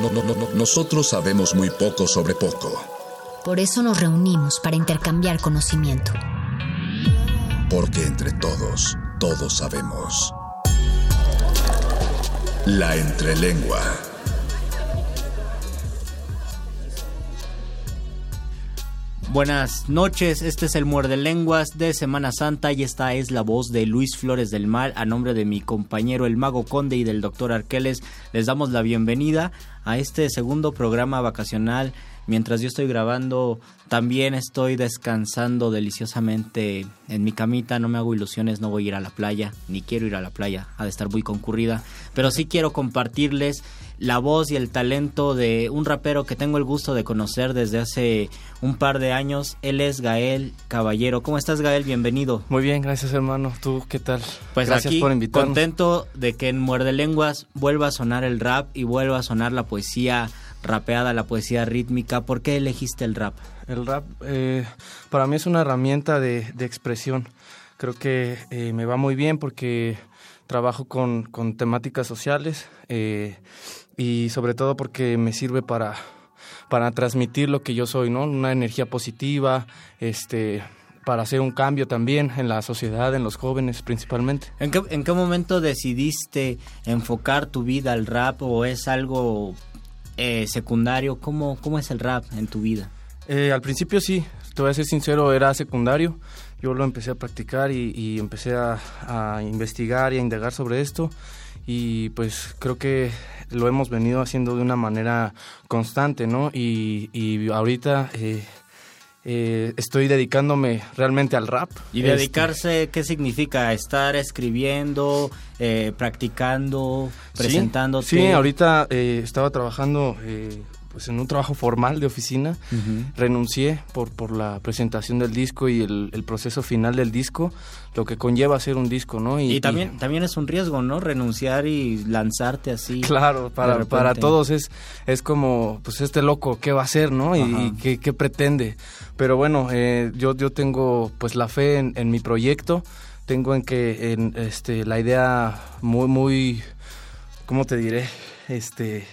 No, no, no, no. Nosotros sabemos muy poco sobre poco. Por eso nos reunimos para intercambiar conocimiento. Porque entre todos, todos sabemos. La entrelengua. Buenas noches, este es el Muerde Lenguas de Semana Santa y esta es la voz de Luis Flores del Mal a nombre de mi compañero el Mago Conde y del Doctor Arqueles. Les damos la bienvenida a este segundo programa vacacional. Mientras yo estoy grabando, también estoy descansando deliciosamente en mi camita. No me hago ilusiones, no voy a ir a la playa, ni quiero ir a la playa, ha de estar muy concurrida. Pero sí quiero compartirles la voz y el talento de un rapero que tengo el gusto de conocer desde hace un par de años. Él es Gael Caballero. ¿Cómo estás, Gael? Bienvenido. Muy bien, gracias, hermano. ¿Tú qué tal? Pues gracias aquí, por invitarnos. contento de que en Muerde Lenguas vuelva a sonar el rap y vuelva a sonar la poesía rapeada, la poesía rítmica. ¿Por qué elegiste el rap? El rap eh, para mí es una herramienta de, de expresión. Creo que eh, me va muy bien porque trabajo con, con temáticas sociales eh, y sobre todo porque me sirve para, para transmitir lo que yo soy, ¿no? Una energía positiva, este para hacer un cambio también en la sociedad, en los jóvenes principalmente. ¿En qué, en qué momento decidiste enfocar tu vida al rap o es algo eh, secundario? ¿Cómo, ¿Cómo es el rap en tu vida? Eh, al principio sí, te voy a ser sincero, era secundario. Yo lo empecé a practicar y, y empecé a, a, investigar y a indagar sobre esto. Y pues creo que lo hemos venido haciendo de una manera constante, ¿no? Y, y ahorita eh, eh, estoy dedicándome realmente al rap. ¿Y dedicarse este, qué significa? ¿Estar escribiendo, eh, practicando, presentándote? Sí, sí ahorita eh, estaba trabajando pues en un trabajo formal de oficina. Uh -huh. Renuncié por, por la presentación del disco y el, el, proceso final del disco, lo que conlleva hacer un disco, ¿no? Y, y también, y, también es un riesgo, ¿no? Renunciar y lanzarte así. Claro, para, para todos es, es como, pues este loco, ¿qué va a hacer, no? Y, y ¿qué, ¿qué, pretende. Pero bueno, eh, yo, yo tengo pues la fe en, en mi proyecto, tengo en que en, este, la idea muy, muy, ¿cómo te diré? Este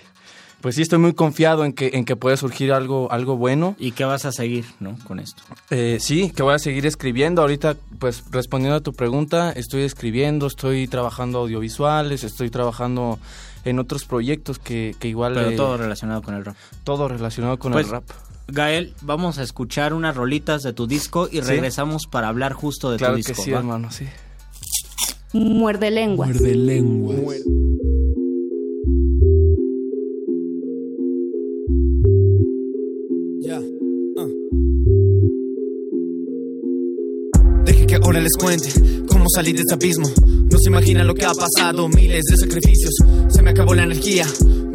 pues sí estoy muy confiado en que en que puede surgir algo algo bueno y que vas a seguir no con esto eh, sí que voy a seguir escribiendo ahorita pues respondiendo a tu pregunta estoy escribiendo estoy trabajando audiovisuales estoy trabajando en otros proyectos que, que igual pero eh, todo relacionado con el rap todo relacionado con pues, el rap Gael, vamos a escuchar unas rolitas de tu disco y ¿Sí? regresamos para hablar justo de claro tu disco. Que sí, ¿va? hermano, sí. Muerde lenguas. Muerde lenguas. Muerde. Les cuente cómo salir de este abismo. No se imagina lo que ha pasado, miles de sacrificios. Se me acabó la energía,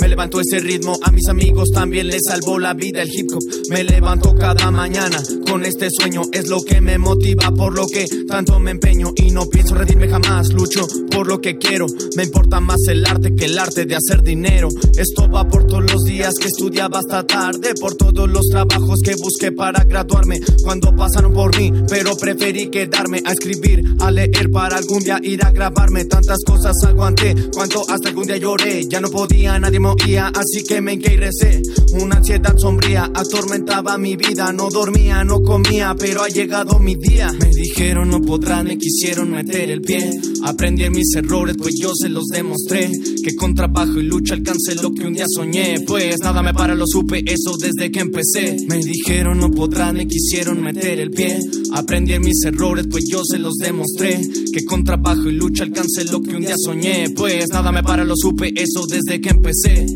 Me levantó ese ritmo, a mis amigos también les salvó la vida el hip hop. Me levanto cada mañana con este sueño, es lo que me motiva, por lo que tanto me empeño y no pienso rendirme jamás. Lucho por lo que quiero, me importa más el arte que el arte de hacer dinero. Esto va por todos los días que estudiaba hasta tarde, por todos los trabajos que busqué para graduarme. Cuando pasaron por mí, pero preferí quedarme escribir, a leer para algún día ir a grabarme. Tantas cosas aguanté, cuanto hasta algún día lloré. Ya no podía, nadie me oía, así que me y recé. Una ansiedad sombría atormentaba mi vida. No dormía, no comía, pero ha llegado mi día. Me dijeron no podrán, me quisieron meter el pie. Aprendí en mis errores, pues yo se los demostré. Que con trabajo y lucha alcancé lo que un día soñé. Pues nada me para, lo supe, eso desde que empecé. Me dijeron no podrán, me quisieron meter el pie. Aprendí en mis errores, pues yo se los demostré. Que con trabajo y lucha alcancé lo que un día soñé. Pues nada me para, lo supe, eso desde que empecé.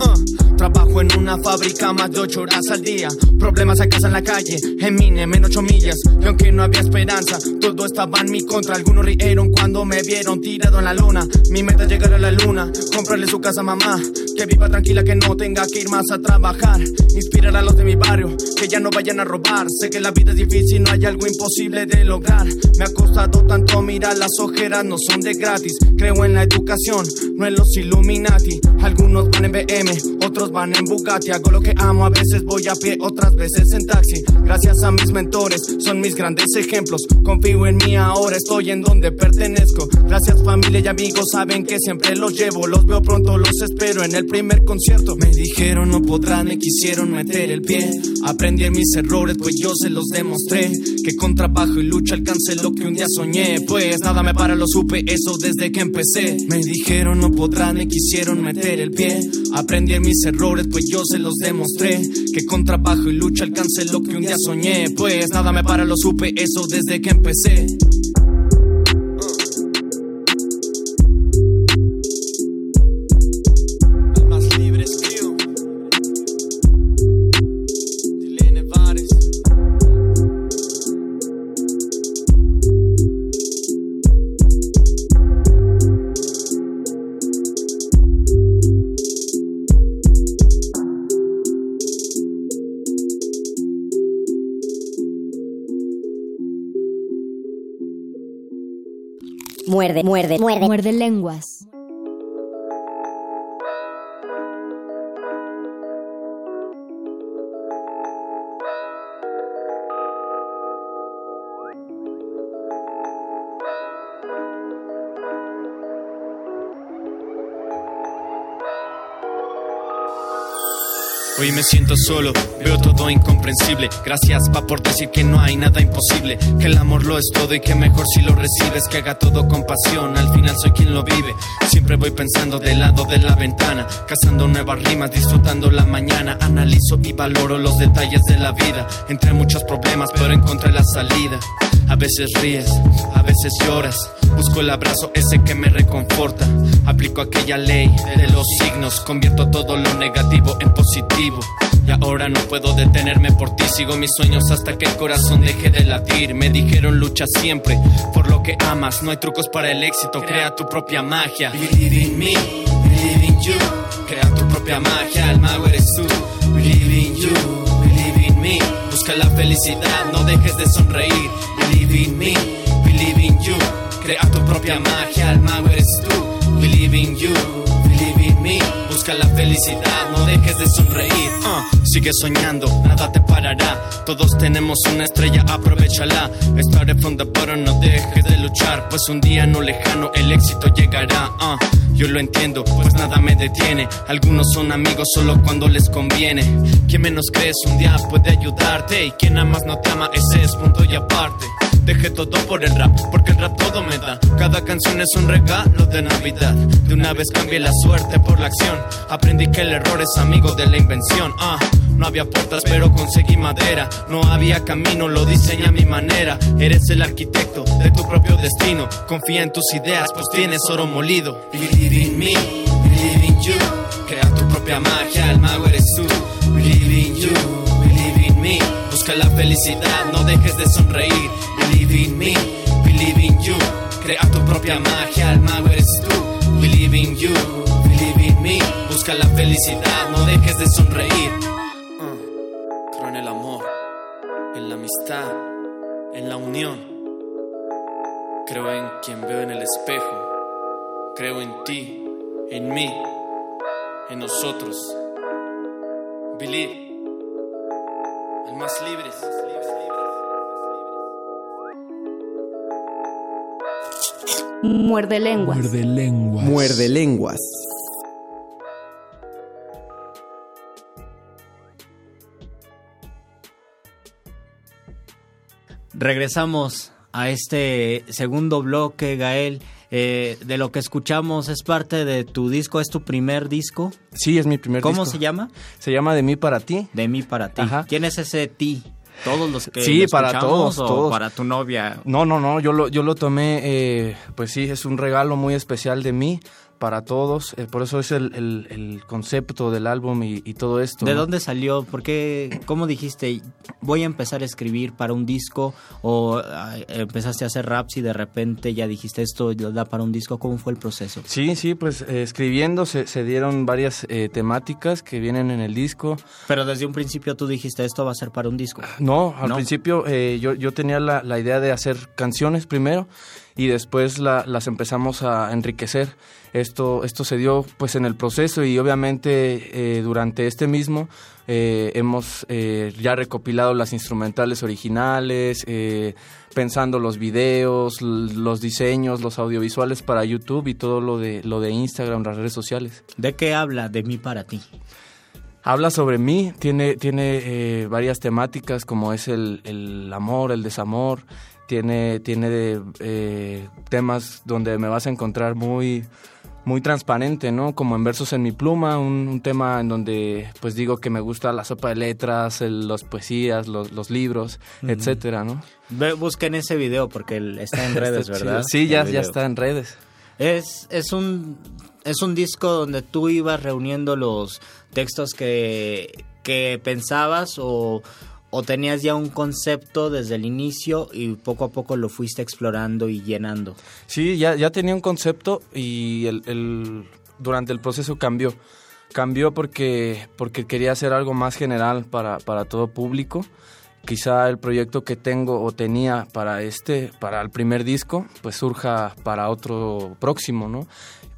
Trabajo en una fábrica más de ocho horas al día. Problemas a casa en la calle, en mine, menos ocho millas. Y aunque no había esperanza, todo estaba en mi contra. Algunos rieron cuando me vieron tirado en la luna. Mi meta es llegar a la luna, comprarle su casa a mamá. Que viva tranquila, que no tenga que ir más a trabajar. Inspirar a los de mi barrio, que ya no vayan a robar. Sé que la vida es difícil, no hay algo imposible de lograr. Me ha costado tanto mirar las ojeras, no son de gratis. Creo en la educación, no en los Illuminati. Algunos van en BM, otros van en Bugatti. Hago lo que amo, a veces voy a pie, otras veces en taxi. Gracias a mis mentores, son mis grandes ejemplos. Confío en mí ahora, estoy en donde pertenezco. Gracias familia y amigos, saben que siempre los llevo. Los veo pronto, los espero en el primer concierto. Me dijeron no podrán, me quisieron meter el pie. Aprendí en mis errores, pues yo se los demostré. Que con trabajo y lucha alcancé lo que un día soñé. Pues nada me para, lo supe, eso desde que empecé. Me dijeron no podrán, me quisieron meter el pie. Aprendí en mis errores, pues yo se los demostré. Que con trabajo y lucha alcancé lo que un día soñé. Pues nada me para, lo supe, eso desde que empecé. Muerde, muerde, muerde. Muerde lenguas. Hoy me siento solo, veo todo incomprensible. Gracias pa por decir que no hay nada imposible. Que el amor lo es todo y que mejor si lo recibes. Que haga todo con pasión, al final soy quien lo vive. Siempre voy pensando del lado de la ventana. Cazando nuevas rimas, disfrutando la mañana. Analizo y valoro los detalles de la vida. Entre muchos problemas, pero encontré la salida. A veces ríes, a veces lloras. Busco el abrazo ese que me reconforta. Aplico aquella ley de los signos. Convierto todo lo negativo en positivo. Y ahora no puedo detenerme por ti. Sigo mis sueños hasta que el corazón deje de latir. Me dijeron lucha siempre por lo que amas. No hay trucos para el éxito. Crea tu propia magia. Believe in me, believe in you. Crea tu propia magia. El mago eres tú. Believe in you, believe in me. Busca la felicidad. No dejes de sonreír. Believe in me, believe in you. Crea tu propia magia. El mago eres tú. Believe in you, believe in me. Busca la felicidad, no dejes de sonreír. Uh, sigue soñando, nada te parará. Todos tenemos una estrella, aprovechala. Start from the bottom, no dejes de luchar. Pues un día no lejano el éxito llegará. Uh, yo lo entiendo, pues nada me detiene. Algunos son amigos solo cuando les conviene. Quien menos crees un día puede ayudarte. Y quien nada más no te ama, ese es punto y aparte. Dejé todo por el rap, porque el rap todo me da. Cada canción es un regalo de Navidad. De una vez cambié la suerte por la acción. Aprendí que el error es amigo de la invención. Ah, no había puertas, pero conseguí madera. No había camino, lo diseñé a mi manera. Eres el arquitecto de tu propio destino. Confía en tus ideas, pues tienes oro molido. Believe in me, believe in you. Crea tu propia magia, el mago eres tú. Believe in you, believe in me. Busca la felicidad, no dejes de sonreír. Believe in me, believe in you. Crea tu propia magia, el mago eres tú. Believe in you, believe in me. Busca la felicidad, no dejes de sonreír. Amistad, en la unión. Creo en quien veo en el espejo. Creo en ti, en mí, en nosotros. Believe, al más libres. Muerde lenguas. Muerde lenguas. Muerde lenguas. Regresamos a este segundo bloque, Gael. Eh, de lo que escuchamos, ¿es parte de tu disco? ¿Es tu primer disco? Sí, es mi primer ¿Cómo disco. se llama? Se llama De mí para ti. De mí para ti. Ajá. ¿Quién es ese ti? ¿Todos los que Sí, lo para todos, o todos. para tu novia? No, no, no, yo lo, yo lo tomé, eh, pues sí, es un regalo muy especial de mí para todos, eh, por eso es el, el- el concepto del álbum y, y todo esto. ¿De ¿no? dónde salió? ¿Por qué? ¿Cómo dijiste? Voy a empezar a escribir para un disco o ah, empezaste a hacer raps y de repente ya dijiste esto da para un disco. ¿Cómo fue el proceso? Sí, sí, pues eh, escribiendo se, se dieron varias eh, temáticas que vienen en el disco. Pero desde un principio tú dijiste esto va a ser para un disco. No, al No. principio eh, yo, yo tenía la, la idea de hacer canciones primero y después la- las empezamos a enriquecer. Esto, esto se dio pues en el proceso y obviamente eh, durante este mismo eh, hemos eh, ya recopilado las instrumentales originales, eh, pensando los videos, los diseños, los audiovisuales para YouTube y todo lo de, lo de Instagram, las redes sociales. ¿De qué habla de mí para ti? Habla sobre mí, tiene, tiene eh, varias temáticas como es el, el amor, el desamor, tiene, tiene eh, temas donde me vas a encontrar muy, muy transparente, ¿no? Como en Versos en mi pluma, un, un tema en donde pues digo que me gusta la sopa de letras, el- las poesías, los, los libros, Ujú. etcétera, ¿no? Ve, busquen ese video porque está en redes, Está ¿verdad? Sí, ya, ya está en redes. Es, es un es un disco donde tú ibas reuniendo los textos que, que pensabas o, o tenías ya un concepto desde el inicio y poco a poco lo fuiste explorando y llenando. Sí, ya, ya tenía un concepto y el, el- durante el proceso cambió. Cambió porque, porque quería hacer algo más general para, para todo público. Quizá el proyecto que tengo o tenía para este, para el primer disco, pues surja para otro próximo, ¿no?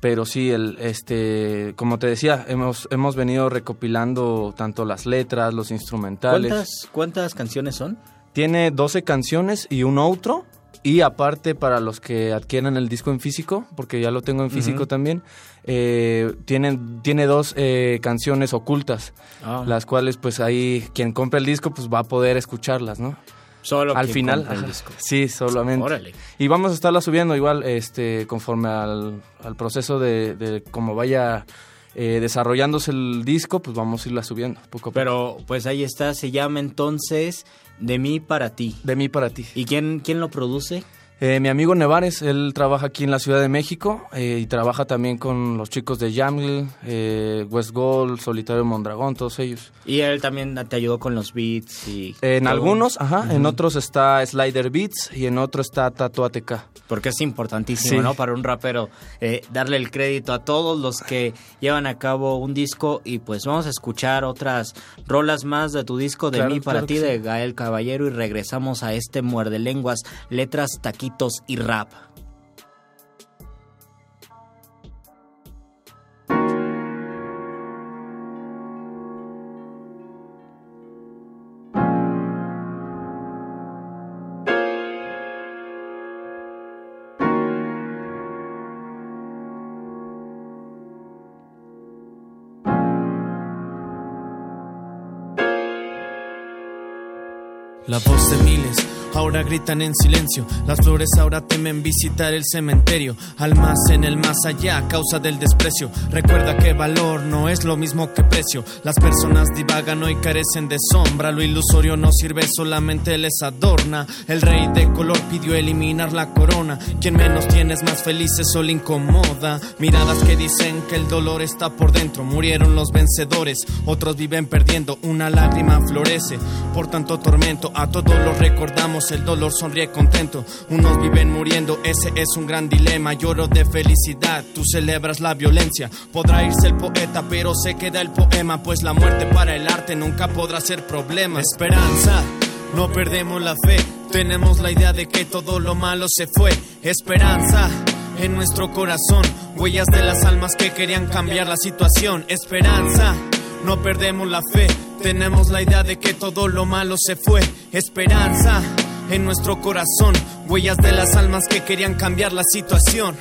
Pero sí, el, este, como te decía, hemos, hemos venido recopilando tanto las letras, los instrumentales. ¿Cuántas, ¿Cuántas canciones son? Tiene 12 canciones y un outro. Y aparte, para los que adquieran el disco en físico, porque ya lo tengo en físico también, eh, tienen, tiene dos eh, canciones ocultas, Ah. las cuales pues ahí quien compre el disco pues va a poder escucharlas, ¿no? Solo al final. el disco. Sí, solamente. Órale. Y vamos a estarla subiendo igual este conforme al, al proceso de, de cómo vaya eh, desarrollándose el disco, pues vamos a irla subiendo poco a poco. Pero pues ahí está, se llama entonces De mí para ti. De mí para ti. ¿Y quién, quién lo produce? Eh, mi amigo Nevares, él trabaja aquí en la Ciudad de México eh, y trabaja también con los chicos de Jamil, eh, West Gold, Solitario Mondragón, todos ellos. Y él también te ayudó con los beats y... En todo. algunos, ajá, en otros está Slider Beats y en otro está Tato ATK. Porque es importantísimo, Sí. ¿no? Para un rapero eh, darle el crédito a todos los que llevan a cabo un disco y pues vamos a escuchar otras rolas más de tu disco de Claro, mí para claro ti de sí. Gael Caballero y regresamos a este muerde lenguas, letras, y rap. La voz de miles ahora gritan en silencio. Las flores ahora temen visitar el cementerio. Almas en el más allá a causa del desprecio. Recuerda que valor no es lo mismo que precio. Las personas divagan hoy carecen de sombra. Lo ilusorio no sirve, solamente les adorna. El rey de color pidió eliminar la corona. Quien menos tiene es más feliz, eso le incomoda. Miradas que dicen que el dolor está por dentro. Murieron los vencedores, otros viven perdiendo. Una lágrima florece por tanto tormento. A todos los recordamos olvidamos el dolor, sonríe contento. Unos viven muriendo, ese es un gran dilema. Lloro de felicidad, tú celebras la violencia. Podrá irse el poeta, pero se queda el poema, pues la muerte para el arte nunca podrá ser problema. Esperanza, no perdemos la fe. Tenemos la idea de que todo lo malo se fue. Esperanza en nuestro corazón, huellas de las almas que querían cambiar la situación. Esperanza, no perdemos la fe. Tenemos la idea de que todo lo malo se fue. Esperanza en nuestro corazón, huellas de las almas que querían cambiar la situación.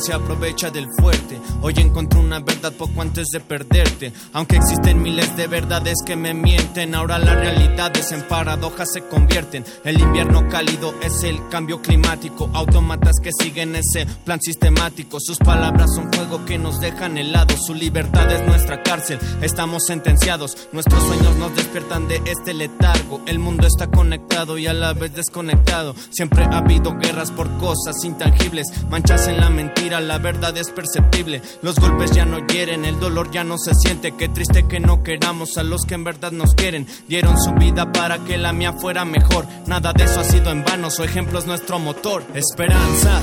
Se aprovecha del fuerte. Hoy encontré una verdad poco antes de perderte. Aunque existen miles de verdades que me mienten, ahora las realidades en paradojas se convierten. El invierno cálido es el cambio climático. Autómatas que siguen ese plan sistemático. Sus palabras son fuego que nos dejan helados. Su libertad es nuestra cárcel. Estamos sentenciados. Nuestros sueños nos despiertan de este letargo. El mundo está conectado y a la vez desconectado. Siempre ha habido guerras por cosas intangibles. Manchas en la mente la verdad es perceptible. Los golpes ya no hieren, el dolor ya no se siente. Qué triste que no queramos a los que en verdad nos quieren. Dieron su vida para que la mía fuera mejor. Nada de eso ha sido en vano, su ejemplo es nuestro motor. Esperanza,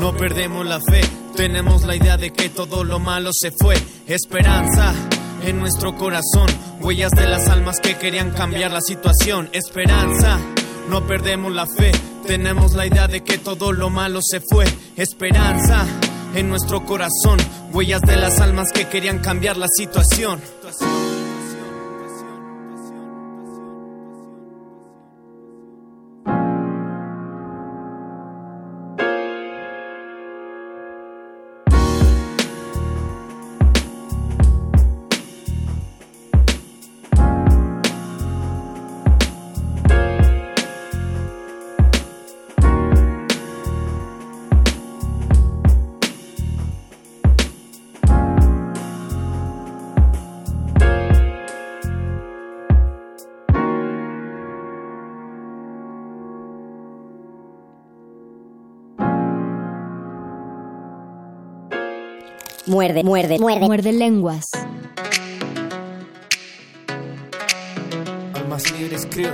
no perdemos la fe. Tenemos la idea de que todo lo malo se fue. Esperanza en nuestro corazón, huellas de las almas que querían cambiar la situación. Esperanza, no perdemos la fe. Tenemos la idea de que todo lo malo se fue. Esperanza en nuestro corazón. Huellas de las almas que querían cambiar la situación. Muerde, muerde, muerde. Muerde lenguas. Almas libres, creo.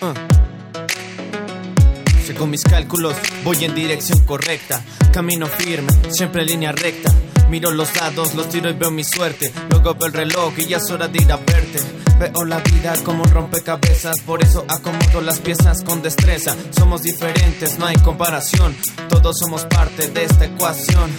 Uh. Según mis cálculos, voy en dirección correcta. Camino firme, siempre en línea recta. Miro los dados, los tiro y veo mi suerte. Luego veo el reloj y ya es hora de ir a verte. Veo la vida como un rompecabezas, por eso acomodo las piezas con destreza. Somos diferentes, no hay comparación. Todos somos parte de esta ecuación.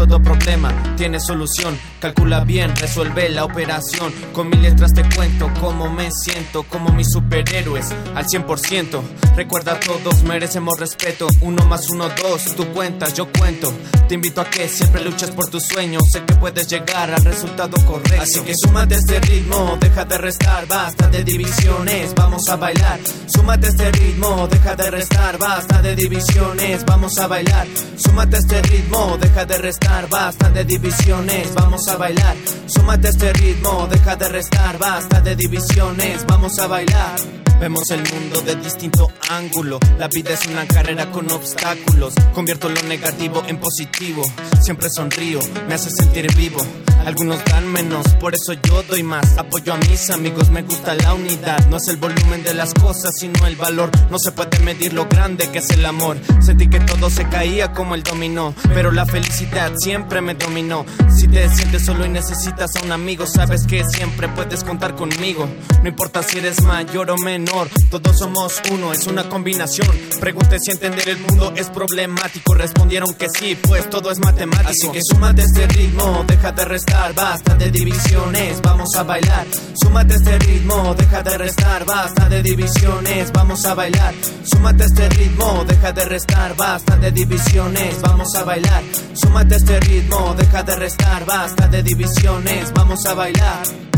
Todo problema tiene solución. Calcula bien, resuelve la operación. Con mis letras te cuento cómo me siento, como mis superhéroes al 100%. Recuerda, todos merecemos respeto. Uno más uno, dos, tú cuentas, yo cuento. Te invito a que siempre luches por tus sueños. Sé que puedes llegar al resultado correcto. Así que súmate este ritmo, deja de restar, basta de divisiones. Vamos a bailar. Súmate este ritmo, deja de restar, basta de divisiones. Vamos a bailar. Súmate este ritmo, deja de restar, basta de divisiones. Vamos a bailar. Súmate este ritmo, deja de restar, basta de divisiones. Vamos a bailar. Vemos el mundo de distinto ángulo. La vida es una carrera con obstáculos. Convierto lo negativo en positivo. Siempre sonrío, me hace sentir vivo. Algunos dan menos, por eso yo doy más. Apoyo a mis amigos, me gusta la unidad. No es el volumen de las cosas, sino el valor. No se puede medir lo grande que es el amor. Sentí que todo se caía como el dominó. Pero la felicidad siempre me dominó. Si te sientes solo y necesitas a un amigo, sabes que siempre puedes contar conmigo. No importa si eres mayor o menor todos somos uno, es una combinación. Pregunté si entender el mundo es problemático. Respondieron que sí, pues todo es matemático. Así que súmate este ritmo, deja de restar, basta de divisiones, vamos a bailar. Súmate este ritmo, deja de restar, basta de divisiones, vamos a bailar. Súmate este ritmo, deja de restar, basta de divisiones, vamos a bailar. Súmate este ritmo, deja de restar, basta de divisiones, vamos a bailar.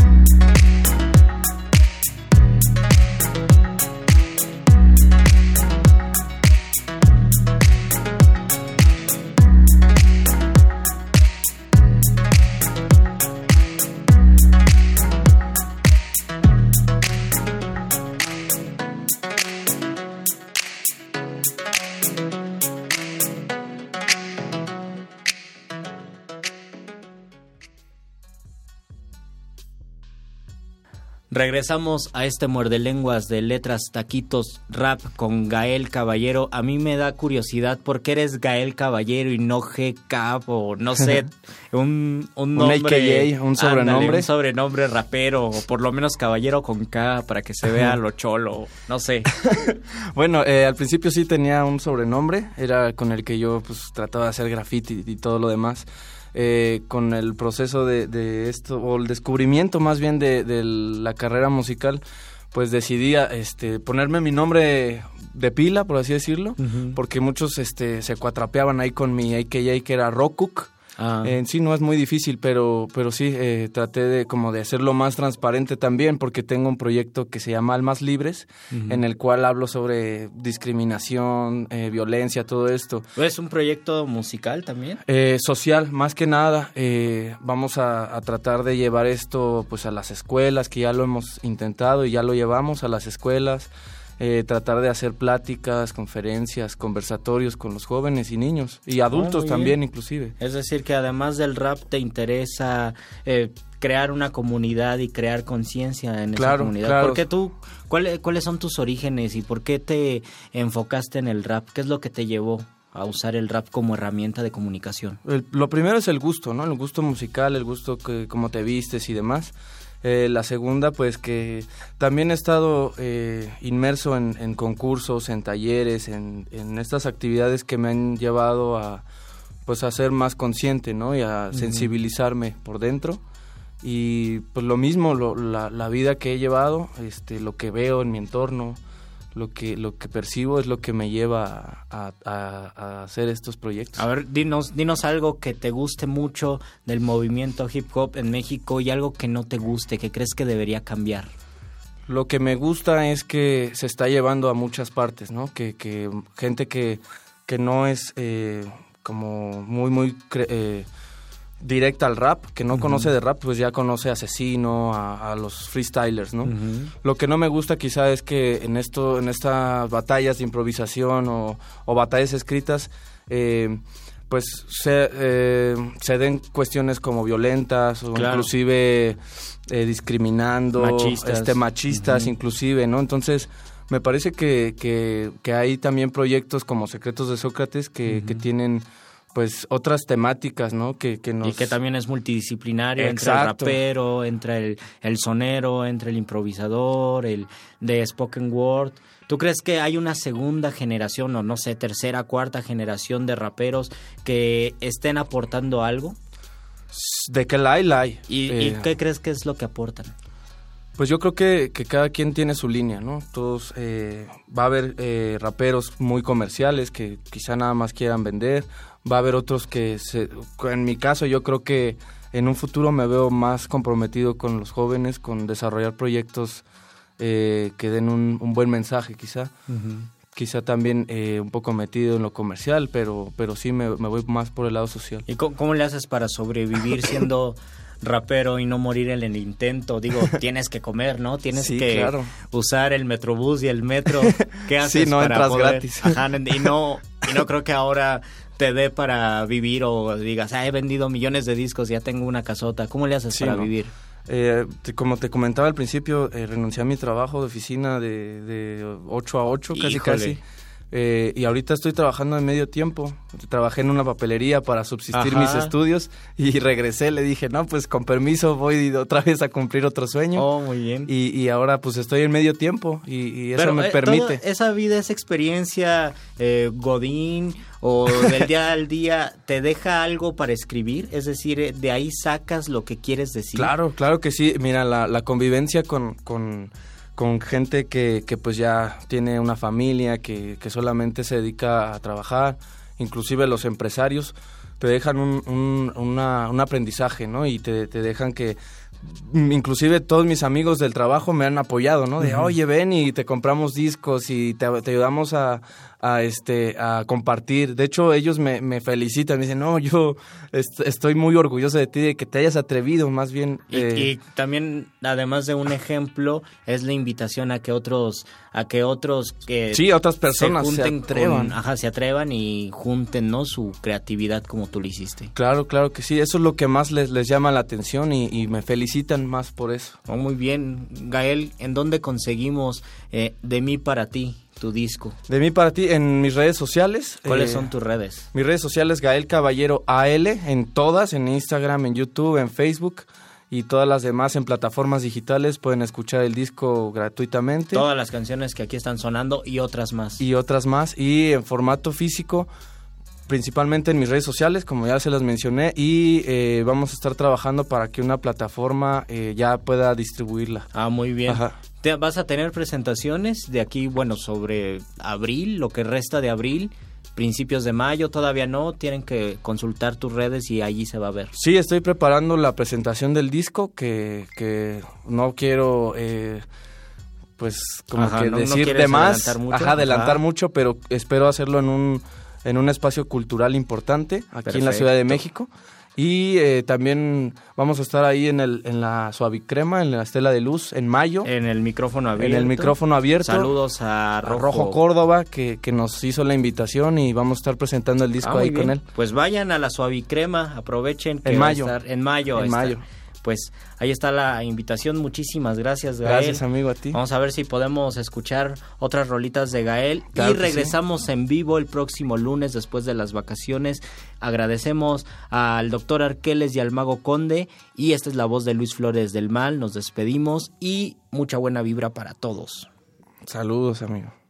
Regresamos a este muerde lenguas de letras, taquitos, rap con Gael Caballero. A mí me da curiosidad por qué eres Gael Caballero y no GK o no sé, un, un nombre. Un un sobrenombre. un sobrenombre rapero o por lo menos Caballero con K para que se vea lo cholo, no sé. bueno, eh, al principio sí tenía un sobrenombre, era con el que yo pues trataba de hacer graffiti y todo lo demás. Eh, con el proceso de, esto, o el descubrimiento más bien de, la carrera musical, pues decidí este, ponerme mi nombre de pila, por así decirlo, porque muchos este, se cuatrapeaban ahí con mi AKA que era Rockcook. Ah. En sí no es muy difícil, pero, pero sí eh, traté de como de hacerlo más transparente también, porque tengo un proyecto que se llama Almas Libres, en el cual hablo sobre discriminación, eh, violencia, todo esto. ¿Es un proyecto musical también? Eh, social, más que nada. vamos a, a, tratar de llevar esto pues a las escuelas, que ya lo hemos intentado y ya lo llevamos a las escuelas. Eh, tratar de hacer pláticas, conferencias, conversatorios con los jóvenes y niños y ah, adultos también inclusive. Es decir, que además del rap te interesa eh, crear una comunidad y crear conciencia en esa comunidad. Claro. tú, ¿Cuáles son tus orígenes y por qué te enfocaste en el rap? ¿Qué es lo que te llevó? a usar el rap como herramienta de comunicación? lo primero es el gusto, ¿no? El gusto musical, el gusto que cómo te vistes y demás. Eh, la segunda, pues que también he estado eh, inmerso en, concursos, en talleres, en, estas actividades que me han llevado a, pues, a ser más consciente, ¿no? Y a sensibilizarme por dentro. Y pues lo mismo, la, la, vida que he llevado, este, lo que veo en mi entorno, lo que, lo que percibo es lo que me lleva a, hacer estos proyectos. A ver, dinos, dinos algo que te guste mucho del movimiento hip hop en México y algo que no te guste, que crees que debería cambiar. Lo que me gusta es que se está llevando a muchas partes, ¿no? Que, que gente que, que no es eh, como muy, muy... Eh, directa al rap, que no conoce de rap, pues ya conoce a Asesino, a, los freestylers, ¿no? Lo que no me gusta quizá es que en esto, en estas batallas de improvisación o, batallas escritas, eh, pues se, eh, se, den cuestiones como violentas o inclusive eh, discriminando, machistas, este, machistas inclusive, ¿no? Entonces me parece que, que, hay también proyectos como Secretos de Sócrates que, que tienen pues otras temáticas, ¿no? Que, que nos... Y que también es multidisciplinario, entre el rapero, entre el, el, sonero, entre el improvisador, el de spoken word. ¿Tú crees que hay una segunda generación, o no sé, tercera, cuarta generación de raperos que estén aportando algo? De que la hay, la hay. ¿Y, eh, qué crees que es lo que aportan? Pues yo creo que, que cada quien tiene su línea, ¿no? Todos, eh, va a haber eh, raperos muy comerciales que quizá nada más quieran vender, va a haber otros que, se, en mi caso, yo creo que en un futuro me veo más comprometido con los jóvenes, con desarrollar proyectos eh, que den un, buen mensaje, quizá. Quizá también eh, un poco metido en lo comercial, pero, pero sí me, voy más por el lado social. ¿Y cómo, le haces para sobrevivir siendo rapero y no morir en el intento. Digo, tienes que comer, ¿no? Tienes que usar el metrobús y el metro. ¿Qué haces sí, no para entras gratis. Ajá, y no y no creo que ahora te dé para vivir o digas, ah, he vendido millones de discos, ya tengo una casota. ¿Cómo le haces para vivir? Eh, como te comentaba al principio, eh, renuncié a mi trabajo de oficina de, de 8 a 8, casi casi. Eh, y ahorita estoy trabajando en medio tiempo. Trabajé en una papelería para subsistir mis estudios y regresé. Le dije, no, pues con permiso voy otra vez a cumplir otro sueño. Oh, muy bien. Y, y ahora pues estoy en medio tiempo y, eso me permite. esa vida, esa experiencia, Godín o del día al día te deja algo para escribir? Es decir, eh, de ahí sacas lo que quieres decir. Claro, claro que sí. Mira, la, la convivencia con, con, con gente que, que, pues ya tiene una familia, que, que, solamente se dedica a trabajar, inclusive los empresarios, te dejan un, un, un aprendizaje, ¿no? Y te, te dejan que inclusive todos mis amigos del trabajo me han apoyado, ¿no? De, oye, ven y te compramos discos y te, ayudamos a, a este a compartir. De hecho, ellos me, me felicitan, me dicen, no, yo estoy muy orgulloso de ti, de que te hayas atrevido, más bien. Y, eh, también, además de un ejemplo, es la invitación a que otros, a que otros que sí, otras personas se, atrevan, ajá, se atrevan y junten, ¿no? Su creatividad como tú lo hiciste. Claro, claro que sí. Eso es lo que más les, les llama la atención y, me felicitan más por eso. Oh, muy bien, Gael. ¿En dónde conseguimos eh, de mí para ti? Tu disco? De mí para ti, en mis redes sociales. ¿Cuáles eh, son tus redes? Mis redes sociales, Gael Caballero AL, en todas, en Instagram, en YouTube, en Facebook y todas las demás en plataformas digitales pueden escuchar el disco gratuitamente. Todas las canciones que aquí están sonando y otras más. Y otras más. Y en formato físico, principalmente en mis redes sociales, como ya se las mencioné, y eh, vamos a estar trabajando para que una plataforma eh, ya pueda distribuirla. Ah, muy bien. Ajá vas a tener presentaciones de aquí, bueno, sobre abril, lo que resta de abril, principios de mayo, todavía no, tienen que consultar tus redes y allí se va a ver. Sí, estoy preparando la presentación del disco que, que no quiero... Eh, pues como que decir de más, adelantar mucho, adelantar mucho, pero espero hacerlo en un en un espacio cultural importante aquí en la Ciudad de México. Y eh, también vamos a estar ahí en, el, en la Suavicrema, en la Estela de Luz, en mayo. En el micrófono abierto. En el micrófono abierto. Saludos a Rojo, Córdoba, que, que, nos hizo la invitación y vamos a estar presentando el disco ah, ahí con él. Pues vayan a la Suavicrema, aprovechen. Que en mayo. en mayo. En mayo pues ahí está la invitación. Muchísimas gracias, Gael. Gracias, amigo, a ti. Vamos a ver si podemos escuchar otras rolitas de Gael. y regresamos en vivo el próximo lunes después de las vacaciones. Agradecemos al doctor Arqueles y al mago Conde. Y esta es la voz de Luis Flores del Mal. Nos despedimos y mucha buena vibra para todos. Saludos, amigo.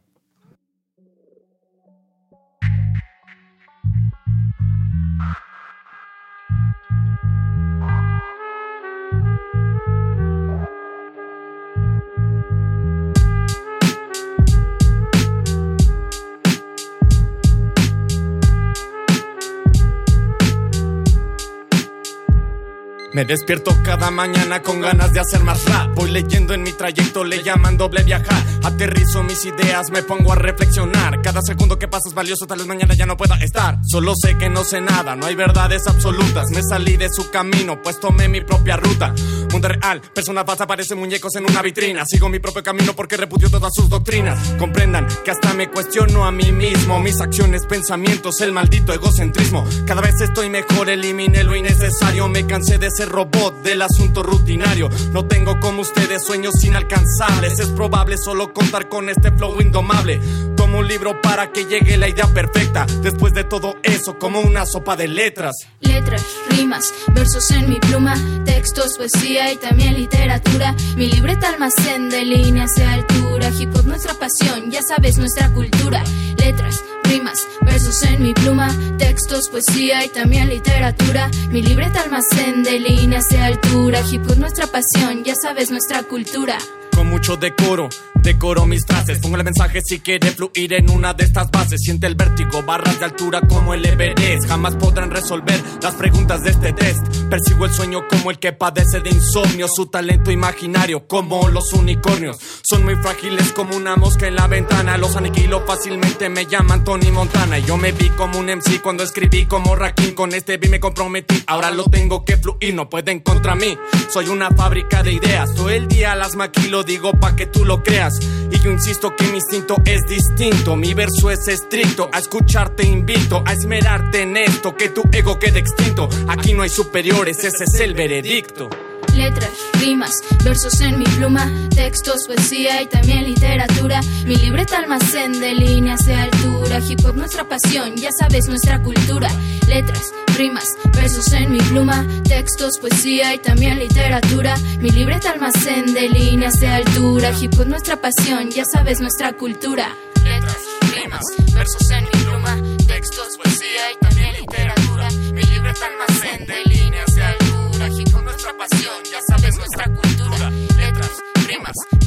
Me despierto cada mañana con ganas de hacer más rap. Voy leyendo en mi trayecto, le llaman doble viajar. Aterrizo mis ideas, me pongo a reflexionar. Cada segundo que pasa es valioso, tal vez mañana ya no pueda estar. Solo sé que no sé nada, no hay verdades absolutas. Me salí de su camino, pues tomé mi propia ruta. Mundo real, personas falsas parecen muñecos en una vitrina. Sigo mi propio camino porque repudio todas sus doctrinas. Comprendan que hasta me cuestiono a mí mismo. Mis acciones, pensamientos, el maldito egocentrismo. Cada vez estoy mejor, eliminé lo innecesario. Me cansé de ser robot del asunto rutinario. No tengo como ustedes sueños inalcanzables. Es probable solo contar con este flow indomable. Tomo un libro para que llegue la idea perfecta. Después de todo eso, como una sopa de letras. Letras, rimas, versos en mi pluma, textos, poesía y también literatura. Mi libreta almacén de líneas de altura. Hip hop nuestra pasión, ya sabes, nuestra cultura. Letras, rimas, versos en mi pluma, textos, poesía y también literatura. Mi libreta almacén de líneas de altura. Hip hop nuestra pasión, ya sabes nuestra cultura. Con mucho decoro Decoro mis frases, pongo el mensaje si quiere fluir en una de estas bases. Siente el vértigo, barras de altura como el Everest. Jamás podrán resolver las preguntas de este test. Persigo el sueño como el que padece de insomnio. Su talento imaginario como los unicornios. Son muy frágiles como una mosca en la ventana. Los aniquilo fácilmente, me llaman Tony Montana. Yo me vi como un MC cuando escribí como Rakim. Con este beat me comprometí, ahora lo tengo que fluir, no pueden contra mí. Soy una fábrica de ideas. Todo el día las maquilo, digo pa' que tú lo creas. Y yo insisto que mi instinto es distinto, mi verso es estricto. A escucharte invito, a esmerarte en esto, que tu ego quede extinto. Aquí no hay superiores, ese es el veredicto letras, rimas, versos en mi pluma, textos, poesía y también literatura. Mi libreta almacén de líneas de altura, hip hop nuestra pasión, ya sabes nuestra cultura. Letras, rimas, versos en mi pluma, textos, poesía y también literatura. Mi libreta almacén de líneas de altura, hip hop nuestra pasión, ya sabes nuestra cultura. Letras, rimas, versos en mi pluma, textos, poesía y también literatura. Mi libreta almacén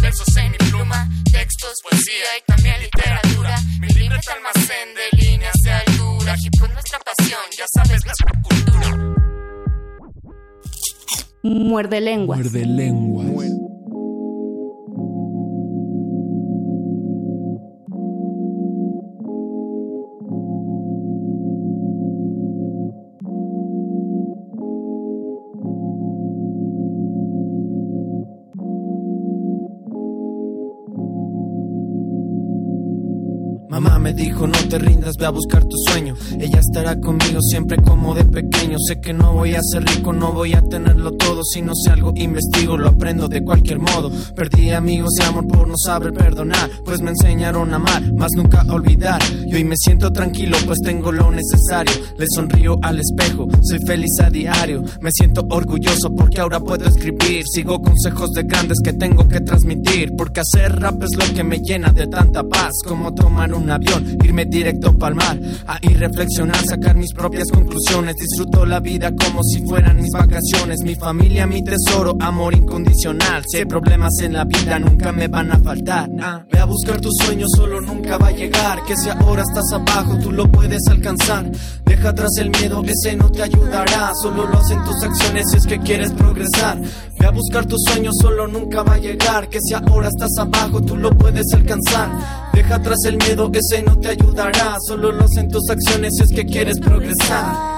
Versos en mi pluma, textos, poesía y también literatura. Mi libreta almacén de líneas de altura, hip hop nuestra pasión, ya sabes nuestra cultura. Muerde lenguas. Muerde lenguas. Dijo no te rindas, ve a buscar tu sueño. Ella estará conmigo siempre como de pequeño. Sé que no voy a ser rico, no voy a tenerlo todo. Si no sé algo, investigo, lo aprendo de cualquier modo. Perdí amigos y amor por no saber perdonar, pues me enseñaron a amar, más nunca a olvidar. Y hoy me siento tranquilo, pues tengo lo necesario. Le sonrío al espejo, soy feliz a diario. Me siento orgulloso porque ahora puedo escribir. Sigo consejos de grandes que tengo que transmitir, porque hacer rap es lo que me llena de tanta paz. Como tomar un avión, irme directo pa'l mar, ahí reflexionar, sacar mis propias conclusiones. Disfruto la vida como si fueran mis vacaciones. Mi familia, mi tesoro, amor incondicional. Si hay problemas en la vida, nunca me van a faltar. Ve a buscar tus sueños, solo nunca va a llegar. Que si ahora estás abajo, tú lo puedes alcanzar. Deja atrás el miedo, ese no te ayudará. Solo lo hacen tus acciones si es que quieres progresar. Ve a buscar tus sueños, solo nunca va a llegar. Que si ahora estás abajo, tú lo puedes alcanzar. Deja atrás el miedo, ese no te ayudará. Solo lo hacen tus acciones si es que quieres progresar.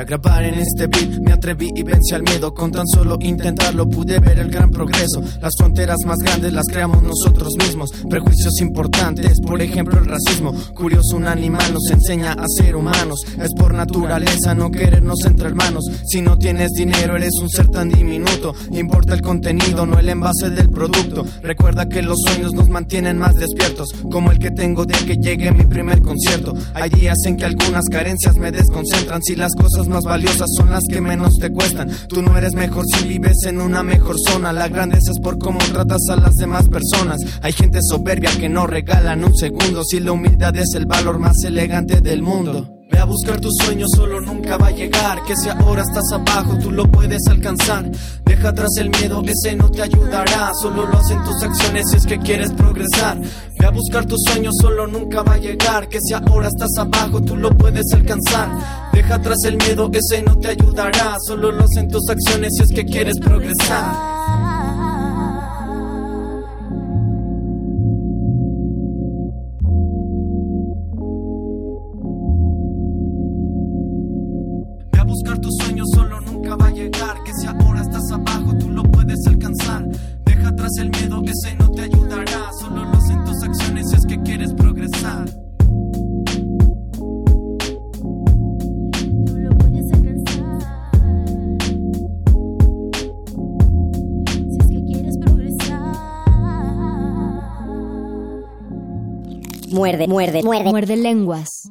Quería grabar en este beat, me atreví y vencí al miedo. Con tan solo intentarlo pude ver el gran progreso. Las fronteras más grandes las creamos nosotros mismos. Prejuicios importantes, por ejemplo el racismo. Curioso, un animal nos enseña a ser humanos. Es por naturaleza no querernos entre hermanos. Si no tienes dinero, eres un ser tan diminuto. Importa el contenido, no el envase del producto. Recuerda que los sueños nos mantienen más despiertos, como el que tengo de que llegue mi primer concierto. Hay días en que algunas carencias me desconcentran. Si las cosas más valiosas son las que menos te cuestan. Tú no eres mejor si vives en una mejor zona. La grandeza es por cómo tratas a las demás personas. Hay gente soberbia que no regalan un segundo. Si la humildad es el valor más elegante del mundo. Ve a buscar tus sueños, solo nunca va a llegar. Que si ahora estás abajo, tú lo puedes alcanzar. Deja atrás el miedo, ese no te ayudará. Solo lo hacen tus acciones si es que quieres progresar. Ve a buscar tus sueños, solo nunca va a llegar. Que si ahora estás abajo, tú lo puedes alcanzar. Deja atrás el miedo, ese no te ayudará. Solo lo hacen tus acciones si es que quieres progresar. Muerde, muerde, muerde. Muerde lenguas.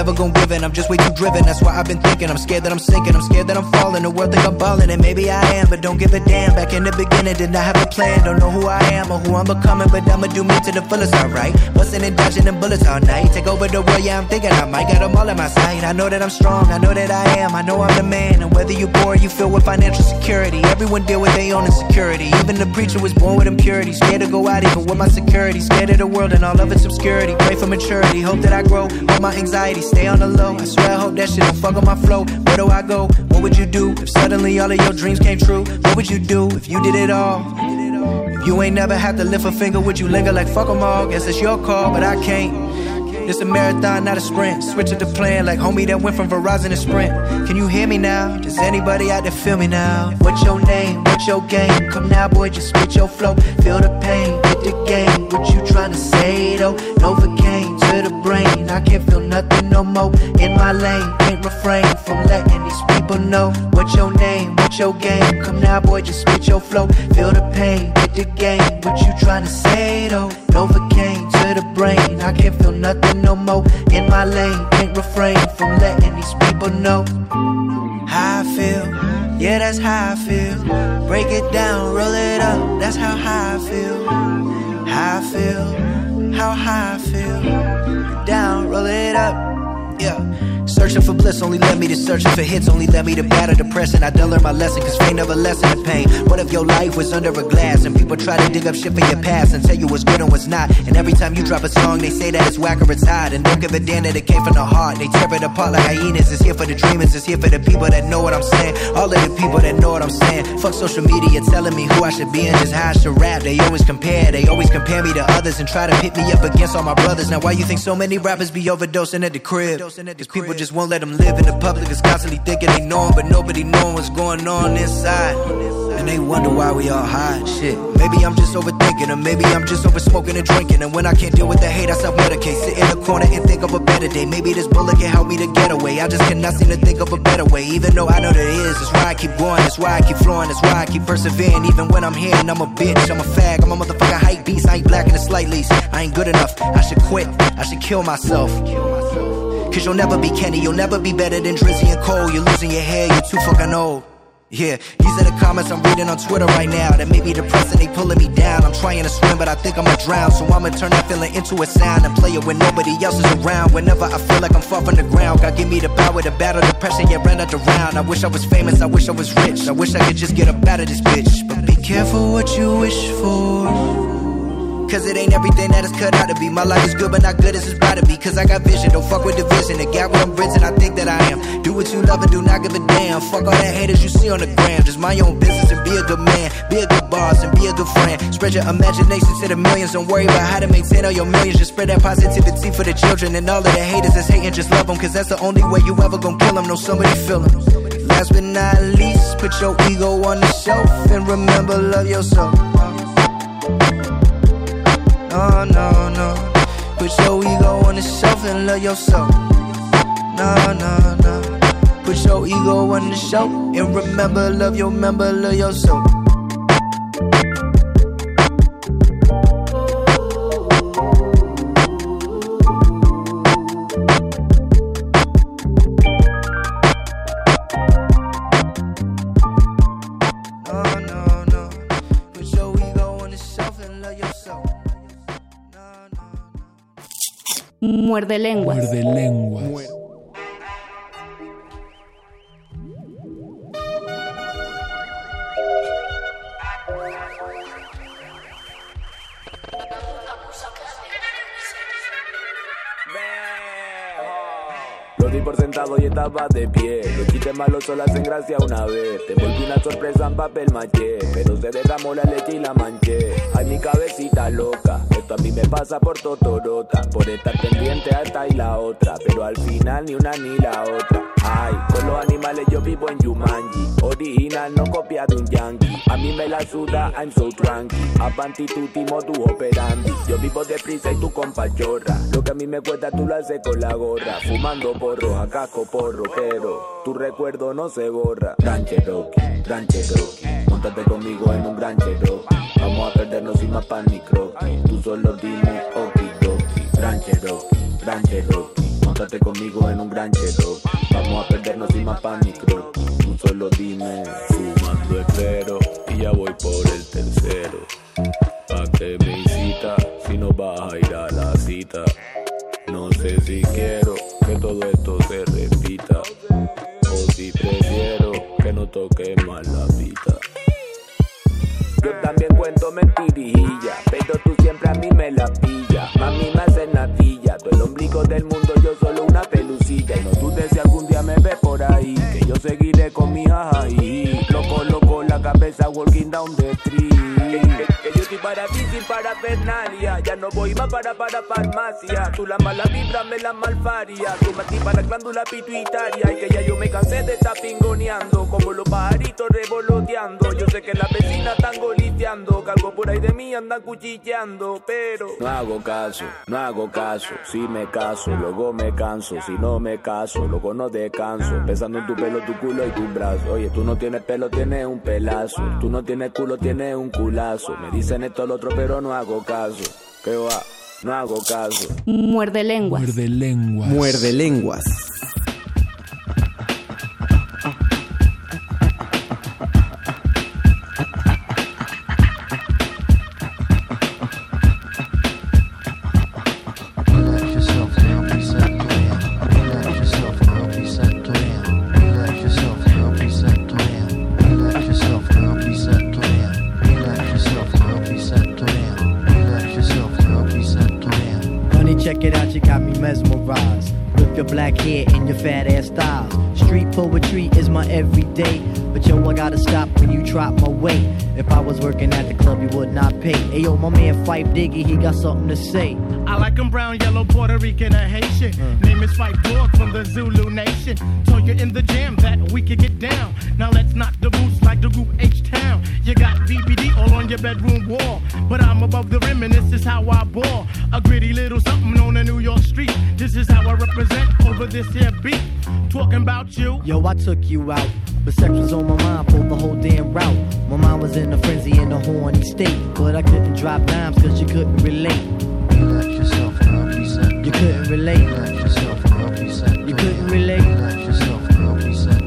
Never gonna I'm just way too driven, that's why I've been thinking. I'm scared that I'm sinking, I'm scared that I'm falling. The world think I'm balling, and maybe I am, but don't give a damn. Back in the beginning, did not have a plan. Don't know who I am or who I'm becoming, but I'ma do me to the fullest, alright. Busting and dodging them bullets all night. Take over the world, yeah, I'm thinking I might got them all in my sight. I know that I'm strong, I know that I am, I know I'm the man. And whether you poor or you feel with financial security, everyone deal with their own insecurity. Even the preacher was born with impurity, scared to go out even with my security, scared of the world and all of its obscurity. Pray for maturity, hope that I grow. Hold my anxiety, stay on the low. I swear I hope that shit don't fuck up my flow. Where do I go? What would you do if suddenly all of your dreams came true? What would you do if you did it all? If you ain't never had to lift a finger, would you linger like fuck 'em all? Guess it's your call, but I can't. It's a marathon, not a sprint. Switch the plan like homie that went from Verizon to Sprint. Can you hear me now? Does anybody out there feel me now? What's your name? What's your game? Come now, boy, just switch your flow. Feel the pain, hit the game. What you tryna say though? Novocaine to the brain. I can't feel nothing no more. In my lane, can't refrain from letting these people know. What's your name? What's your game? Come now, boy, just spit your flow. Feel the pain, hit the game. What you trying to say though? Novocaine to the brain. I can't feel nothing no more. In my lane, can't refrain from letting these people know how I feel. Yeah, that's how I feel. Break it down, roll it up. That's how high I feel. How I feel. How high I feel. Down, roll it up. Yeah. Searching for bliss only led me to searching for hits, only led me to battle depression. I done learned my lesson, cause fame never lessen the pain. What if your life was under a glass and people try to dig up shit for your past and tell you what's good and what's not? And every time you drop a song, they say that it's whack or it's hot. And don't give a damn that it came from the heart. They tear it apart like hyenas. It's here for the dreamers, it's here for the people that know what I'm saying. All of the people that know what I'm saying. Fuck social media telling me who I should be and just how I should rap. They always compare, they always compare me to others and try to pit me up against all my brothers. Now, why you think so many rappers be overdosing at the crib? Cause people just won't let them live in the public is constantly thinking they know him, but nobody knowing what's going on inside. And they wonder why we all hide. Shit, maybe I'm just overthinking, or maybe I'm just over smoking and drinking. And when I can't deal with the hate, I self medicate. Sit in the corner and think of a better day. Maybe this bullet can help me to get away. I just cannot seem to think of a better way. Even though I know there is, that's why I keep going, that's why I keep flowing, that's why I keep persevering. Even when I'm here and I'm a bitch, I'm a fag, I'm a motherfucking hype beast. I ain't black in the slight least. I ain't good enough. I should quit. I should kill myself. Cause you'll never be Kenny, you'll never be better than Drizzy and Cole. You're losing your hair, you're too fucking old. Yeah, these are the comments I'm reading on Twitter right now that make me depressed and they pulling me down. I'm trying to swim, but I think I'ma drown. So I'ma turn that feeling into a sound and play it when nobody else is around. Whenever I feel like I'm far from the ground, God give me the power to battle depression, yeah, ran out around. I wish I was famous, I wish I was rich. I wish I could just get up out of this bitch. But be careful what you wish for. Cause it ain't everything that is cut out to be. My life is good, but not good as it's about to be. Cause I got vision, don't fuck with the vision. The gap where I'm bridging, I think that I am. Do what you love and do not give a damn. Fuck all that haters you see on the gram. Just mind your own business and be a good man. Be a good boss and be a good friend. Spread your imagination to the millions. Don't worry about how to maintain all your millions. Just spread that positivity for the children. And all of the haters that's hating, just love them. Cause that's the only way you ever gonna kill them. Know somebody feel them. Last but not least, put your ego on the shelf and remember, love yourself. No, no, no. Put your ego on the shelf and love yourself. No, no, no. Put your ego on the shelf and remember, love your member, love yourself. Muerde lenguas. Muerde lenguas. Lo di por sentado y estaba de pie. Los chistes malos solo hacen gracia una vez. Te volví una sorpresa en papel maché. Pero se derramó la leche y la manché. Ay, mi cabecita loca. A mí me pasa por totorota. Por estar pendiente a y la otra. Pero al final ni una ni la otra. Ay, con los animales yo vivo en Yumanji. Original, no copia de un yankee. A mí me la suda, I'm so tranqui. Avanti tu timo, tu operandi. Yo vivo deprisa y tu compa chorra. Lo que a mí me cuesta tú lo haces con la gorra. Fumando porro, a casco porro, pero tu recuerdo no se borra. Gran Cherokee, Gran Cherokee. Móntate conmigo en un Gran Cherokee. Vamos a perdernos sin más pan ni croquis. Tú solo dime okidoki. Gran Cherokee. Móntate conmigo en un Gran Cherokee. Vamos a perdernos sin más pan ni croquis. Tú solo dime. Fumando espero y ya voy por el tercero. Pa' que me incita si no vas a ir a la cita. No sé si quiero que todo esto se repita. O si prefiero que no toque más la vida. Yo también cuento mentirijilla, pero tú siempre a mí me la pillas. Mami me hace natilla, tú el ombligo del mundo, yo solo una pelucilla. Y no dudes si algún día me ves por ahí, que yo seguiré con mi ají. Loco, loco, la cabeza walking down the street. Para ti sin parafernalia, ya no voy más para para farmacia. Tú la mala vibra me la malfaria, tú me activas la glándula pituitaria. Y que ya yo me cansé de estar pingoneando, como los pajaritos revoloteando. Yo sé que las vecinas están goliteando, algo por ahí de mí andan cuchilleando, pero no hago caso, no hago caso. Si me caso, luego me canso. Si no me caso, luego no descanso. Pensando en tu pelo, tu culo y tu brazo. Oye, tú no tienes pelo, tienes un pelazo. Tú no tienes culo, tienes un culazo. Me dicen esto lo otro, pero no hago caso. ¿Qué va? No hago caso. Muerde lenguas. Muerde lenguas. Muerde lenguas. Fife Diggy, he got something to say. I like them brown, yellow, Puerto Rican, or Haitian. Mm. Name is Fife Dog from the Zulu Nation. Told you in the jam that we could get down. Now let's knock the boots like the group H Town. You got BBD all on your bedroom wall. But I'm above the rim and this is how I ball. A gritty little something on a New York street. This is how I represent over this here beat. Talking about you. Yo, I took you out. But sex was on my mind for the whole damn route. My mind was in a frenzy in a horny state. But I couldn't drop dimes cause you couldn't relate. Relax yourself, girl, please You couldn't relate. Relax yourself, girl, please You couldn't relate. Relax yourself, girl, please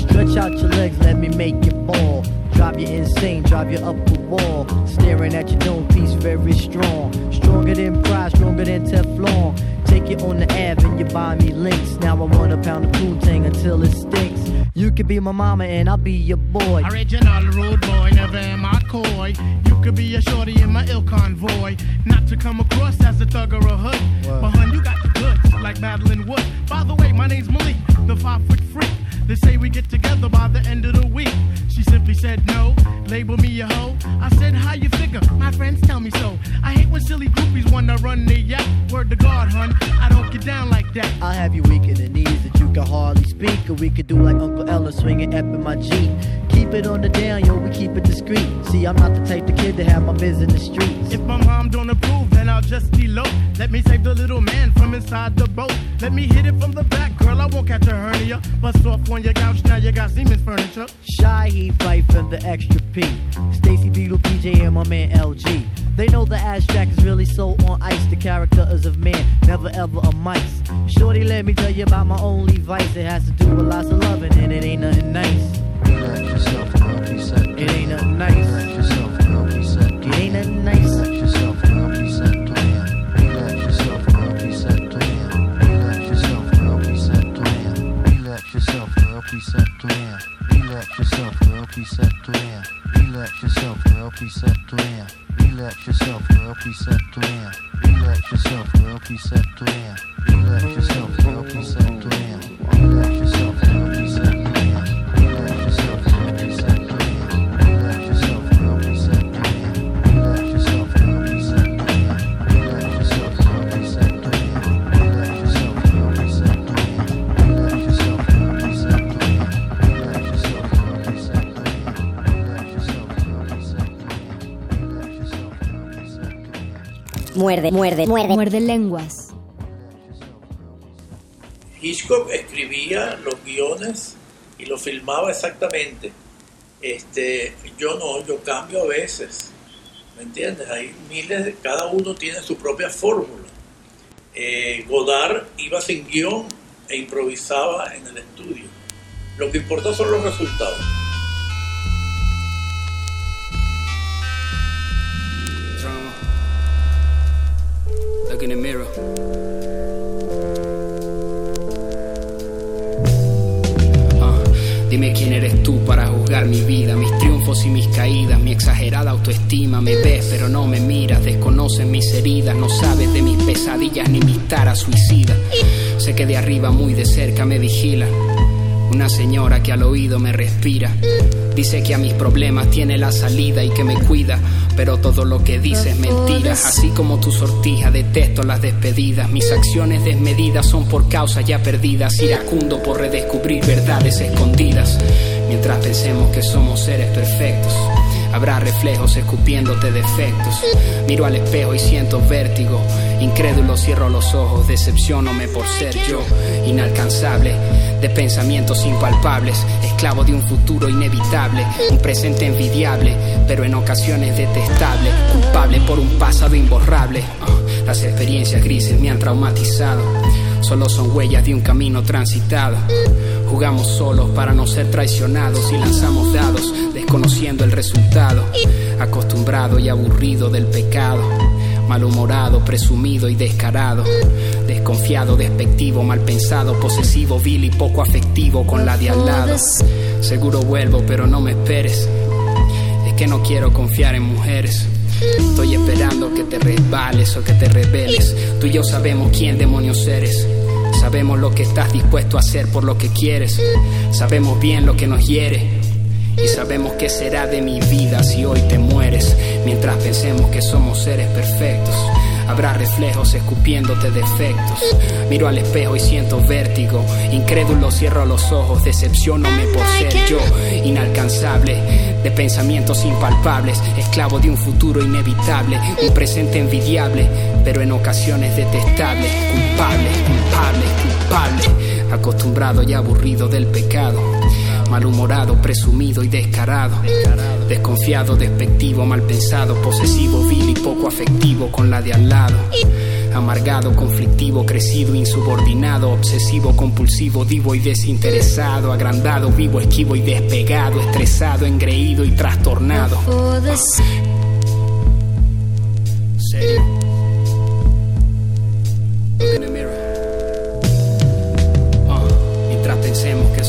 Stretch out your legs, let me make you ball. Drive you insane, drive you up the wall. Staring at your dome piece, very strong. Stronger than pride, stronger than Teflon. Take it on the Ave and you buy me links. Now I want a pound of Poontang until it stinks. You could be my mama and I'll be your boy. Original rude boy, never am I coy. You could be a shorty in my ill convoy. Not to come across as a thug or a hood. What? But hun, you got the goods, like Madeline Wood. By the way, my name's Malik, the five foot freak. They say we get together by the end of the week. She simply said no, label me a hoe. I said, how you figure? My friends tell me so. I hate when silly groupies wanna run the yacht. Word to God, hun, I don't get down like that. I'll have you weak in the knees that you can hardly speak. Or we could do like Uncle Ella swinging up in my Jeep. Keep it on the down, yo, we keep it discreet. See, I'm not the type of kid to have my biz in the streets. If my mom don't approve, then I'll just be low. Let me save the little man from inside the boat. Let me hit it from the back, girl, I won't catch a hernia. Bust off on your couch, now you got Siemens furniture. Shy, he fight for the extra P. Stacy Beetle, PJ, and my man LG. They know the abstract is really so on ice. The character is of man, never ever a mice. Shorty, let me tell you about my only vice. It has to do with lots of loving, and it ain't nothing nice. It ain't nothing nice. It ain't nothing nice. Reset plan. Relax yourself, girl. Reset plan. Relax yourself, girl. Reset plan. Relax yourself, girl. Reset plan. Relax yourself, girl. Reset plan. Relax yourself, girl. Reset plan. Relax Muerde, muerde, muerde. Muerde lenguas. Hitchcock escribía los guiones y los filmaba exactamente. Este, yo no, yo cambio a veces. ¿Me entiendes? Hay miles de, cada uno tiene su propia fórmula. Eh, Godard iba sin guion e improvisaba en el estudio. Lo que importa son los resultados. In mirror. Uh, dime quién eres tú para juzgar mi vida, mis triunfos y mis caídas, mi exagerada autoestima. Me ves, pero no me miras, desconoces mis heridas, no sabes de mis pesadillas ni mis taras suicidas. Sé que de arriba, muy de cerca, me vigila. Una señora que al oído me respira. Dice que a mis problemas tiene la salida y que me cuida. Pero todo lo que dice es mentira. Así como tu sortija, detesto las despedidas. Mis acciones desmedidas son por causas ya perdidas. Iracundo por redescubrir verdades escondidas. Mientras pensemos que somos seres perfectos. Habrá reflejos escupiéndote defectos. Miro al espejo y siento vértigo. Incrédulo cierro los ojos, decepcionome por ser yo. Inalcanzable, de pensamientos impalpables. Esclavo de un futuro inevitable. Un presente envidiable, pero en ocasiones detestable. Culpable por un pasado imborrable. Las experiencias grises me han traumatizado. Solo son huellas de un camino transitado. Jugamos solos para no ser traicionados y lanzamos dados desconociendo el resultado. Acostumbrado y aburrido del pecado. Malhumorado, presumido y descarado. Desconfiado, despectivo, mal pensado, posesivo, vil y poco afectivo con la de al lado. Seguro vuelvo, pero no me esperes. Es que no quiero confiar en mujeres. Estoy esperando que te resbales o que te rebeles. Tú y yo sabemos quién demonios eres. Sabemos lo que estás dispuesto a hacer por lo que quieres. Sabemos bien lo que nos hiere. Y sabemos qué será de mi vida si hoy te mueres. Mientras pensemos que somos seres perfectos. Habrá reflejos escupiéndote defectos. Miro al espejo y siento vértigo. Incrédulo cierro los ojos, decepcionome por ser yo. Inalcanzable, de pensamientos impalpables. Esclavo de un futuro inevitable. Un presente envidiable, pero en ocasiones detestable. Culpable, culpable, culpable. Acostumbrado y aburrido del pecado. Malhumorado, presumido y descarado. Desconfiado, despectivo, mal pensado, posesivo, vil y poco afectivo con la de al lado. Amargado, conflictivo, crecido, insubordinado, obsesivo, compulsivo, divo y desinteresado, agrandado, vivo, esquivo y despegado, estresado, engreído y trastornado. Serio.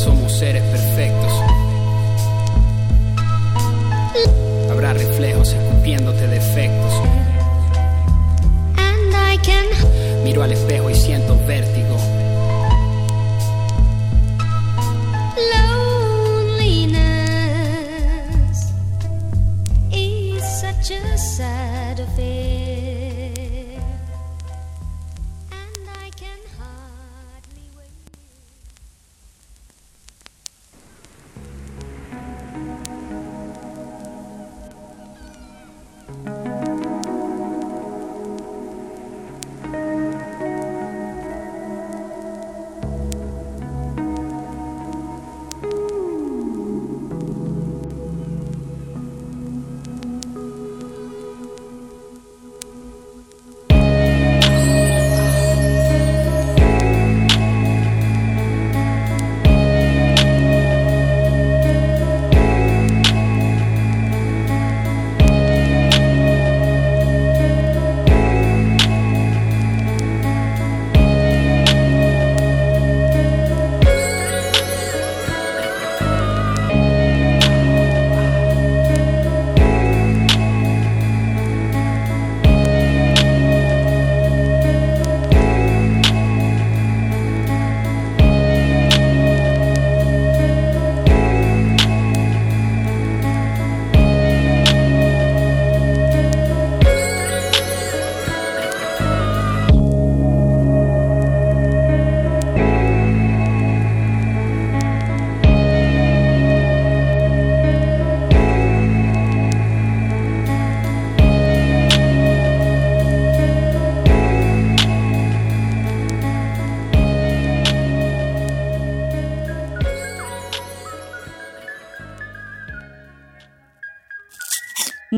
Somos seres perfectos, habrá reflejos escupiéndote defectos. Miro al espejo y siento vértigo. Loneliness is such a sad affair,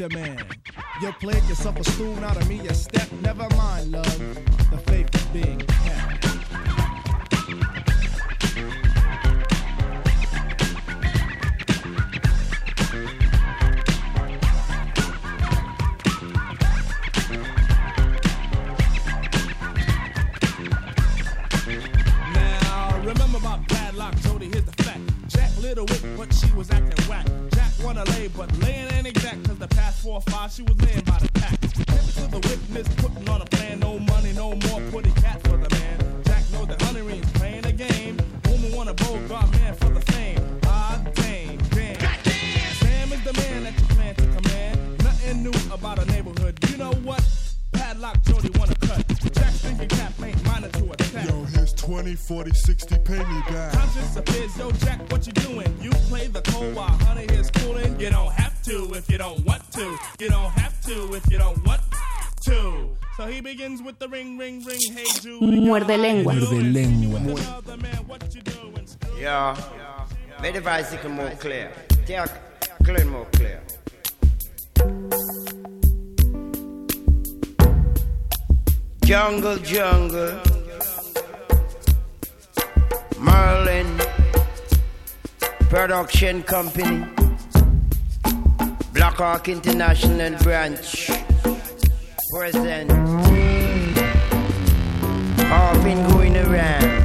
with your man. Muerde lengua. Muerde lengua. Make the bicycle more clear. More clear. Jungle, jungle. Merlin Production Company. Blackhawk International Branch. Present all been going around.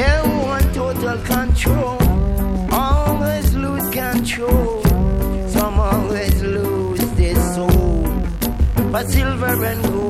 Yeah, total control. Always lose control. Some always lose their soul. But silver and gold.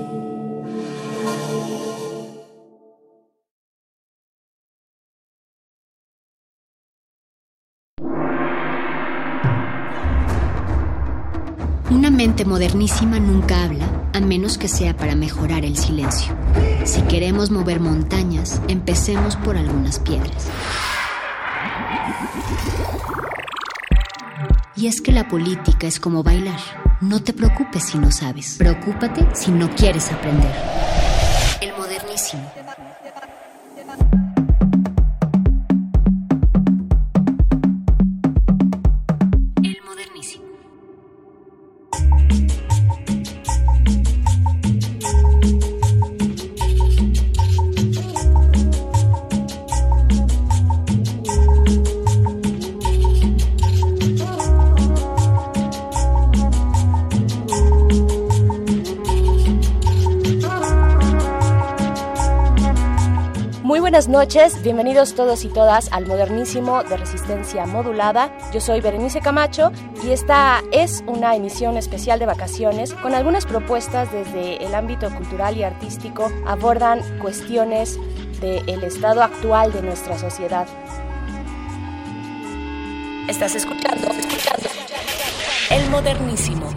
Modernísima nunca habla, a menos que sea para mejorar el silencio. Si queremos mover montañas, empecemos por algunas piedras. Y es que la política es como bailar. No te preocupes si no sabes. Preocúpate si no quieres aprender. El modernísimo. Buenas noches, bienvenidos todos y todas al modernísimo de resistencia modulada. Yo soy Berenice Camacho y esta es una emisión especial de vacaciones con algunas propuestas desde el ámbito cultural y artístico abordan cuestiones del estado actual de nuestra sociedad. Estás escuchando, escuchando el modernísimo.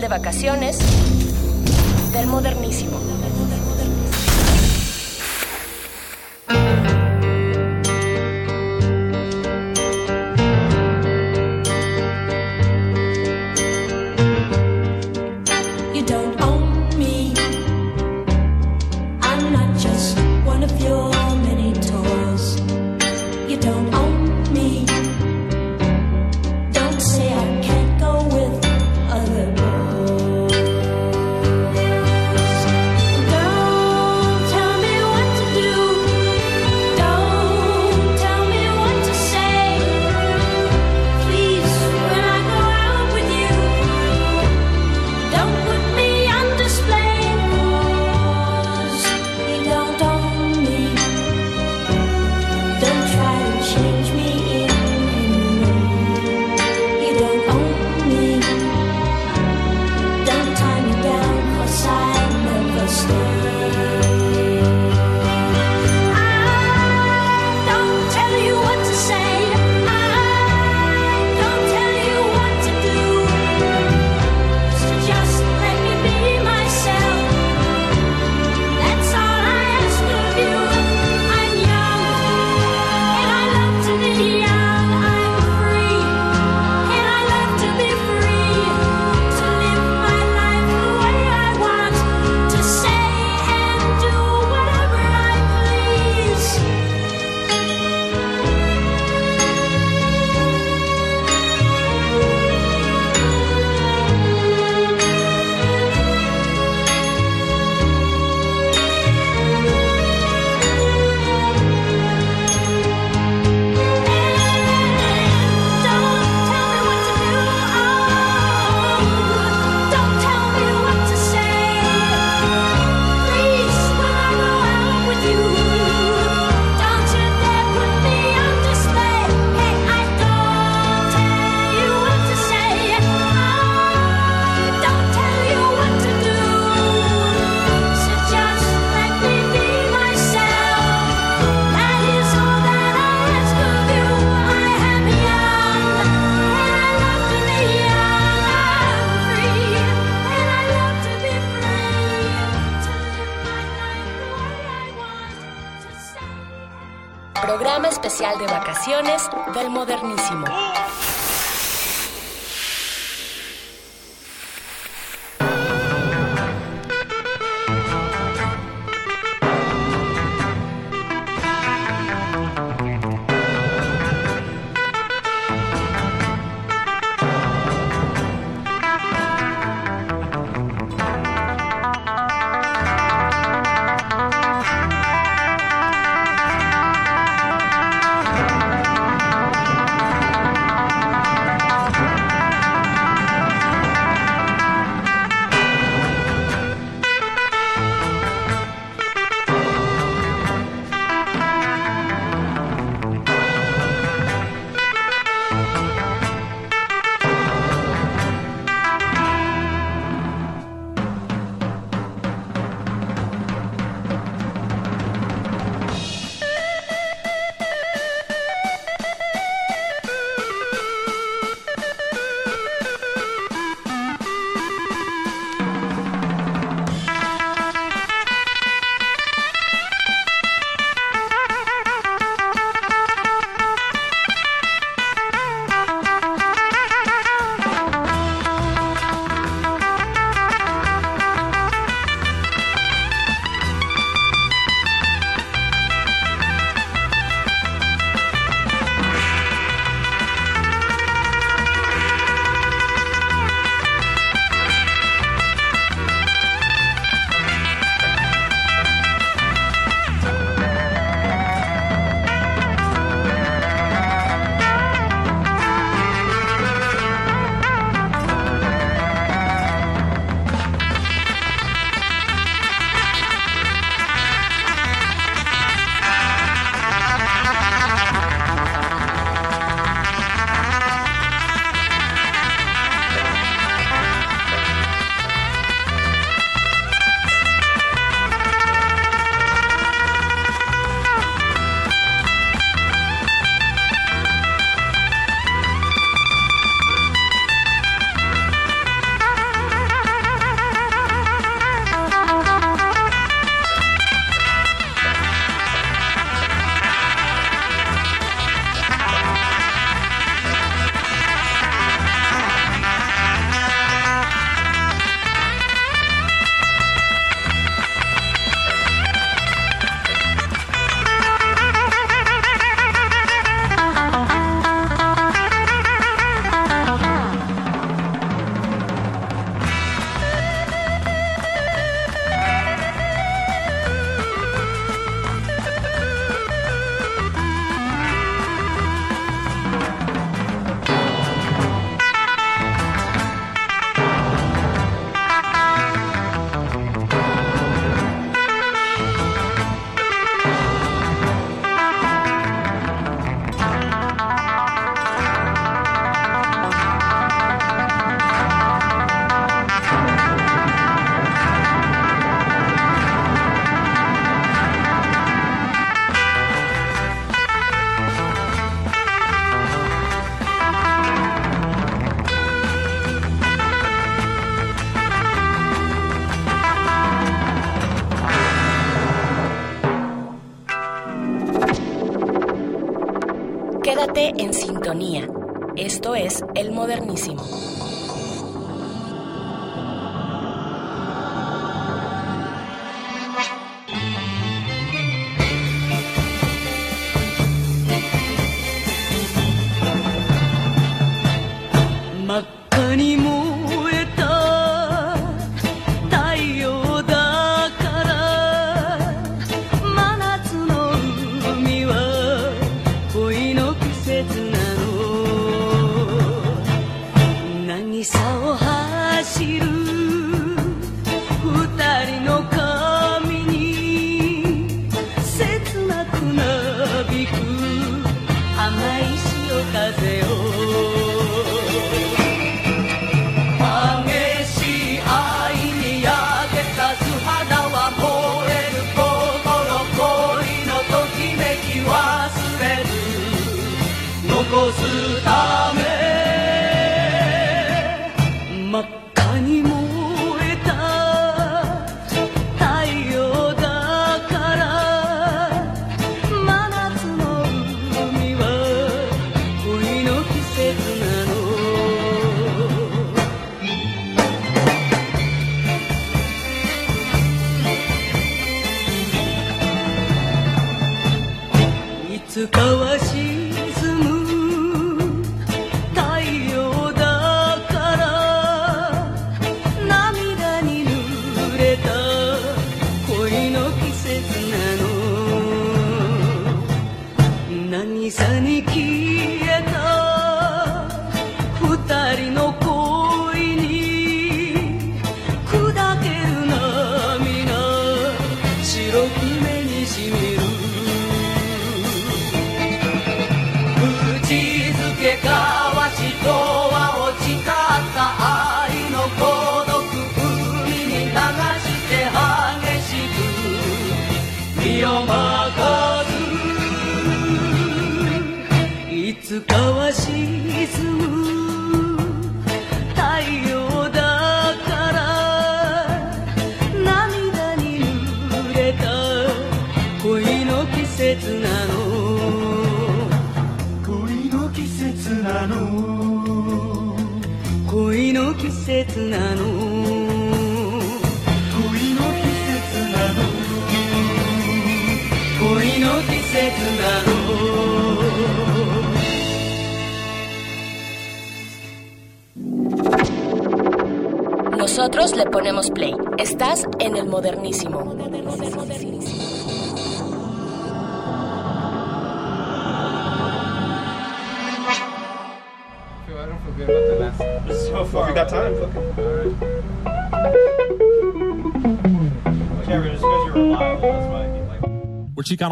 De vacaciones del modernísimo.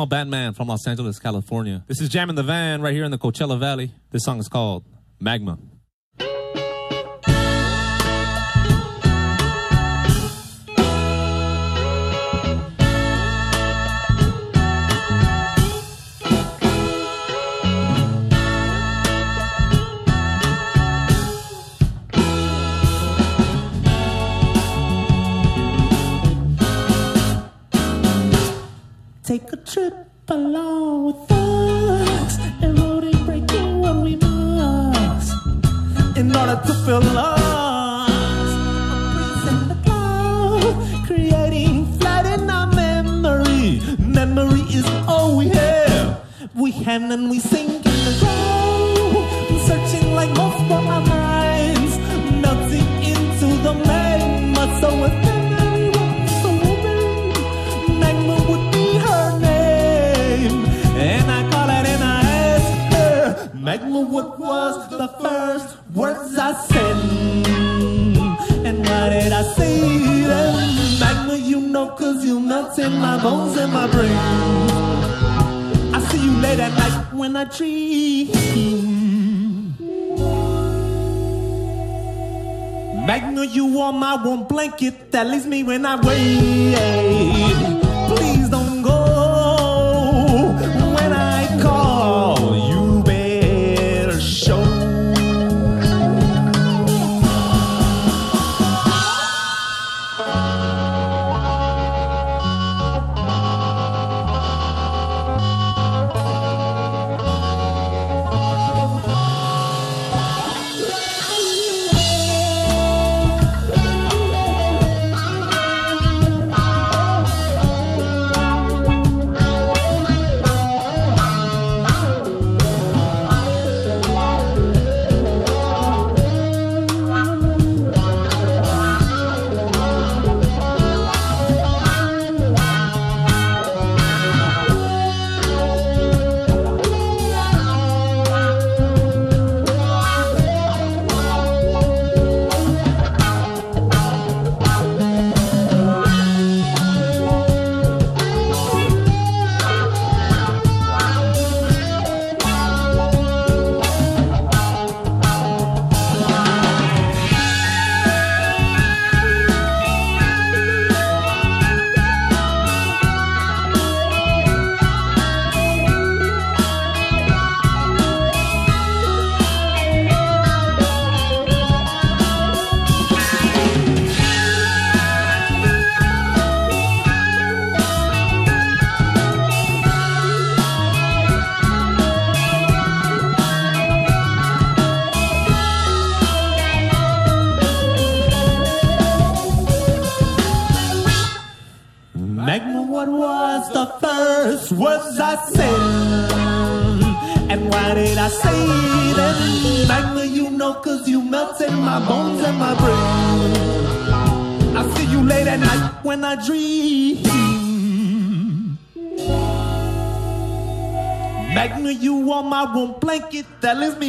Batman from Los Angeles, California. This is Jam in the Van right here in the Coachella Valley. This song is called Magma.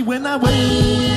When I wake.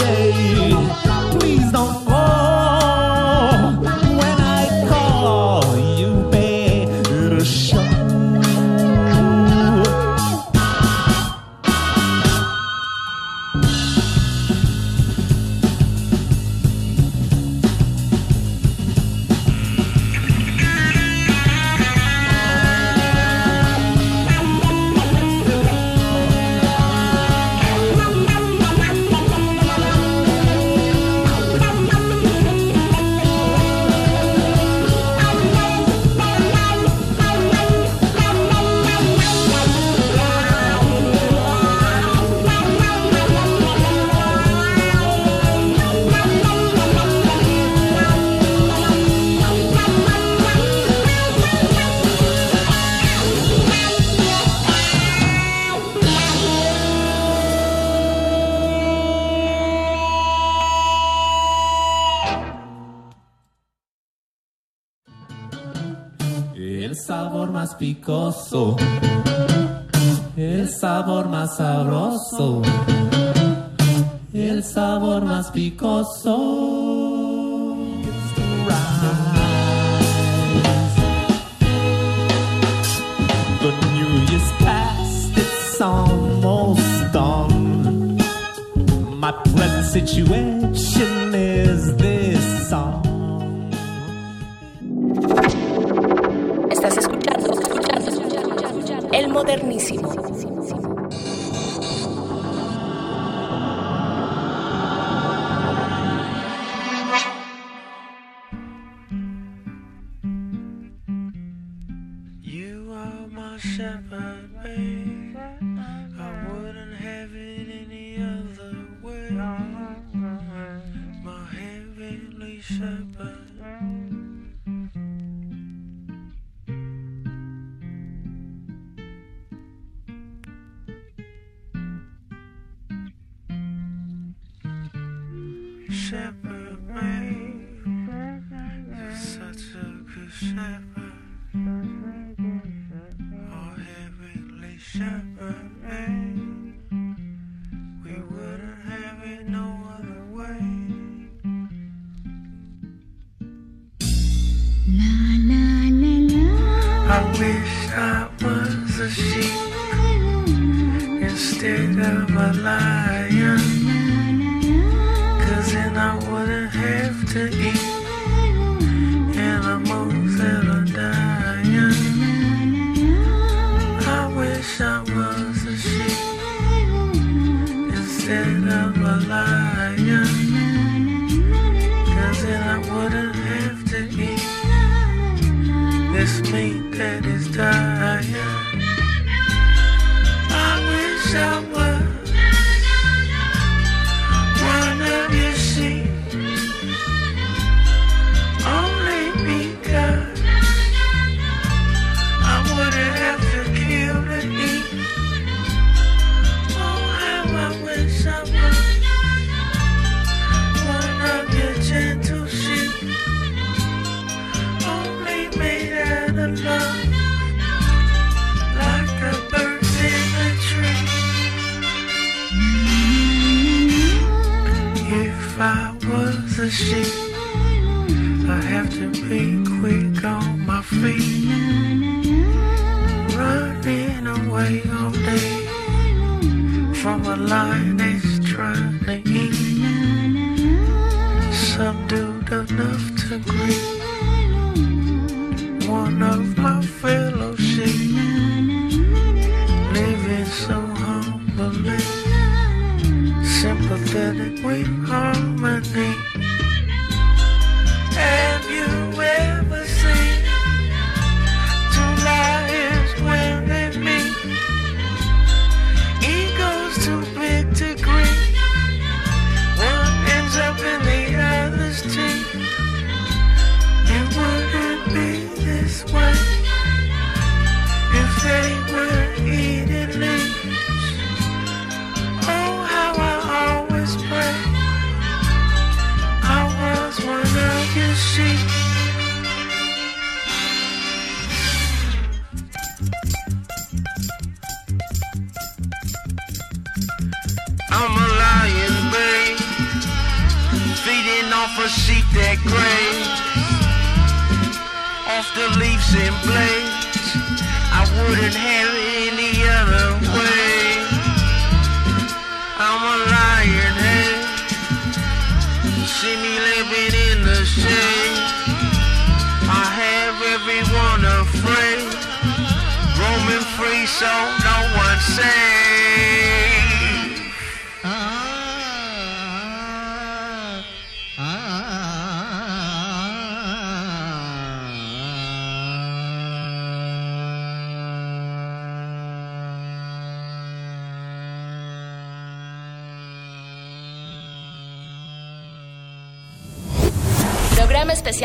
blame her.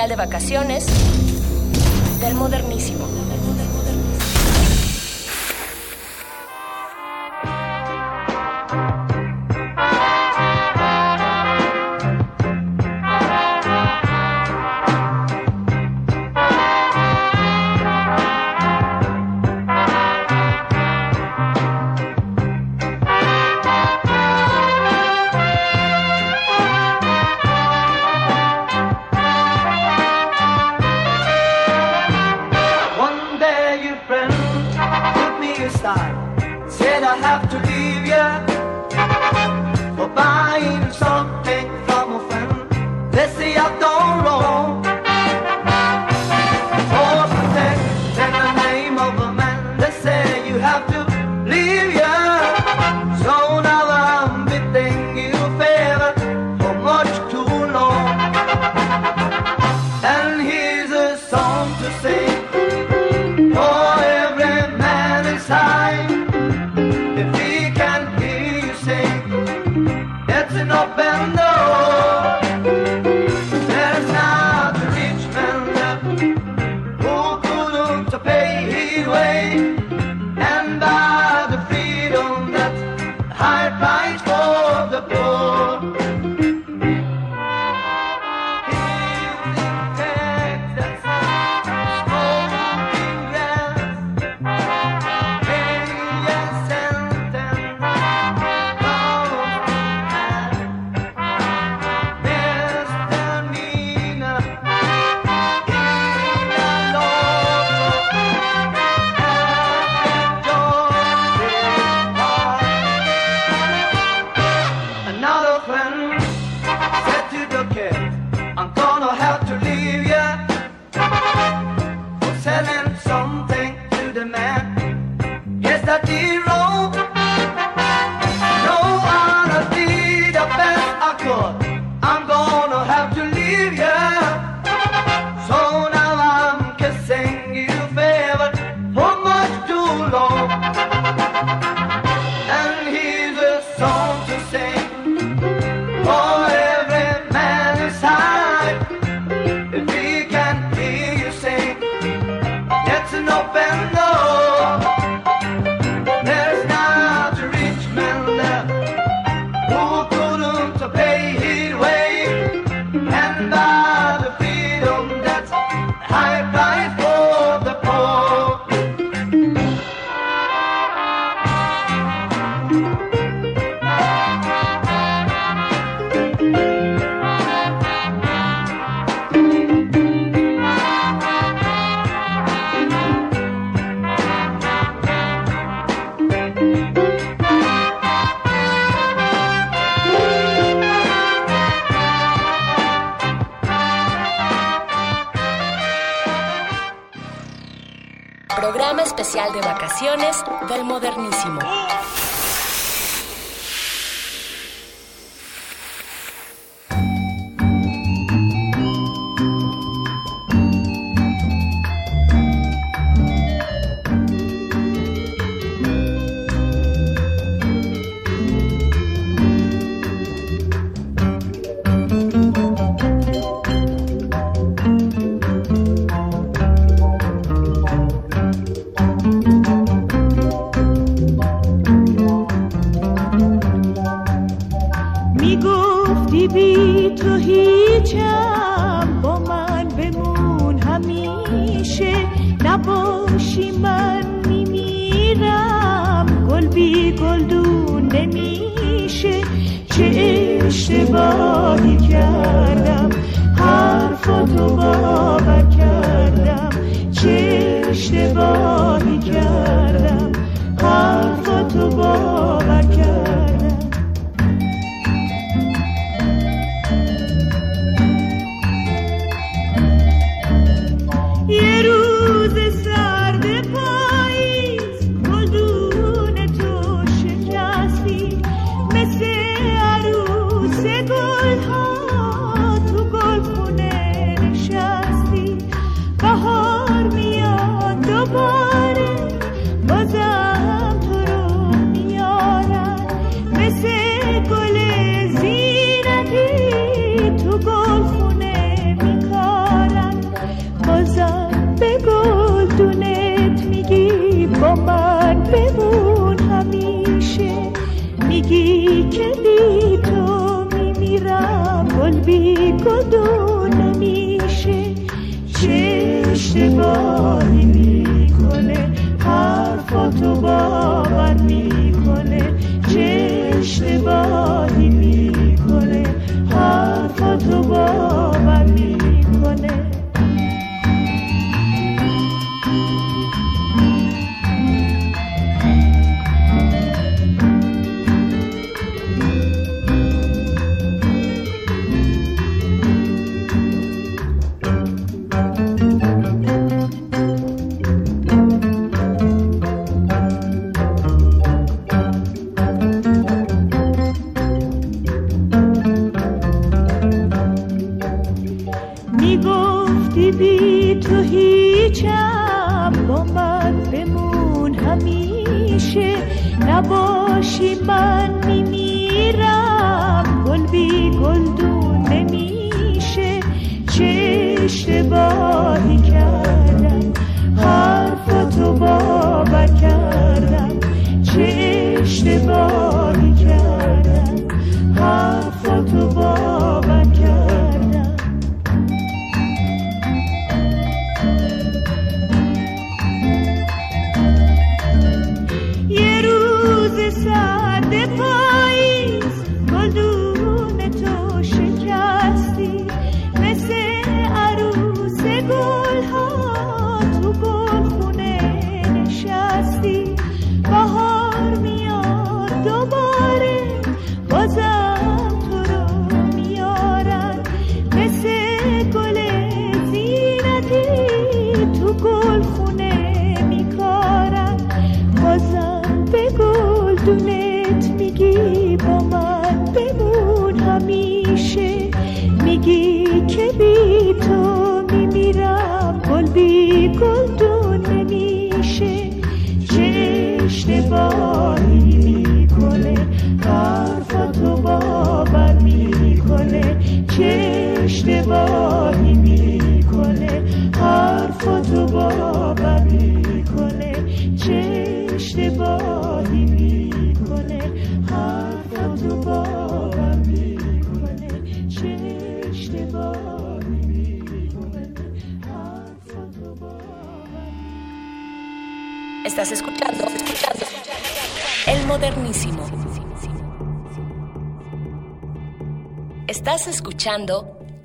De vacaciones del modernísimo.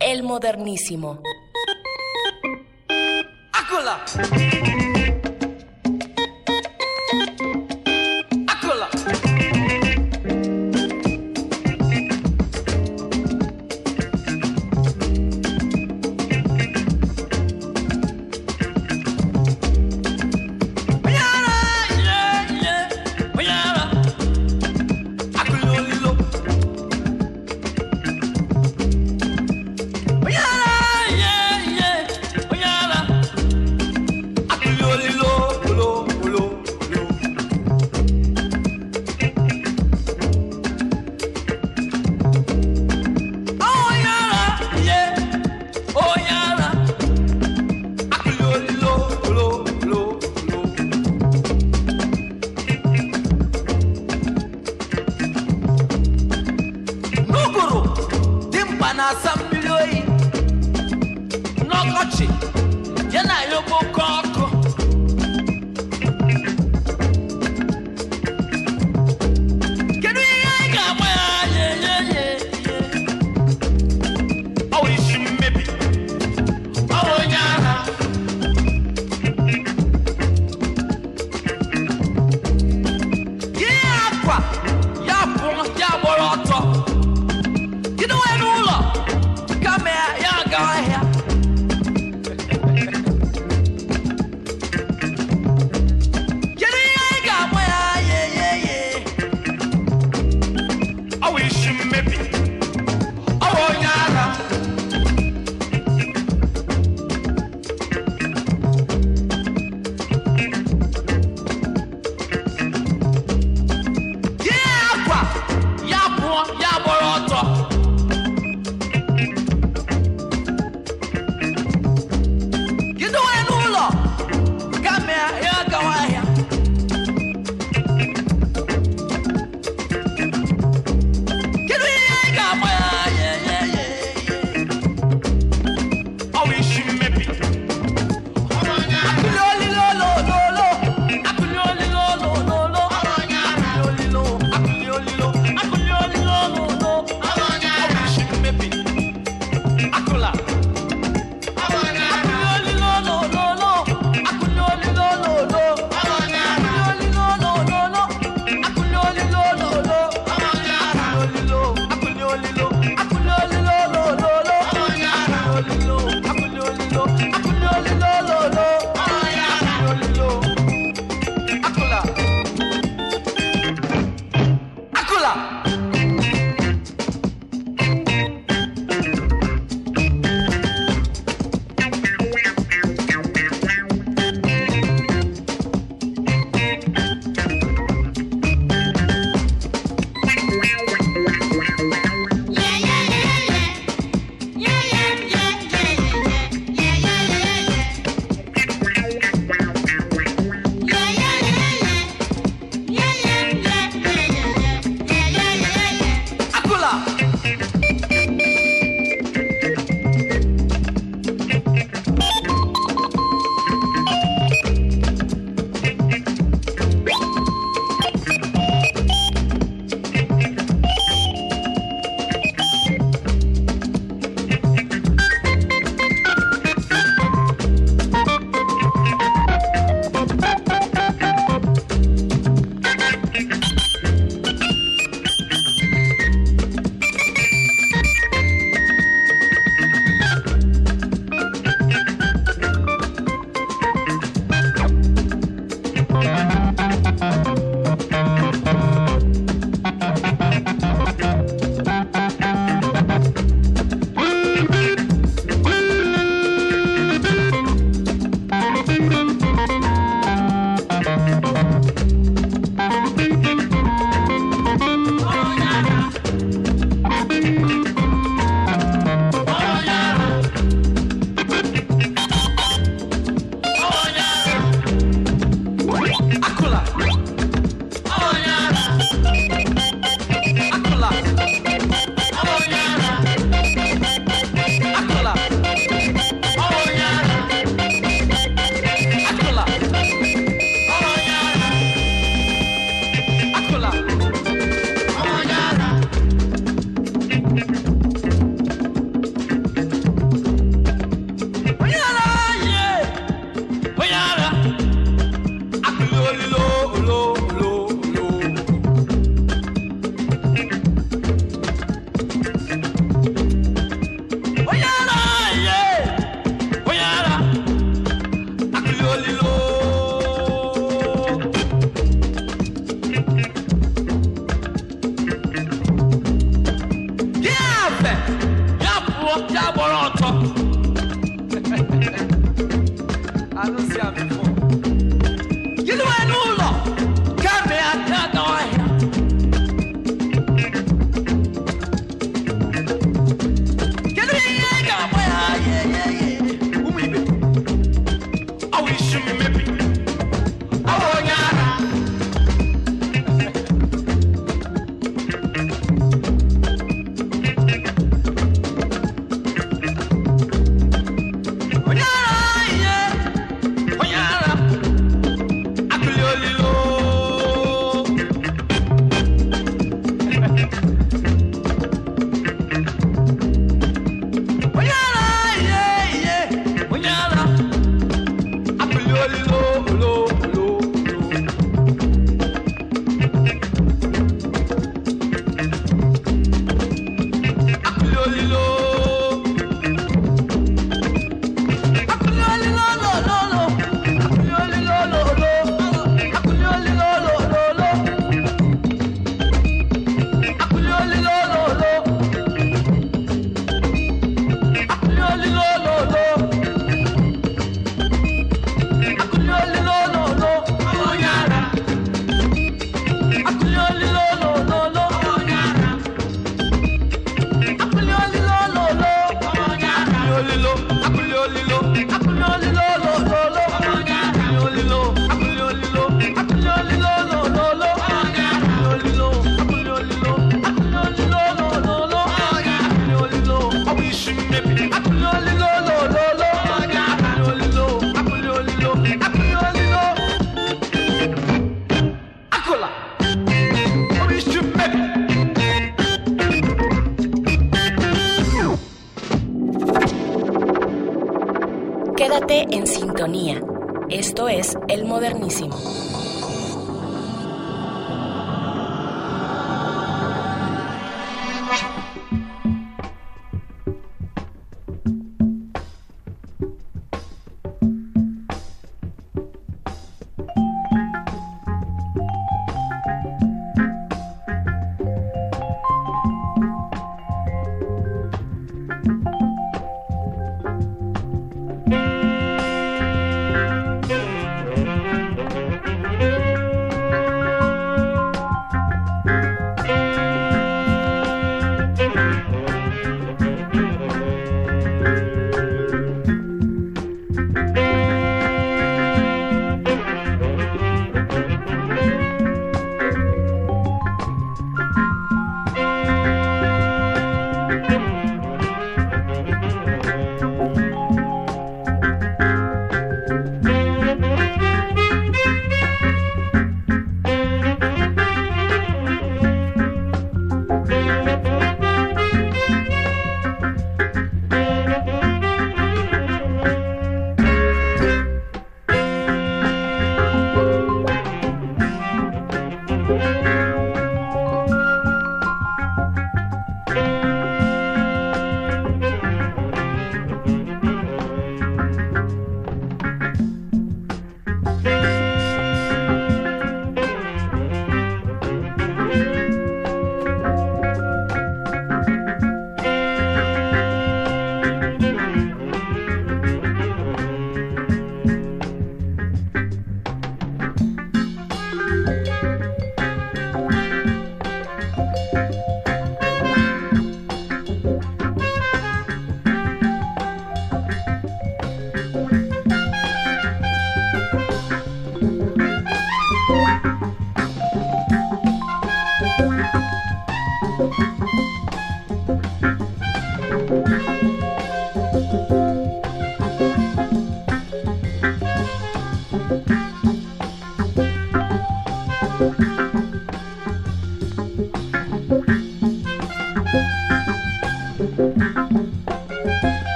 El Modernísimo.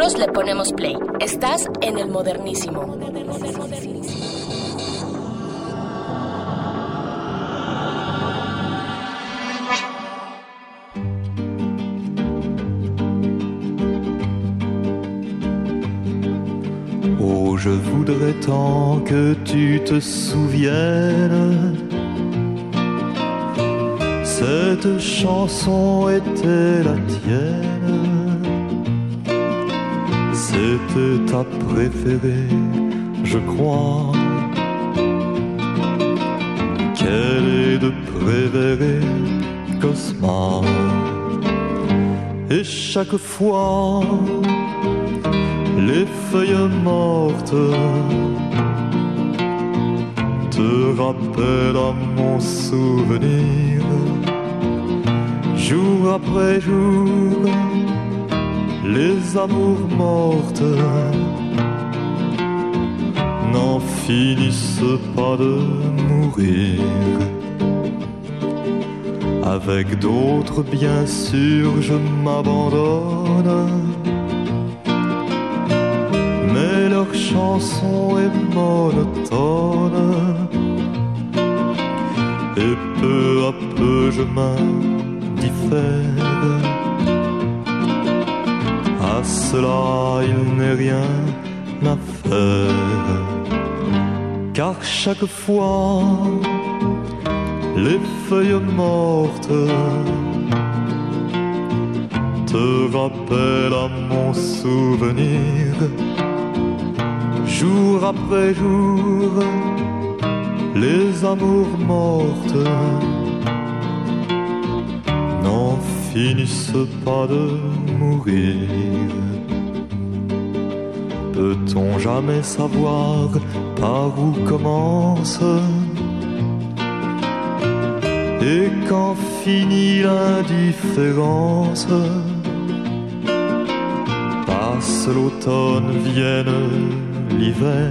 Nosotros le ponemos play. Estás en el modernísimo. Oh, je voudrais tant que tu te souviennes. Cette chanson était la tienne. Préférée, je crois. Quelle est de préférée, Cosma. Et chaque fois, les feuilles mortes te rappellent à mon souvenir, jour après jour, les amours mortes Avec d'autres, bien sûr, je m'abandonne mais leur chanson est monotone. Et peu à peu je m'indiffère. À cela il n'est rien à faire. Chaque fois, les feuilles mortes te rappellent à mon souvenir jour après jour, les amours mortes n'en finissent pas de mourir. Peut-on jamais savoir par où commence et quand finit l'indifférence? passe l'automne, vienne l'hiver.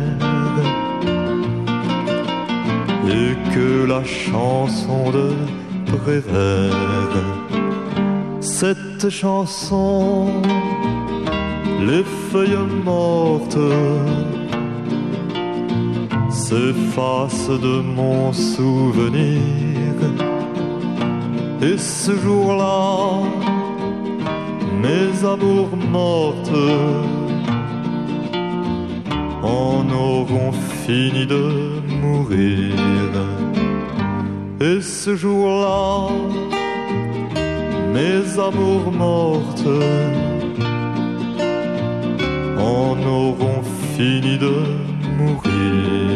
Et que la chanson de Prévert, cette chanson, les feuilles mortes s'effacent de mon souvenir. Et ce jour-là, mes amours mortes en auront fini de mourir. Et ce jour-là, mes amours mortes en auront fini de mourir.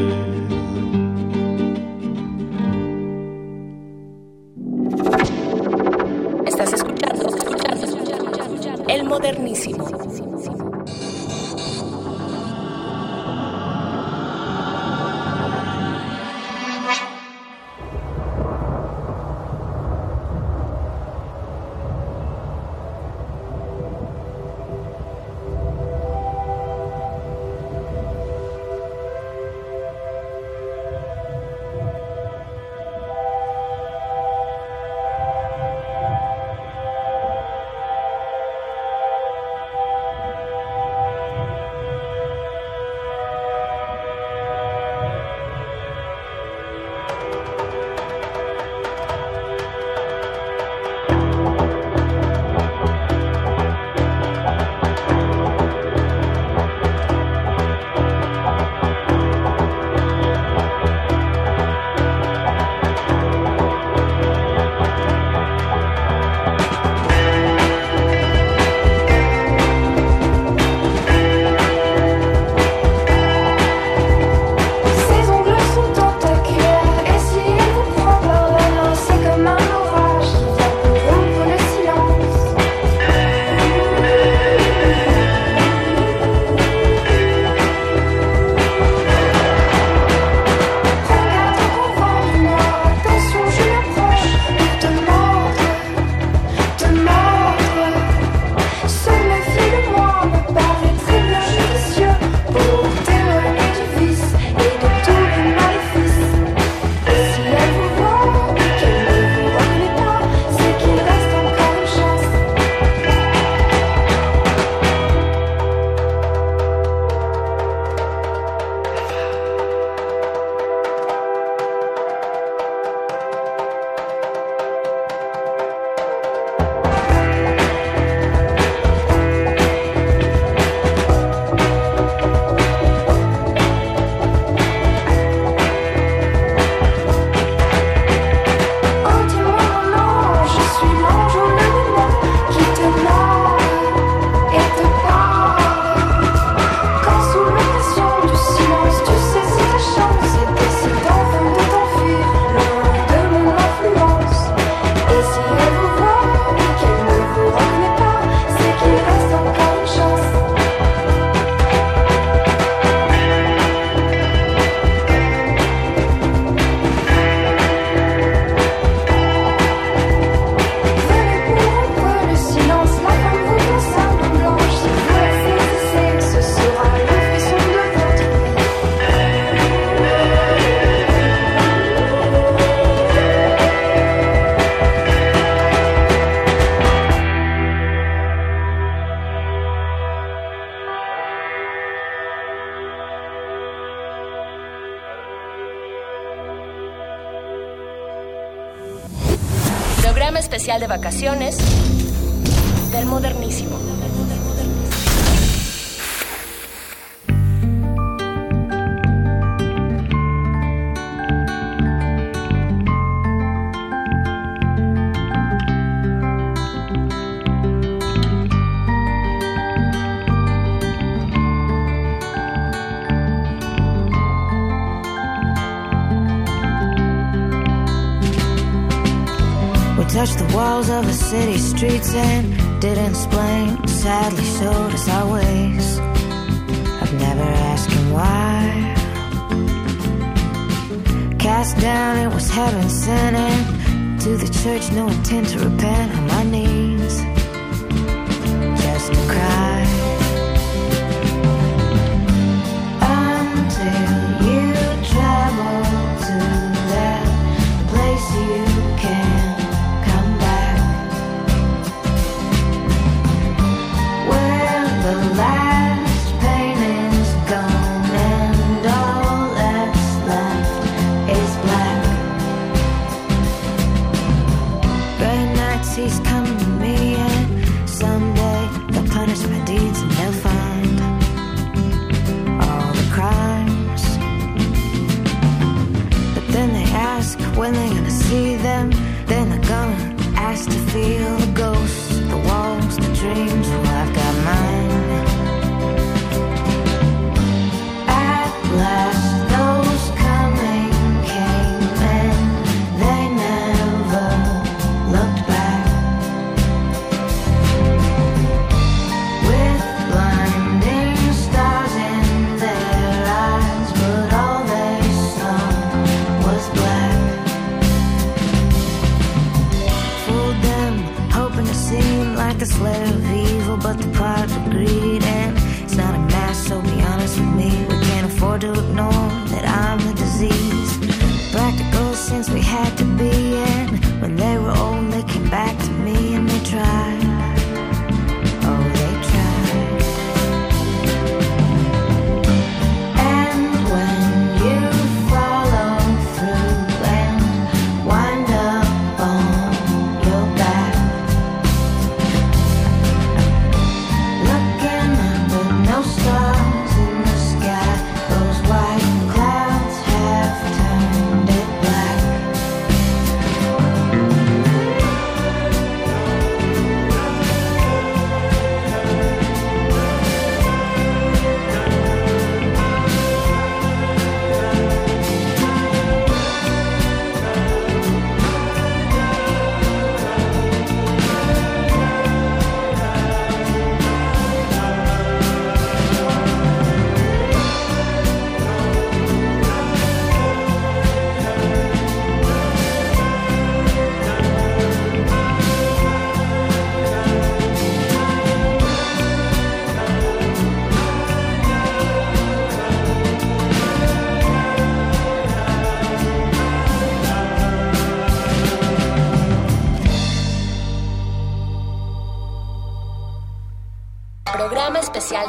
De vacaciones del modernísimo. Streets and didn't explain. Sadly showed us our ways. I've never asked him why. Cast down, it was heaven sent. And to the church, no intent to repent on my knees. Just to cry.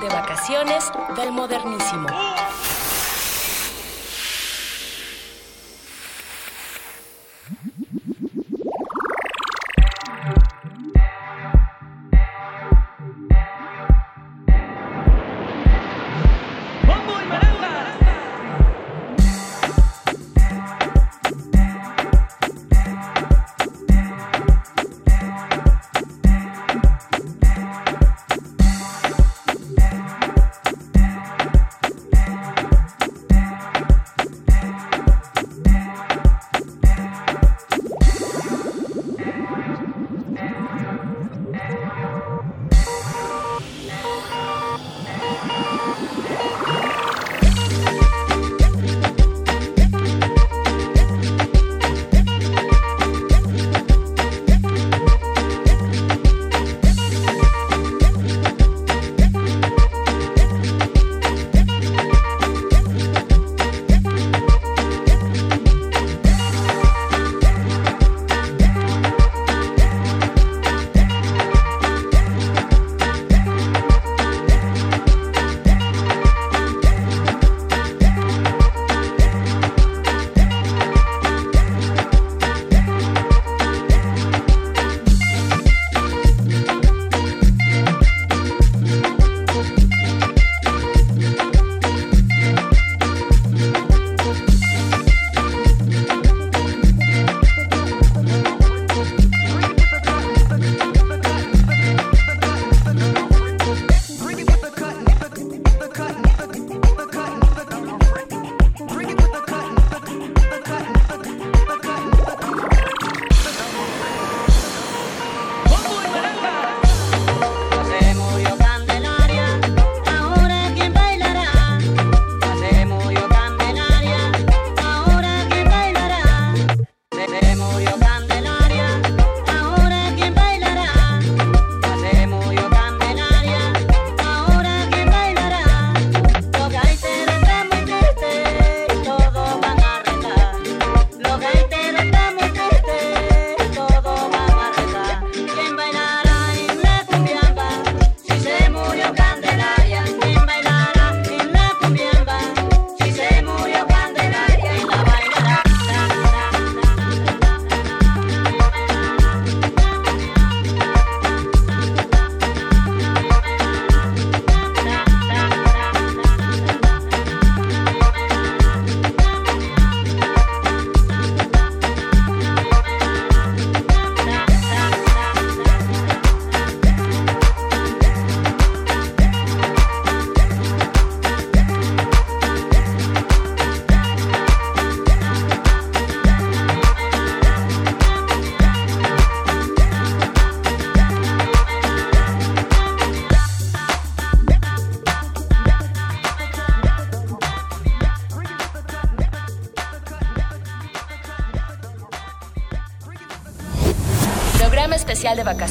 De vacaciones del modernísimo.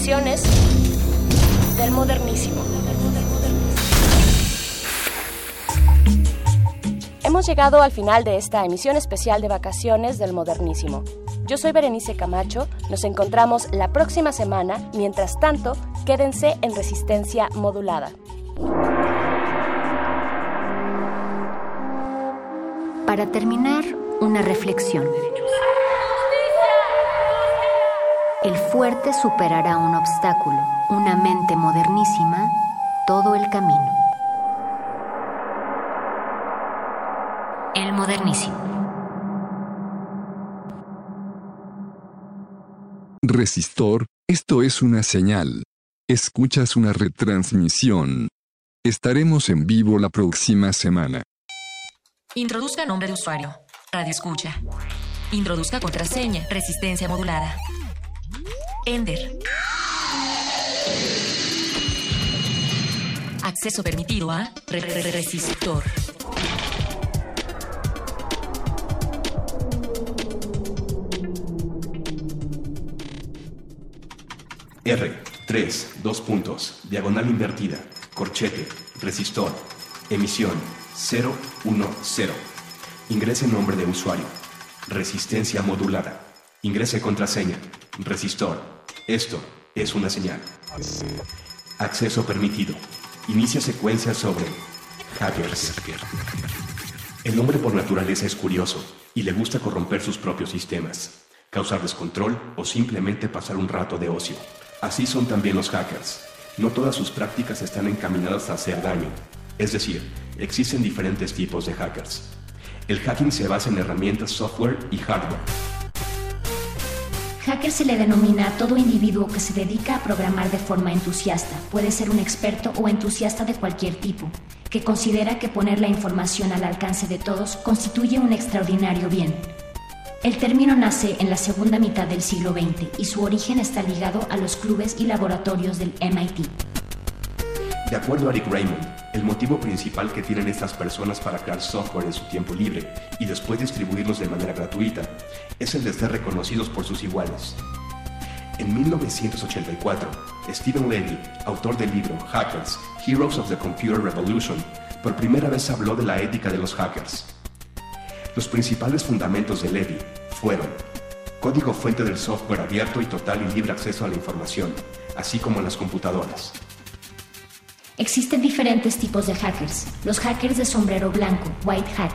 Vacaciones del modernísimo. Hemos llegado al final de esta emisión especial de vacaciones del modernísimo. Yo soy Berenice Camacho, nos encontramos la próxima semana, mientras tanto, quédense en resistencia modulada. Para terminar, una reflexión. Fuerte superará un obstáculo, una mente modernísima, todo el camino. El modernísimo. Resistor, esto es una señal. Escuchas una retransmisión. Estaremos en vivo la próxima semana. Introduzca nombre de usuario. Radio escucha. Introduzca contraseña. Resistencia modulada. Ender. Acceso permitido a re- re- re- resistor. R, 3, dos puntos, diagonal invertida, corchete, resistor, emisión, 0, 1, 0. Ingrese nombre de usuario, resistencia modulada. Ingrese contraseña, resistor. Esto es una señal. Acceso permitido. inicia secuencia sobre hackers. El hombre por naturaleza es curioso y le gusta corromper sus propios sistemas, causar descontrol o simplemente pasar un rato de ocio. Así son también los hackers. No todas sus prácticas están encaminadas a hacer daño. Es decir, existen diferentes tipos de hackers. El hacking se basa en herramientas software y hardware. Hacker se le denomina a todo individuo que se dedica a programar de forma entusiasta, puede ser un experto o entusiasta de cualquier tipo, que considera que poner la información al alcance de todos constituye un extraordinario bien. El término nace en la segunda mitad del siglo XX y su origen está ligado a los clubes y laboratorios del MIT. De acuerdo a Eric Raymond, el motivo principal que tienen estas personas para crear software en su tiempo libre y después distribuirlos de manera gratuita es el de ser reconocidos por sus iguales. En 1984, Stephen Levy, autor del libro Hackers, Heroes of the Computer Revolution, por primera vez habló de la ética de los hackers. Los principales fundamentos de Levy fueron código fuente del software abierto y total y libre acceso a la información, así como las computadoras. Existen diferentes tipos de hackers. Los hackers de sombrero blanco, white hat,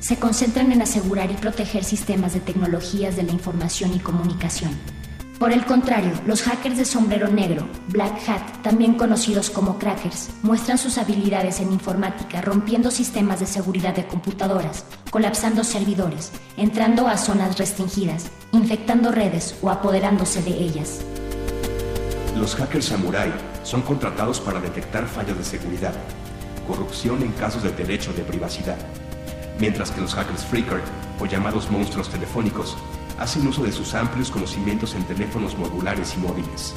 se concentran en asegurar y proteger sistemas de tecnologías de la información y comunicación. Por el contrario, los hackers de sombrero negro, black hat, también conocidos como crackers, muestran sus habilidades en informática rompiendo sistemas de seguridad de computadoras, colapsando servidores, entrando a zonas restringidas, infectando redes o apoderándose de ellas. Los hackers samurai son contratados para detectar fallas de seguridad, corrupción en casos de derecho de privacidad, mientras que los hackers freaker, o llamados monstruos telefónicos, hacen uso de sus amplios conocimientos en teléfonos modulares y móviles.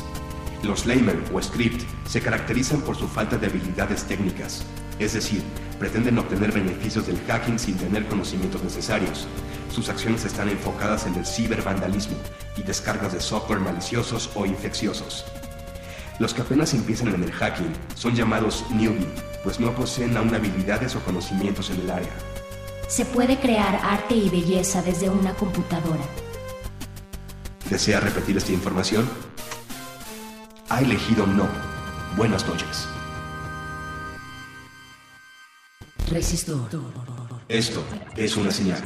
Los laymen o script se caracterizan por su falta de habilidades técnicas, es decir, pretenden obtener beneficios del hacking sin tener conocimientos necesarios. Sus acciones están enfocadas en el cibervandalismo y descargas de software maliciosos o infecciosos. Los que apenas empiezan en el hacking son llamados newbie, pues no poseen aún habilidades o conocimientos en el área. Se puede crear arte y belleza desde una computadora. ¿Desea repetir esta información? Ha elegido no. Buenas noches. Resistor. Esto es una señal.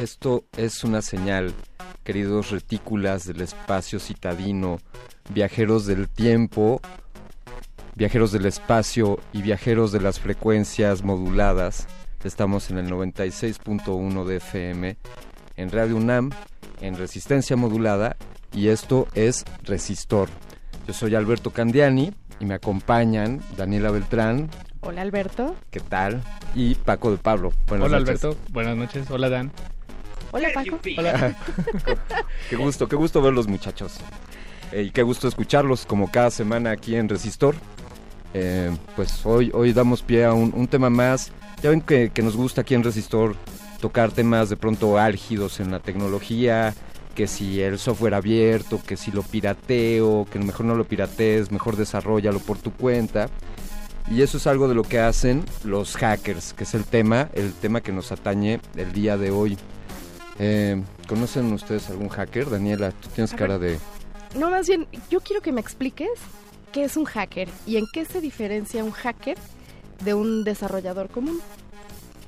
Esto es una señal, queridos retículas del espacio citadino, viajeros del tiempo, viajeros del espacio y viajeros de las frecuencias moduladas. Estamos en el 96.1 de FM, en Radio UNAM, en resistencia modulada, y esto es Resistor. Yo soy Alberto Candiani y me acompañan Daniela Beltrán, Hola Alberto. ¿qué tal? Y Paco de Pablo. Buenas Hola noches. Alberto, buenas noches. Hola Dan. Hola Paco. Hola. qué gusto, qué gusto verlos muchachos. Eh, y qué gusto escucharlos como cada semana aquí en Resistor. Eh, pues hoy, hoy damos pie a un, un tema más. Ya ven que, que nos gusta aquí en Resistor tocar temas de pronto álgidos en la tecnología, que si el software abierto, que si lo pirateo, que mejor no lo piratees, mejor desarrollalo por tu cuenta. Y eso es algo de lo que hacen los hackers, que es el tema, el tema que nos atañe el día de hoy. Eh, ¿Conocen ustedes algún hacker? Daniela, tú tienes A cara ver. de... No, más bien, yo quiero que me expliques qué es un hacker y en qué se diferencia un hacker de un desarrollador común.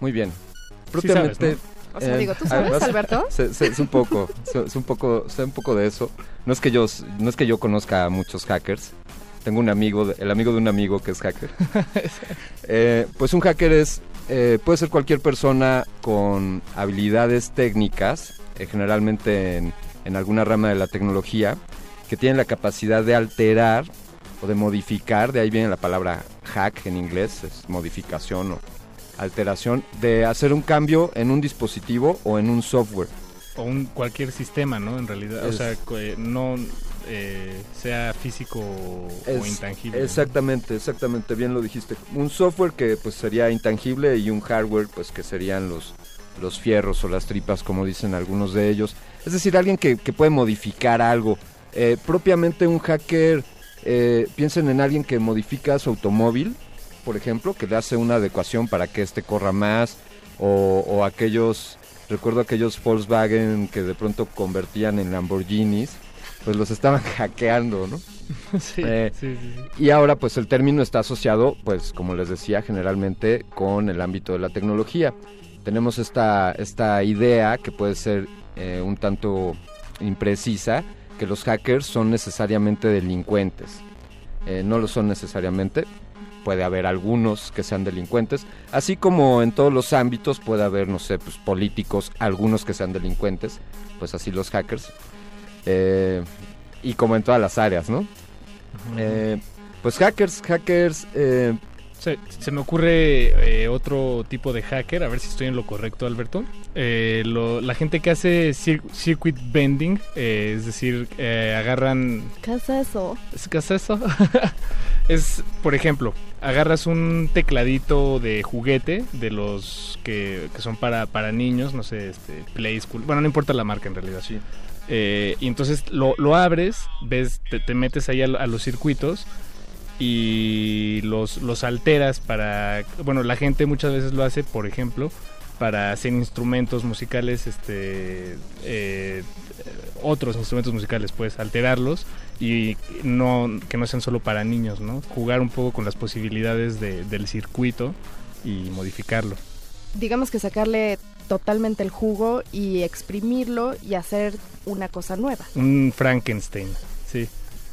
Muy bien. Sí Propiamente... sabes, ¿no? O sea, digo, ¿tú sabes, Alberto? sé- sé- sé un poco, sé, sé un poco, sé un poco de eso. No es que yo, no es que yo conozca a muchos hackers. Tengo un amigo, el amigo de un amigo que es hacker. Eh, pues un hacker es, eh, puede ser cualquier persona con habilidades técnicas, eh, generalmente en, en alguna rama de la tecnología, que tiene la capacidad de alterar o de modificar, de ahí viene la palabra hack en inglés, es modificación o alteración, de hacer un cambio en un dispositivo o en un software. O un cualquier sistema, ¿no? En realidad, o sea, eh, no eh, sea físico o intangible. Exactamente, exactamente, bien lo dijiste. Un software que pues sería intangible y un hardware pues que serían los, los fierros o las tripas como dicen algunos de ellos. Es decir, alguien que, que puede modificar algo. Eh, propiamente un hacker, eh, piensen en alguien que modifica su automóvil, por ejemplo, que le hace una adecuación para que éste corra más o, o aquellos Recuerdo aquellos Volkswagen que de pronto convertían en Lamborghinis, pues los estaban hackeando, ¿no? Sí, Eh, sí, sí, sí. Y ahora pues el término está asociado, pues como les decía, generalmente con el ámbito de la tecnología. Tenemos esta, esta idea que puede ser eh, un tanto imprecisa, que los hackers son necesariamente delincuentes. Eh, no lo son necesariamente, puede haber algunos que sean delincuentes, así como en todos los ámbitos puede haber, no sé, pues políticos, algunos que sean delincuentes, pues así los hackers. Eh, y como en todas las áreas, ¿no? Eh, pues hackers, hackers, eh, Se, se me ocurre eh, otro tipo de hacker, a ver si estoy en lo correcto, Alberto. Eh, lo- la gente que hace cir- circuit bending, eh, es decir, eh, agarran ¿Qué es eso? ¿Es- ¿Qué es eso? es, por ejemplo, agarras un tecladito de juguete de los que, que son para, para niños, no sé, este, Play School. Bueno, no importa la marca en realidad. Eh, y entonces lo, lo abres, ves, te, te metes ahí a, a los circuitos y los, los alteras para... Bueno, la gente muchas veces lo hace, por ejemplo, para hacer instrumentos musicales, este, eh, otros instrumentos musicales, pues alterarlos y no que no sean solo para niños, ¿no? Jugar un poco con las posibilidades de- del circuito y modificarlo. Digamos que sacarle totalmente el jugo y exprimirlo y hacer una cosa nueva. Un Frankenstein, sí.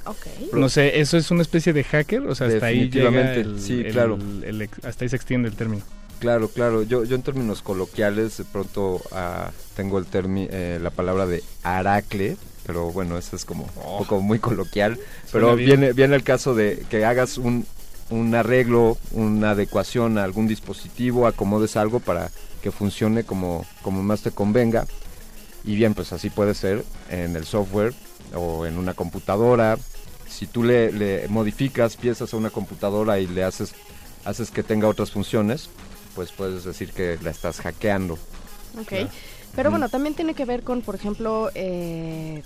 Ok. No sé, eso es una especie de hacker, o sea, hasta ahí llega Definitivamente, el- sí, el- claro. el ex- hasta ahí se extiende el término. Claro, claro. Yo, yo en términos coloquiales de pronto ah, tengo el termi- eh, la palabra de aracle, pero bueno, eso es como un poco muy coloquial. Pero viene, viene el caso de que hagas un, un arreglo, una adecuación a algún dispositivo, acomodes algo para que funcione como, como más te convenga. Y bien, pues así puede ser en el software o en una computadora. Si tú le, le modificas piezas a una computadora y le haces, haces que tenga otras funciones, pues puedes decir que la estás hackeando. Ok. Pero bueno, también tiene que ver con, por ejemplo, eh,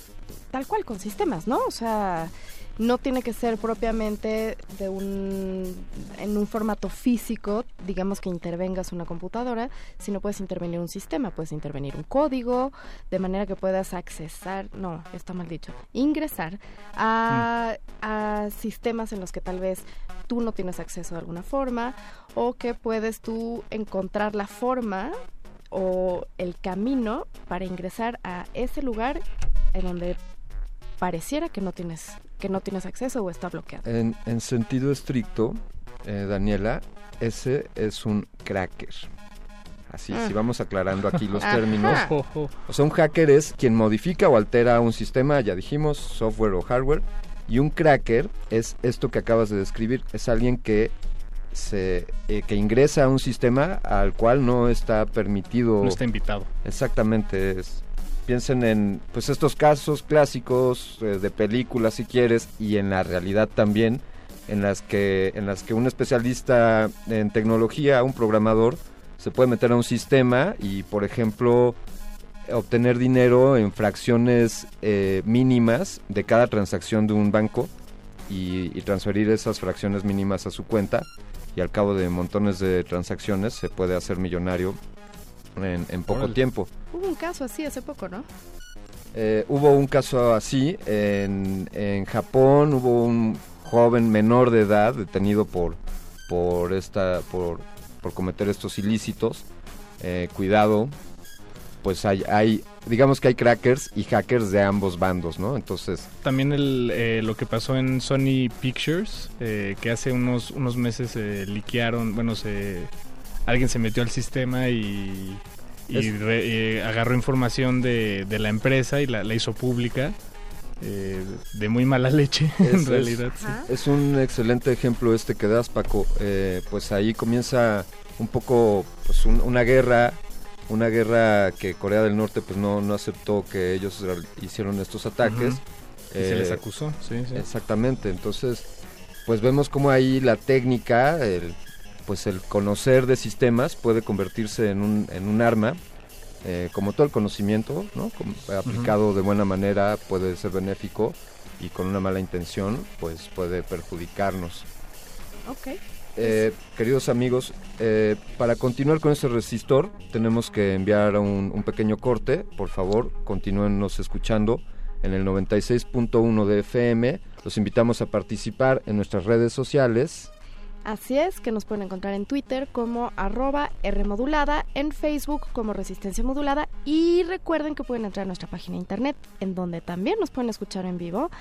tal cual con sistemas, ¿no? O sea, no tiene que ser propiamente de un en un formato físico, digamos que intervengas una computadora, sino puedes intervenir un sistema, puedes intervenir un código, de manera que puedas accesar, no, está mal dicho, ingresar a, a sistemas en los que tal vez tú no tienes acceso de alguna forma o que puedes tú encontrar la forma o el camino para ingresar a ese lugar en donde pareciera que no tienes que no tienes acceso o está bloqueado. En, en sentido estricto, eh, Daniela, ese es un cracker. Así, Ah. si vamos aclarando aquí los términos. O sea, un hacker es quien modifica o altera un sistema, ya dijimos, software o hardware. Y un cracker es esto que acabas de describir. Es alguien que se eh, que ingresa a un sistema al cual no está permitido. No está invitado. Exactamente. Es, piensen en pues estos casos clásicos eh, de películas si quieres y en la realidad también en las que en las que un especialista en tecnología, un programador se puede meter a un sistema y por ejemplo obtener dinero en fracciones eh, mínimas de cada transacción de un banco y, y transferir esas fracciones mínimas a su cuenta y al cabo de montones de transacciones se puede hacer millonario en, en poco Órale. tiempo. Hubo un caso así hace poco, ¿no? Eh, hubo un caso así en, en Japón, hubo un joven menor de edad detenido por por esta por, por cometer estos ilícitos. Eh, cuidado, pues hay, hay digamos que hay crackers y hackers de ambos bandos, ¿no? Entonces También el, eh, lo que pasó en Sony Pictures, eh, que hace unos, unos meses eh, liquearon, bueno, se, alguien se metió al sistema y, y Es- re- eh, agarró información de, de la empresa y la, la hizo pública. eh, de muy mala leche, Es- en es- realidad. Es, un excelente ejemplo este que das, Paco. Eh, pues ahí comienza un poco pues, un- una guerra, una guerra que Corea del Norte pues no, no aceptó que ellos hicieron estos ataques. Y se les acusó, sí, sí. Exactamente, entonces pues vemos como ahí la técnica, el, pues el conocer de sistemas puede convertirse en un, en un arma. eh, como todo el conocimiento, ¿no? Como aplicado de buena manera puede ser benéfico y con una mala intención pues puede perjudicarnos. Ok. eh, queridos amigos, eh, para continuar con este resistor tenemos que enviar un, un pequeño corte. Por favor, continúennos escuchando en el 96.1 de FM. Los invitamos a participar en nuestras redes sociales. Así es, que nos pueden encontrar en Twitter como arroba Rmodulada, en Facebook como Resistencia Modulada y recuerden que pueden entrar a nuestra página de internet en donde también nos pueden escuchar en vivo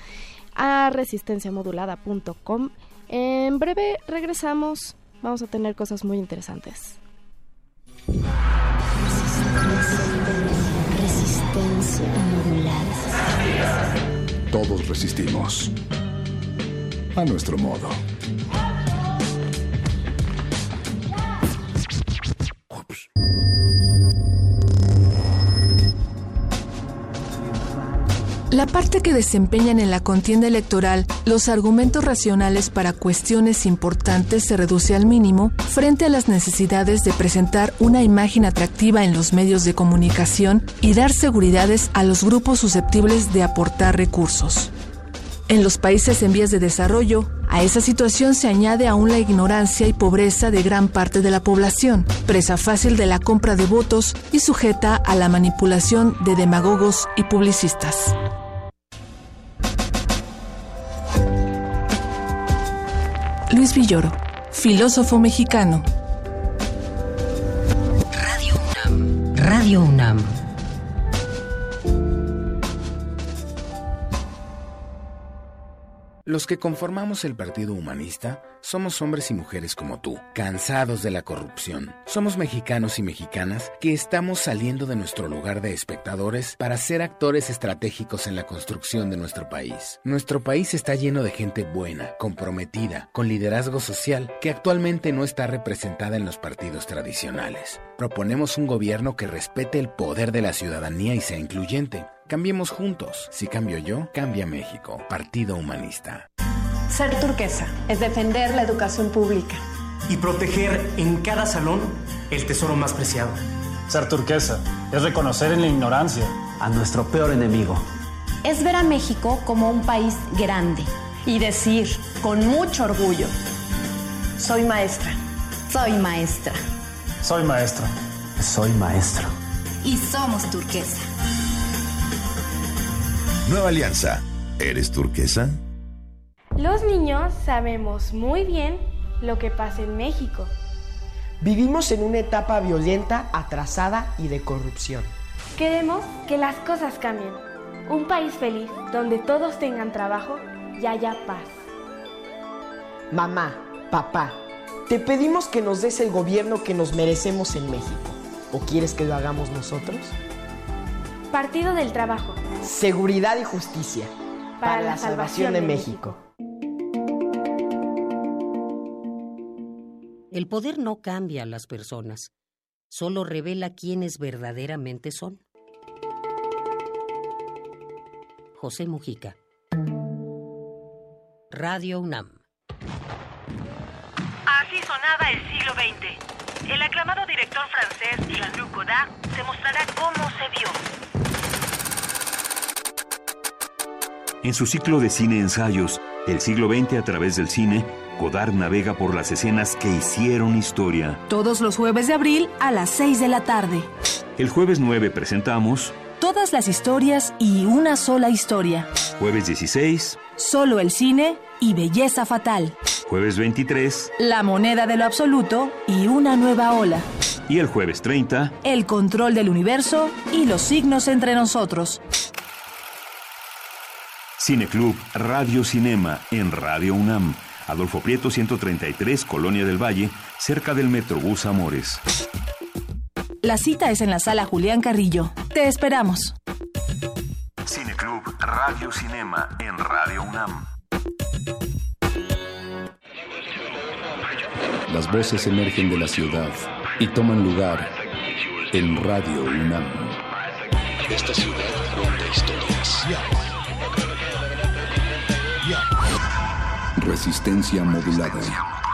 a resistenciamodulada.com. En breve regresamos, vamos a tener cosas muy interesantes. Resistencia modulada. Todos resistimos. A nuestro modo. La parte que desempeñan en la contienda electoral los argumentos racionales para cuestiones importantes se reduce al mínimo frente a las necesidades de presentar una imagen atractiva en los medios de comunicación y dar seguridades a los grupos susceptibles de aportar recursos. En los países en vías de desarrollo, a esa situación se añade aún la ignorancia y pobreza de gran parte de la población, presa fácil de la compra de votos y sujeta a la manipulación de demagogos y publicistas. Luis Villoro, filósofo mexicano. Radio UNAM. Los que conformamos el Partido Humanista somos hombres y mujeres como tú, cansados de la corrupción. Somos mexicanos y mexicanas que estamos saliendo de nuestro lugar de espectadores para ser actores estratégicos en la construcción de nuestro país. Nuestro país está lleno de gente buena, comprometida, con liderazgo social, que actualmente no está representada en los partidos tradicionales. Proponemos un gobierno que respete el poder de la ciudadanía y sea incluyente. Cambiemos juntos. Si cambio yo, cambia México. Partido Humanista. Ser turquesa es defender la educación pública. y proteger en cada salón el tesoro más preciado. Ser turquesa es reconocer en la ignorancia a nuestro peor enemigo. Es ver a México como un país grande y decir con mucho orgullo, soy maestra, soy maestra Soy maestro. Soy maestro. y somos turquesa. Nueva Alianza. ¿Eres turquesa? Los niños sabemos muy bien lo que pasa en México. Vivimos en una etapa violenta, atrasada y de corrupción. Queremos que las cosas cambien. Un país feliz donde todos tengan trabajo y haya paz. Mamá, papá, te pedimos que nos des el gobierno que nos merecemos en México. ¿O quieres que lo hagamos nosotros? Partido del Trabajo. Seguridad y justicia. Para, la salvación de México. El poder no cambia a las personas, solo revela quiénes verdaderamente son. José Mujica. Radio UNAM. Así sonaba el siglo XX. El aclamado director francés Jean-Luc Godard te mostrará cómo se vio. En su ciclo de cine ensayos, El siglo XX a través del cine, Godard navega por las escenas que hicieron historia. Todos los jueves de abril a las 6 de la tarde. El jueves 9 presentamos, Todas las historias y una sola historia. jueves 16, Solo el cine y belleza fatal. Jueves 23 La moneda de lo absoluto y una nueva ola. y el jueves 30, El control del universo y los signos entre nosotros. Cineclub Radio Cinema en Radio UNAM. Adolfo Prieto 133, Colonia del Valle, cerca del Metrobús Amores. La cita es en la sala Julián Carrillo. Te esperamos. Cineclub Radio Cinema en Radio UNAM. Las voces emergen de la ciudad y toman lugar en Radio UNAM. Esta ciudad cuenta historias. Resistencia modulada.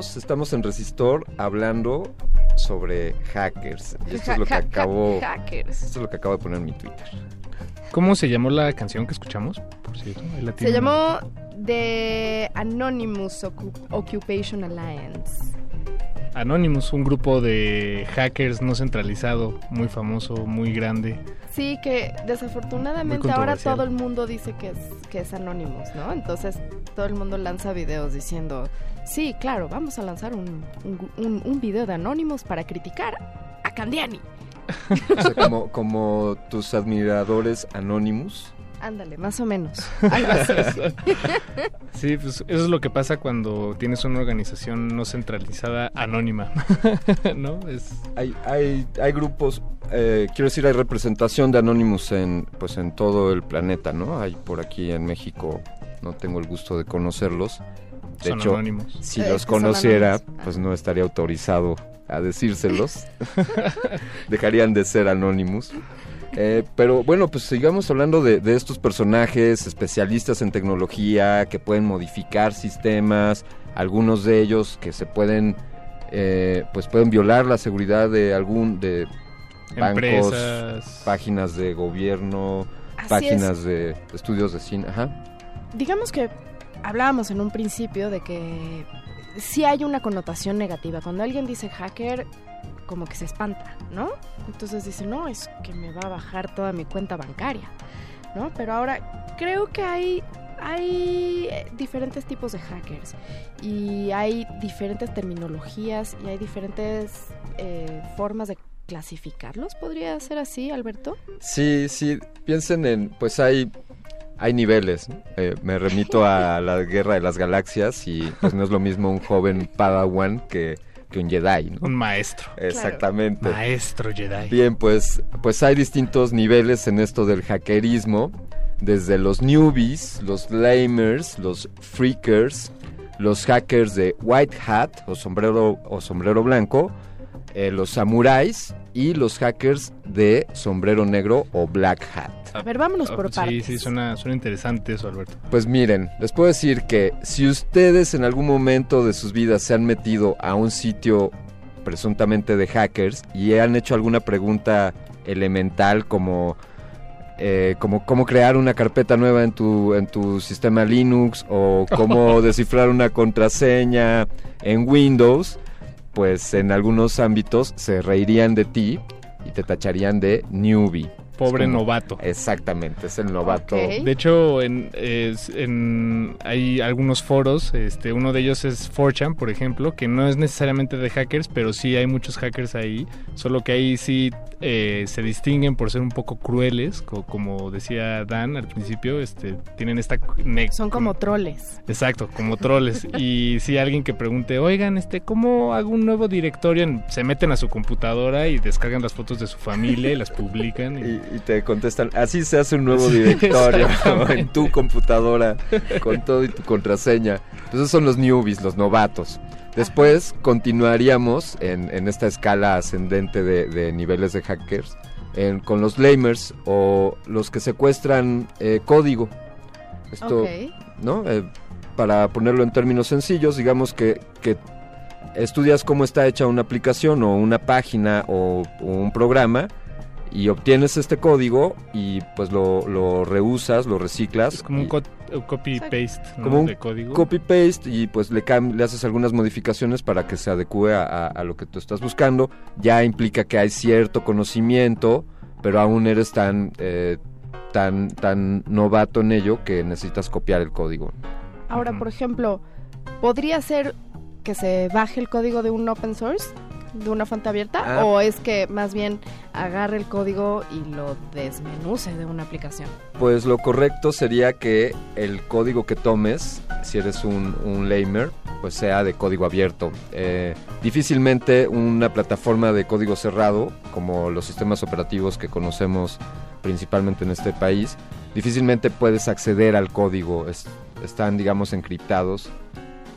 Estamos, estamos en Resistor hablando sobre hackers. Y esto es lo que Ha- ha- acabo. hackers. Esto es lo que acabo de poner en mi Twitter. ¿Cómo se llamó la canción que escuchamos? Por cierto, Se llamó The Anonymous Ocu- Occupation Alliance. Anonymous, un grupo de hackers no centralizado, muy famoso, muy grande. Sí, que desafortunadamente ahora todo el mundo dice que es, que es Anonymous, ¿no? Entonces todo el mundo lanza videos diciendo, sí, claro, vamos a lanzar un, un, un- un video de Anonymous para criticar a Candiani. O sea, como, como tus admiradores Anonymous. Ándale, más o menos. Algo así. Sí, pues eso es lo que pasa cuando tienes una organización no centralizada anónima, ¿no? Es Hay, hay, hay grupos, eh, quiero decir, hay representación de Anonymous en, pues en todo el planeta, ¿no? Hay por aquí en México, no tengo el gusto de conocerlos. De Son hecho, anónimos. si Eh, los conociera, anónimos. pues no estaría autorizado a decírselos. Dejarían de ser Anonymous. Eh, pero bueno, pues sigamos hablando de, de estos personajes especialistas en tecnología que pueden modificar sistemas, algunos de ellos que se pueden, eh, pues pueden violar la seguridad de algún de bancos, Empresas. páginas de gobierno, Así páginas de estudios de cine, ajá. Digamos que hablábamos en un principio de que sí hay una connotación negativa. Cuando alguien dice hacker, como que se espanta, ¿no? Entonces dice, no, es que me va a bajar toda mi cuenta bancaria, ¿no? Pero ahora creo que hay, hay eh, diferentes tipos de hackers y hay diferentes terminologías y hay diferentes eh, formas de clasificarlos, ¿podría ser así, Alberto? Sí, sí, piensen en, pues hay, hay niveles. Eh, me remito a la Guerra de las Galaxias y pues no es lo mismo un joven Padawan que, que un Jedi, ¿no? un maestro. Exactamente. Maestro Jedi. Bien, pues, pues hay distintos niveles en esto del hackerismo, desde los newbies, los lamers, los freakers, los hackers de white hat o sombrero o sombrero blanco, eh, los samuráis y los hackers de sombrero negro o black hat. A ver, vámonos por Sí, partes. sí, suena, suena interesante eso, Alberto. Pues miren, les puedo decir que si ustedes en algún momento de sus vidas se han metido a un sitio presuntamente de hackers y han hecho alguna pregunta elemental como, eh, como cómo crear una carpeta nueva en tu, en tu sistema Linux o cómo descifrar una contraseña en Windows, pues en algunos ámbitos se reirían de ti y te tacharían de newbie. Pobre como- novato. Exactamente, es el novato. De hecho, en, es- en- hay algunos foros, este, uno de ellos es 4chan, por ejemplo, que no es necesariamente de hackers, pero sí hay muchos hackers ahí, solo que ahí sí eh, se distinguen por ser un poco crueles, co- como decía Dan al principio, este, tienen esta... Son como troles. Exacto, como troles. y si alguien que pregunte, oigan, este, ¿cómo hago un nuevo directorio? Se meten a su computadora y descargan las fotos de su familia y las publican. Y, y te contestan, así se hace un nuevo directorio en tu computadora con todo y tu contraseña. Entonces son los newbies, los novatos. Después continuaríamos en, en esta escala ascendente de, de niveles de hackers en- con los lamers o los que secuestran eh, código. Esto, Ok. ¿no? Eh, para ponerlo en términos sencillos, digamos que, que estudias cómo está hecha una aplicación o una página o, o un programa y obtienes este código y pues lo, lo reusas, lo reciclas. Es como un co- copy-paste ¿no? como un código. copy-paste y pues le, le haces algunas modificaciones para que se adecue a, a- a lo que tú estás buscando. Ya implica que hay cierto conocimiento, pero aún eres tan, eh, tan, tan novato en ello que necesitas copiar el código. Ahora, por ejemplo, ¿podría ser que se baje el código de un open source? ¿De una fuente abierta? Ah. ¿O es que más bien agarre el código y lo desmenuce de una aplicación? Pues lo correcto sería que el código que tomes, si eres un, un lamer, pues sea de código abierto. Eh, difícilmente una plataforma de código cerrado, como los sistemas operativos que conocemos principalmente en este país, difícilmente puedes acceder al código. Es- están, digamos, encriptados.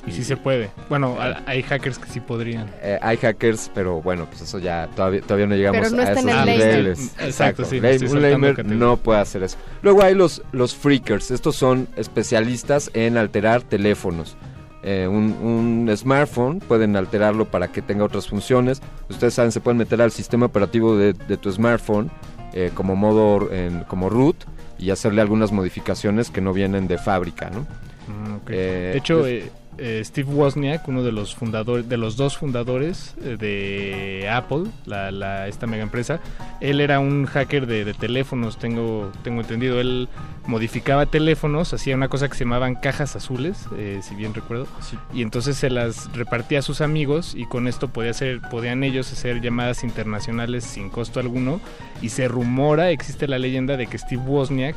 Y sí se puede. Bueno, hay hackers que sí podrían. Eh, hay hackers, pero bueno, pues eso ya todavía, todavía no llegamos Pero no a esos niveles. Ah, exacto, sí, Lame- un lamer no puede hacer eso. Luego hay los, los freakers. Estos son especialistas en alterar teléfonos. Eh, un, un smartphone pueden alterarlo para que tenga otras funciones. Ustedes saben, se pueden meter al sistema operativo de, de tu smartphone eh, como modo, en- como root y hacerle algunas modificaciones que no vienen de fábrica, ¿no? Mm. Eh, de hecho, pues- eh, Steve Wozniak, uno de los fundadores, de los dos fundadores eh, de Apple, la, la- esta mega empresa, él era un hacker de, de teléfonos, tengo, tengo entendido. Él modificaba teléfonos, hacía una cosa que se llamaban cajas azules, eh, si bien recuerdo, y entonces se las repartía a sus amigos y con esto podía hacer, podían ellos hacer llamadas internacionales sin costo alguno. Y se rumora, existe la leyenda de que Steve Wozniak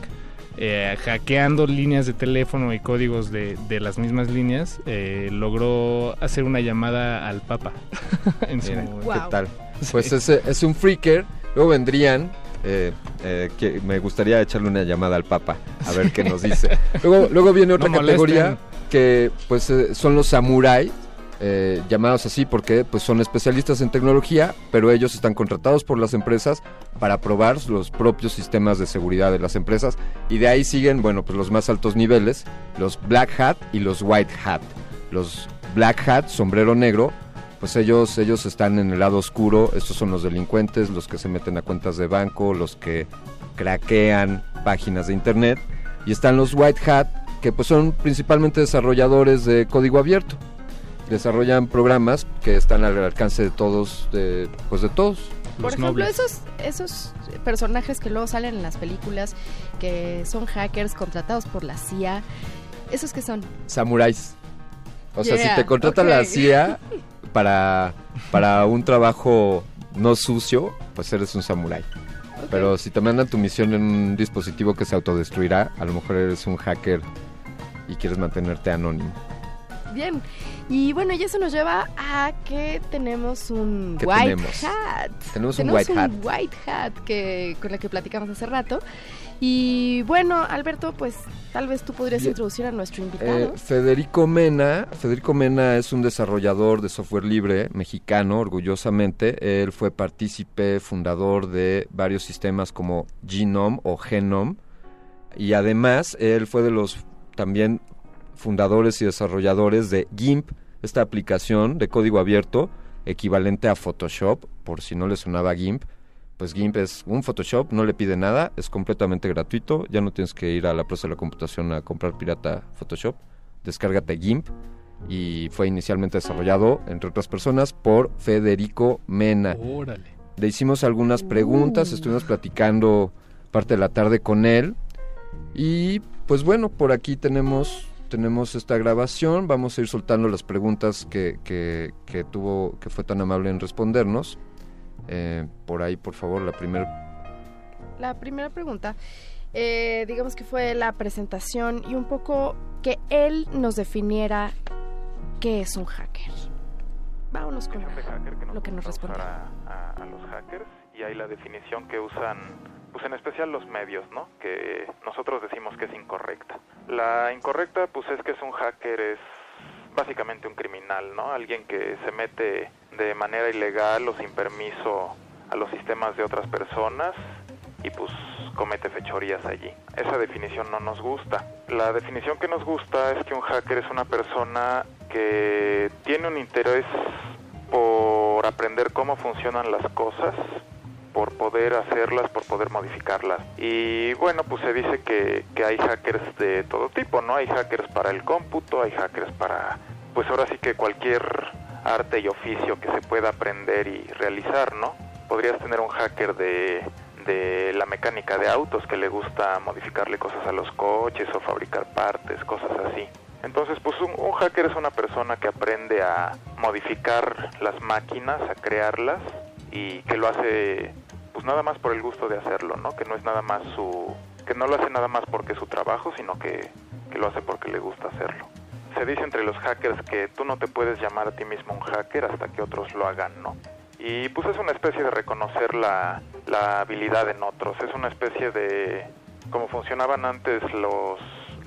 eh, hackeando líneas de teléfono y códigos de, de las mismas líneas, eh, logró hacer una llamada al Papa. en su- Mira, ¿Qué tal? Pues es, es un freaker. Luego vendrían. eh, eh, que me gustaría echarle una llamada al Papa a ver qué nos dice. Luego, luego viene otra No categoría que pues eh, son los samurai. Eh, llamados así porque pues son especialistas en tecnología, pero ellos están contratados por las empresas para probar los propios sistemas de seguridad de las empresas y de ahí siguen, bueno, pues los más altos niveles, los black hat y los white hat. Los black hat, sombrero negro, pues ellos, ellos están en el lado oscuro, estos son los delincuentes, los que se meten a cuentas de banco, los que craquean páginas de internet, y están los white hat, que pues son principalmente desarrolladores de código abierto. Desarrollan programas que están al alcance de todos, de, pues de todos. Por ejemplo, esos, esos personajes que luego salen en las películas, que son hackers contratados por la CIA, ¿esos que son? samuráis. O sea, si te contrata ok. la CIA para, para un trabajo no sucio, pues eres un samurái. Pero si te mandan tu misión en un dispositivo que se autodestruirá, a lo mejor eres un hacker y quieres mantenerte anónimo. Bien. Y bueno, y eso nos lleva a que tenemos un ¿Qué white tenemos? hat. Tenemos un white hat. white hat que, con el que platicamos hace rato. Y bueno, Alberto, pues tal vez tú podrías Bien. introducir a nuestro Eh, invitado. Federico Mena, Federico Mena es un desarrollador de software libre mexicano, orgullosamente. Él fue partícipe, fundador de varios sistemas como Genome o Genome. Y además, él fue de los también fundadores y desarrolladores de GIMP, esta aplicación de código abierto equivalente a Photoshop, por si no le sonaba GIMP. Pues GIMP es un Photoshop, no le pide nada, es completamente gratuito, ya no tienes que ir a la plaza de la computación a comprar pirata Photoshop. Descárgate GIMP y fue inicialmente desarrollado, entre otras personas, por Federico Mena. Órale. Le hicimos algunas preguntas, estuvimos platicando parte de la tarde con él. Y pues bueno, por aquí tenemos, tenemos esta grabación. Vamos a ir soltando las preguntas que, que, que tuvo, que fue tan amable en respondernos. Eh, por ahí, por favor, la primera. La primera pregunta, eh, digamos que fue la presentación y un poco que él nos definiera qué es un hacker. Vámonos con hacker que lo que nos respondió. a, a- a los hackers y hay la definición que usan, pues en especial los medios, ¿no? Que nosotros decimos que es incorrecta. La incorrecta, pues es que es un hacker, es básicamente un criminal, ¿no? Alguien que se mete de manera ilegal o sin permiso a los sistemas de otras personas y pues comete fechorías allí. Esa definición no nos gusta. La definición que nos gusta es que un hacker es una persona que tiene un interés por aprender cómo funcionan las cosas, por poder hacerlas, por poder modificarlas. Y bueno, pues se dice que, que hay hackers de todo tipo, ¿no? Hay hackers para el cómputo, hay hackers para, pues ahora sí que cualquier arte y oficio que se pueda aprender y realizar, ¿no? Podrías tener un hacker de, de la mecánica de autos que le gusta modificarle cosas a los coches o fabricar partes, cosas así. Entonces, pues un, un hacker es una persona que aprende a modificar las máquinas, a crearlas y que lo hace pues nada más por el gusto de hacerlo, ¿no? Que no es nada más su que no lo hace nada más porque es su trabajo, sino que, que lo hace porque le gusta hacerlo. Se dice entre los hackers que tú no te puedes llamar a ti mismo un hacker hasta que otros lo hagan, ¿no? Y pues es una especie de reconocer la, la habilidad en otros, es una especie de como funcionaban antes los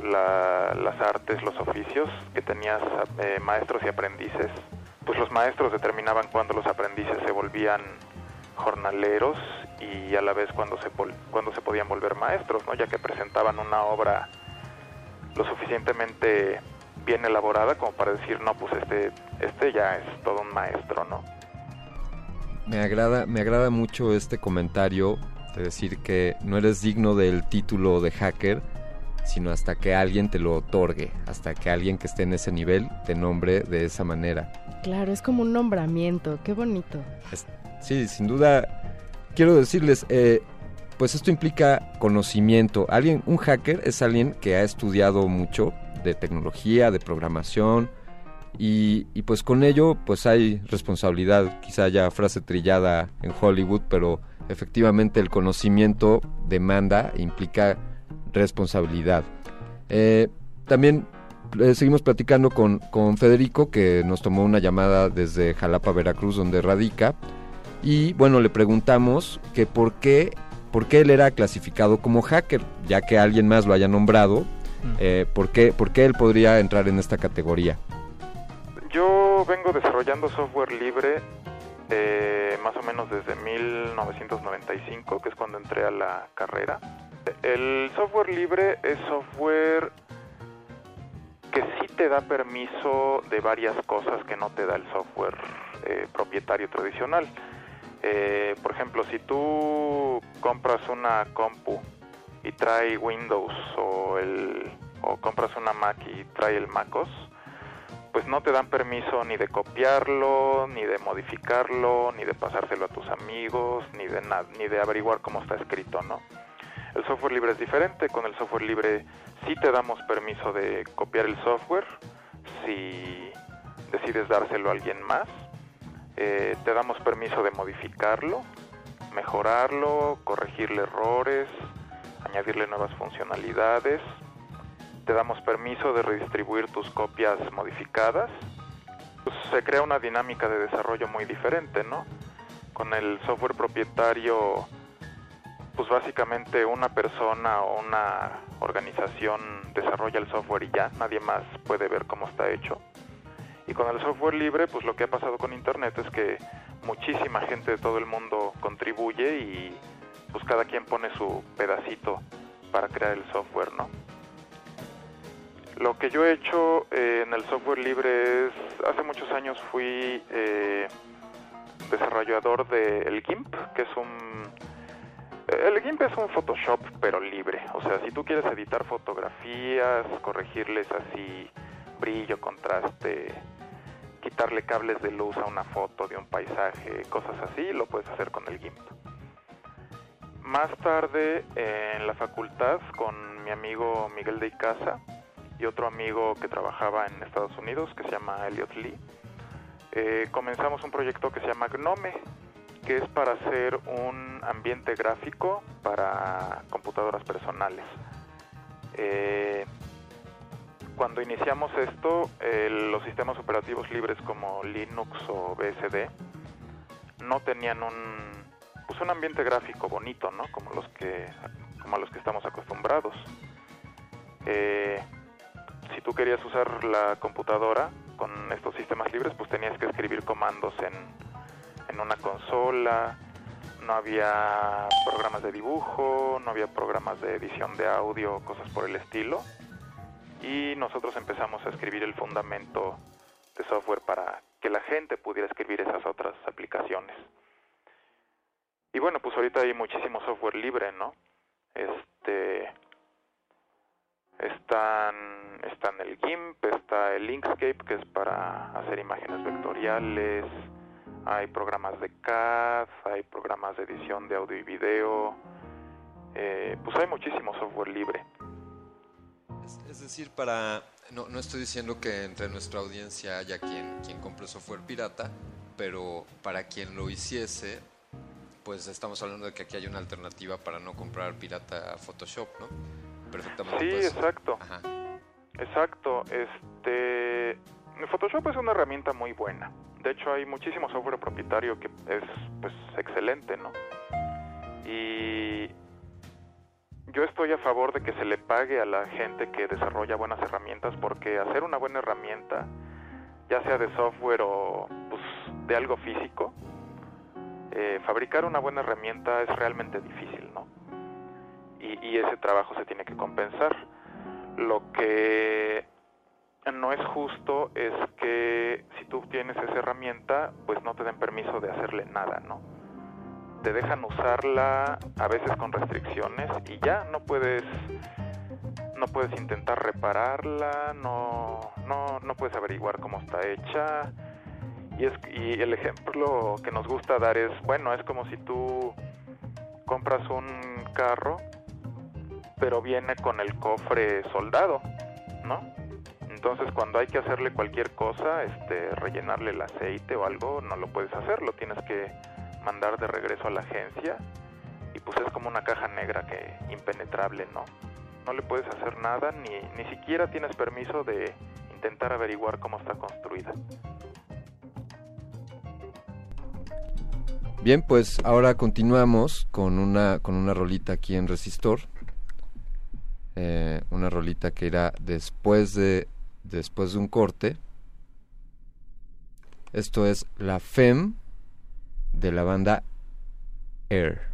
la- las artes, los oficios, que tenías eh, maestros y aprendices, pues los maestros determinaban cuándo los aprendices se volvían jornaleros y a la vez cuando se cuando se podían volver maestros, ¿no? Ya que presentaban una obra lo suficientemente bien elaborada como para decir, no, pues este este ya es todo un maestro, ¿no? Me agrada, me agrada mucho este comentario de decir que no eres digno del título de hacker, sino hasta que alguien te lo otorgue, hasta que alguien que esté en ese nivel te nombre de esa manera. Claro, es como un nombramiento, qué bonito. Sí, sin duda, quiero decirles, eh, pues esto implica conocimiento. Alguien, un hacker es alguien que ha estudiado mucho de tecnología, de programación, y, pues con ello pues hay responsabilidad, quizá ya frase trillada en Hollywood, pero efectivamente el conocimiento demanda, implica responsabilidad. Eh, también eh, seguimos platicando con, con Federico, que nos tomó una llamada desde Jalapa, Veracruz, donde radica. Y bueno, le preguntamos que por qué, por qué él era clasificado como hacker, ya que alguien más lo haya nombrado, eh, ¿por, qué, ¿por qué él podría entrar en esta categoría? Yo vengo desarrollando software libre eh, más o menos desde 1995, que es cuando entré a la carrera. El software libre es software que sí te da permiso de varias cosas que no te da el software eh, propietario tradicional. Eh, por ejemplo, si tú compras una compu y trae Windows o, el, o compras una Mac y trae el MacOS, pues no te dan permiso ni de copiarlo, ni de modificarlo, ni de pasárselo a tus amigos, ni de ni de averiguar cómo está escrito, ¿no? El software libre es diferente, con el software libre sí te damos permiso de copiar el software, si decides dárselo a alguien más, eh, te damos permiso de modificarlo, mejorarlo, corregirle errores, añadirle nuevas funcionalidades, te damos permiso de redistribuir tus copias modificadas. Pues se crea una dinámica de desarrollo muy diferente, ¿no? Con el software propietario pues básicamente una persona o una organización desarrolla el software y ya, nadie más puede ver cómo está hecho. Y con el software libre, pues lo que ha pasado con Internet es que muchísima gente de todo el mundo contribuye y pues cada quien pone su pedacito para crear el software, ¿no? Lo que yo he hecho eh, en el software libre es, hace muchos años fui eh, desarrollador del GIMP, que es un... El GIMP es un Photoshop, pero libre. O sea, si tú quieres editar fotografías, corregirles así brillo, contraste, quitarle cables de luz a una foto de un paisaje, cosas así, lo puedes hacer con el GIMP. Más tarde, en la facultad, con mi amigo Miguel de Icaza y otro amigo que trabajaba en Estados Unidos, que se llama Elliot Lee, eh, comenzamos un proyecto que se llama Gnome, que es para hacer un ambiente gráfico para computadoras personales. Eh, cuando iniciamos esto, los sistemas operativos libres como Linux o BSD no tenían un pues un ambiente gráfico bonito, ¿no? Como los que como a los que estamos acostumbrados. Eh, si tú querías usar la computadora con estos sistemas libres, pues tenías que escribir comandos en, en una consola, no había programas de dibujo, no había programas de edición de audio, cosas por el estilo. Y nosotros empezamos a escribir el fundamento de software para que la gente pudiera escribir esas otras aplicaciones. Y bueno, pues ahorita hay muchísimo software libre, ¿no? Este están están el GIMP, está el Inkscape que es para hacer imágenes vectoriales, hay programas de CAD, hay programas de edición de audio y video, eh, pues hay muchísimo software libre. Es, es decir, para no, no estoy diciendo que entre nuestra audiencia haya quien, quien compre software pirata, pero para quien lo hiciese, pues estamos hablando de que aquí hay una alternativa para no comprar pirata Photoshop, ¿no? Perfectamente. Sí, pues. exacto. Ajá. Exacto. Este Photoshop es una herramienta muy buena. De hecho, hay muchísimo software propietario que es pues excelente, ¿no? Y yo estoy a favor de que se le pague a la gente que desarrolla buenas herramientas porque hacer una buena herramienta, ya sea de software o pues, de algo físico, eh, fabricar una buena herramienta es realmente difícil, ¿no? Y, y ese trabajo se tiene que compensar. Lo que no es justo es que si tú tienes esa herramienta, pues no te den permiso de hacerle nada, ¿no? Te dejan usarla a veces con restricciones y ya no puedes no puedes intentar repararla, no no no puedes averiguar cómo está hecha. Y es y el ejemplo que nos gusta dar es, bueno, es como si tú compras un carro pero viene con el cofre soldado, ¿no? Entonces cuando hay que hacerle cualquier cosa, este, rellenarle el aceite o algo, no lo puedes hacer, lo tienes que mandar de regreso a la agencia y pues es como una caja negra que impenetrable, ¿no? No le puedes hacer nada ni, ni siquiera tienes permiso de intentar averiguar cómo está construida. Bien, pues ahora continuamos con una, con una rolita aquí en Resistor. Eh, una rolita que irá después de, después de un corte. Esto es La Femme de la banda Air.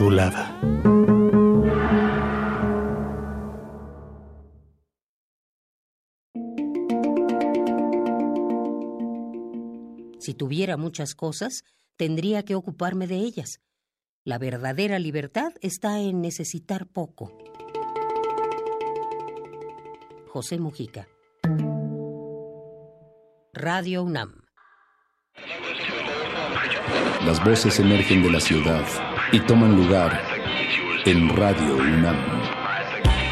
Modulada. Si tuviera muchas cosas, tendría que ocuparme de ellas. La verdadera libertad está en necesitar poco. José Mujica. Radio UNAM. Las voces emergen de la ciudad y toman lugar en Radio UNAM.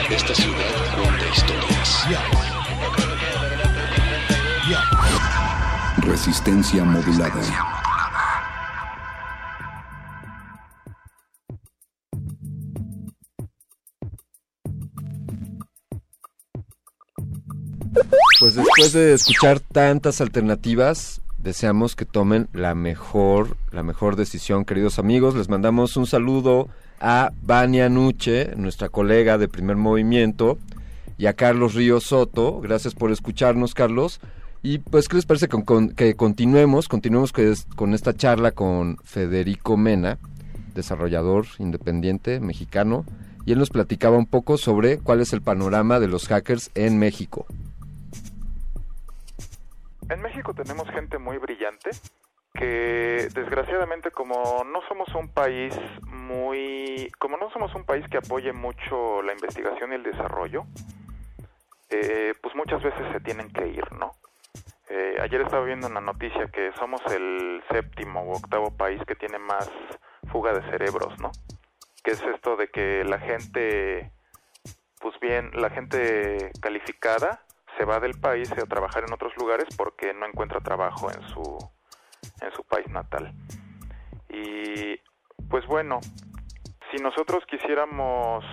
Esta ciudad cuenta historias. Resistencia modulada. Pues después de escuchar tantas alternativas, deseamos que tomen la mejor, la mejor decisión, queridos amigos. Les mandamos un saludo a Vania Nuche, nuestra colega de Primer Movimiento, y a Carlos Río Soto. Gracias por escucharnos, Carlos. Y pues, ¿qué les parece que continuemos? Continuemos con esta charla con Federico Mena, desarrollador independiente mexicano, y él nos platicaba un poco sobre cuál es el panorama de los hackers en México. En México tenemos gente muy brillante que desgraciadamente como no somos un país muy como no somos un país que apoye mucho la investigación y el desarrollo eh, pues muchas veces se tienen que ir no Eh, ayer estaba viendo una noticia que somos el séptimo o octavo país que tiene más fuga de cerebros no que es esto de que la gente pues bien la gente calificada se va del país a trabajar en otros lugares porque no encuentra trabajo en su en su país natal. Y pues bueno, si nosotros quisiéramos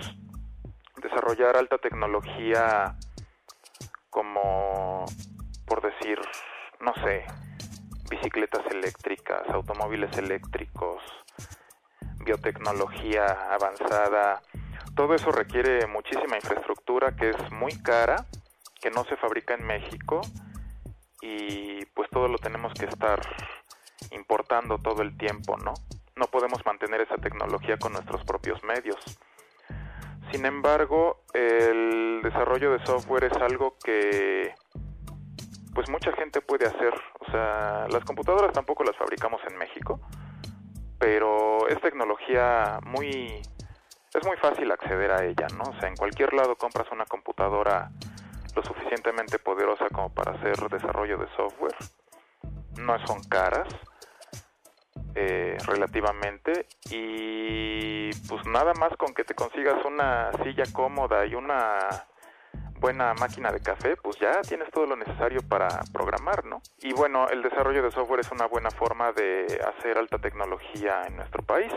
desarrollar alta tecnología como por decir, no sé, bicicletas eléctricas, automóviles eléctricos, biotecnología avanzada, todo eso requiere muchísima infraestructura que es muy cara, que no se fabrica en México y pues todo lo tenemos que estar importando todo el tiempo, ¿no? No podemos mantener esa tecnología con nuestros propios medios. Sin embargo, el desarrollo de software es algo que pues mucha gente puede hacer. O sea, las computadoras tampoco las fabricamos en México, pero es tecnología muy es muy fácil acceder a ella, ¿no? O sea, en cualquier lado compras una computadora lo suficientemente poderosa como para hacer desarrollo de software. No son caras eh, relativamente y pues nada más con que te consigas una silla cómoda y una buena máquina de café, pues ya tienes todo lo necesario para programar, ¿no? Y bueno, el desarrollo de software es una buena forma de hacer alta tecnología en nuestro país.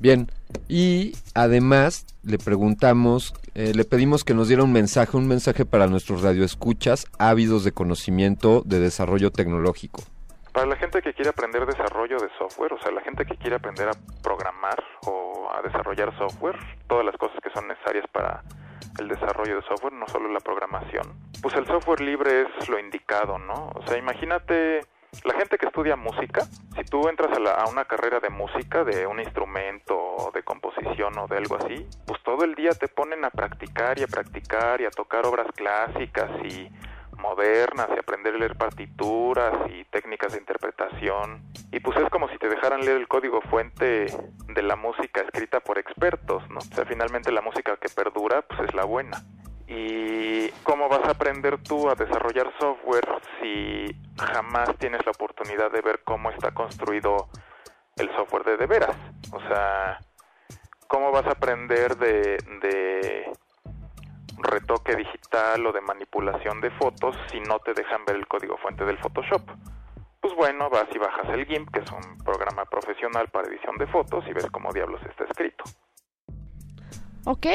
Bien, y además le preguntamos, eh, le pedimos que nos diera un mensaje, un mensaje para nuestros radioescuchas ávidos de conocimiento de desarrollo tecnológico. Para la gente que quiere aprender desarrollo de software, o sea, la gente que quiere aprender a programar o a desarrollar software, todas las cosas que son necesarias para el desarrollo de software, no solo la programación, pues el software libre es lo indicado, ¿no? O sea, imagínate la gente que estudia música, si tú entras a, la- a una carrera de música, de un instrumento, de composición o de algo así, pues todo el día te ponen a practicar y a practicar y a tocar obras clásicas y modernas y aprender a leer partituras y técnicas de interpretación. Y pues es como si te dejaran leer el código fuente de la música escrita por expertos, ¿no? O sea, finalmente la música que perdura pues es la buena. ¿Y cómo vas a aprender tú a desarrollar software si jamás tienes la oportunidad de ver cómo está construido el software de de veras? O sea, ¿cómo vas a aprender de, de retoque digital o de manipulación de fotos si no te dejan ver el código fuente del Photoshop? Pues bueno, vas y bajas el GIMP, que es un programa profesional para edición de fotos, y ves cómo diablos está escrito. Ok,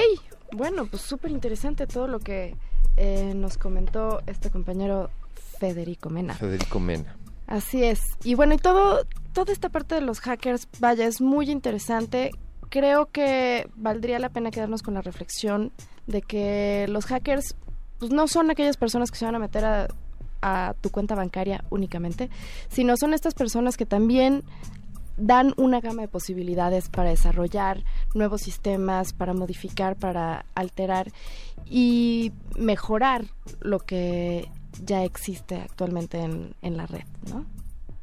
bueno, pues súper interesante todo lo que eh, nos comentó este compañero Federico Mena. Federico Mena. Así es. Y bueno, y todo, toda esta parte de los hackers, vaya, es muy interesante. Creo que valdría la pena quedarnos con la reflexión de que los hackers pues, no son aquellas personas que se van a meter a, a tu cuenta bancaria únicamente, sino son estas personas que también dan una gama de posibilidades para desarrollar nuevos sistemas, para modificar, para alterar y mejorar lo que ya existe actualmente en, en la red, ¿no?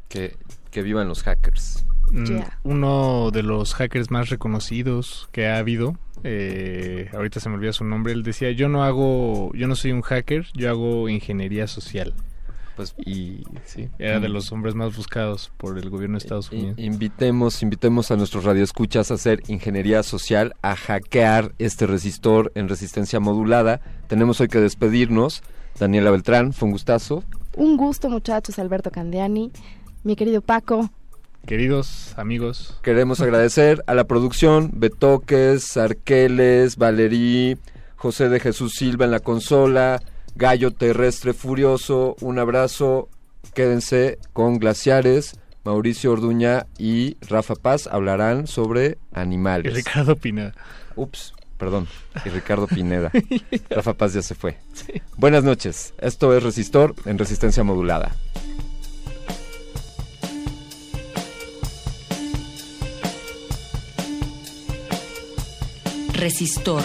Que, que vivan los hackers. Mm, Yeah. Uno de los hackers más reconocidos que ha habido, eh, ahorita se me olvida su nombre, él decía, yo no hago, yo no soy un hacker, yo hago ingeniería social. Pues, y sí, era de los hombres más buscados por el gobierno de Estados Unidos. Invitemos, invitemos a nuestros radioescuchas a hacer ingeniería social, a hackear este resistor en resistencia modulada. Tenemos hoy que despedirnos. Daniela Beltrán, fue un gustazo. Un gusto, muchachos, Alberto Candiani, mi querido Paco. Queridos amigos, Queremos agradecer a la producción, Betoques, Arqueles, Valerí, José de Jesús Silva en la consola, Gallo Terrestre Furioso, un abrazo, quédense con Glaciares, Mauricio Orduña y Rafa Paz hablarán sobre animales. y Ricardo Pineda. Ups, perdón, y Ricardo Pineda. Rafa Paz ya se fue. Buenas noches, esto es Resistor en resistencia modulada. Resistor.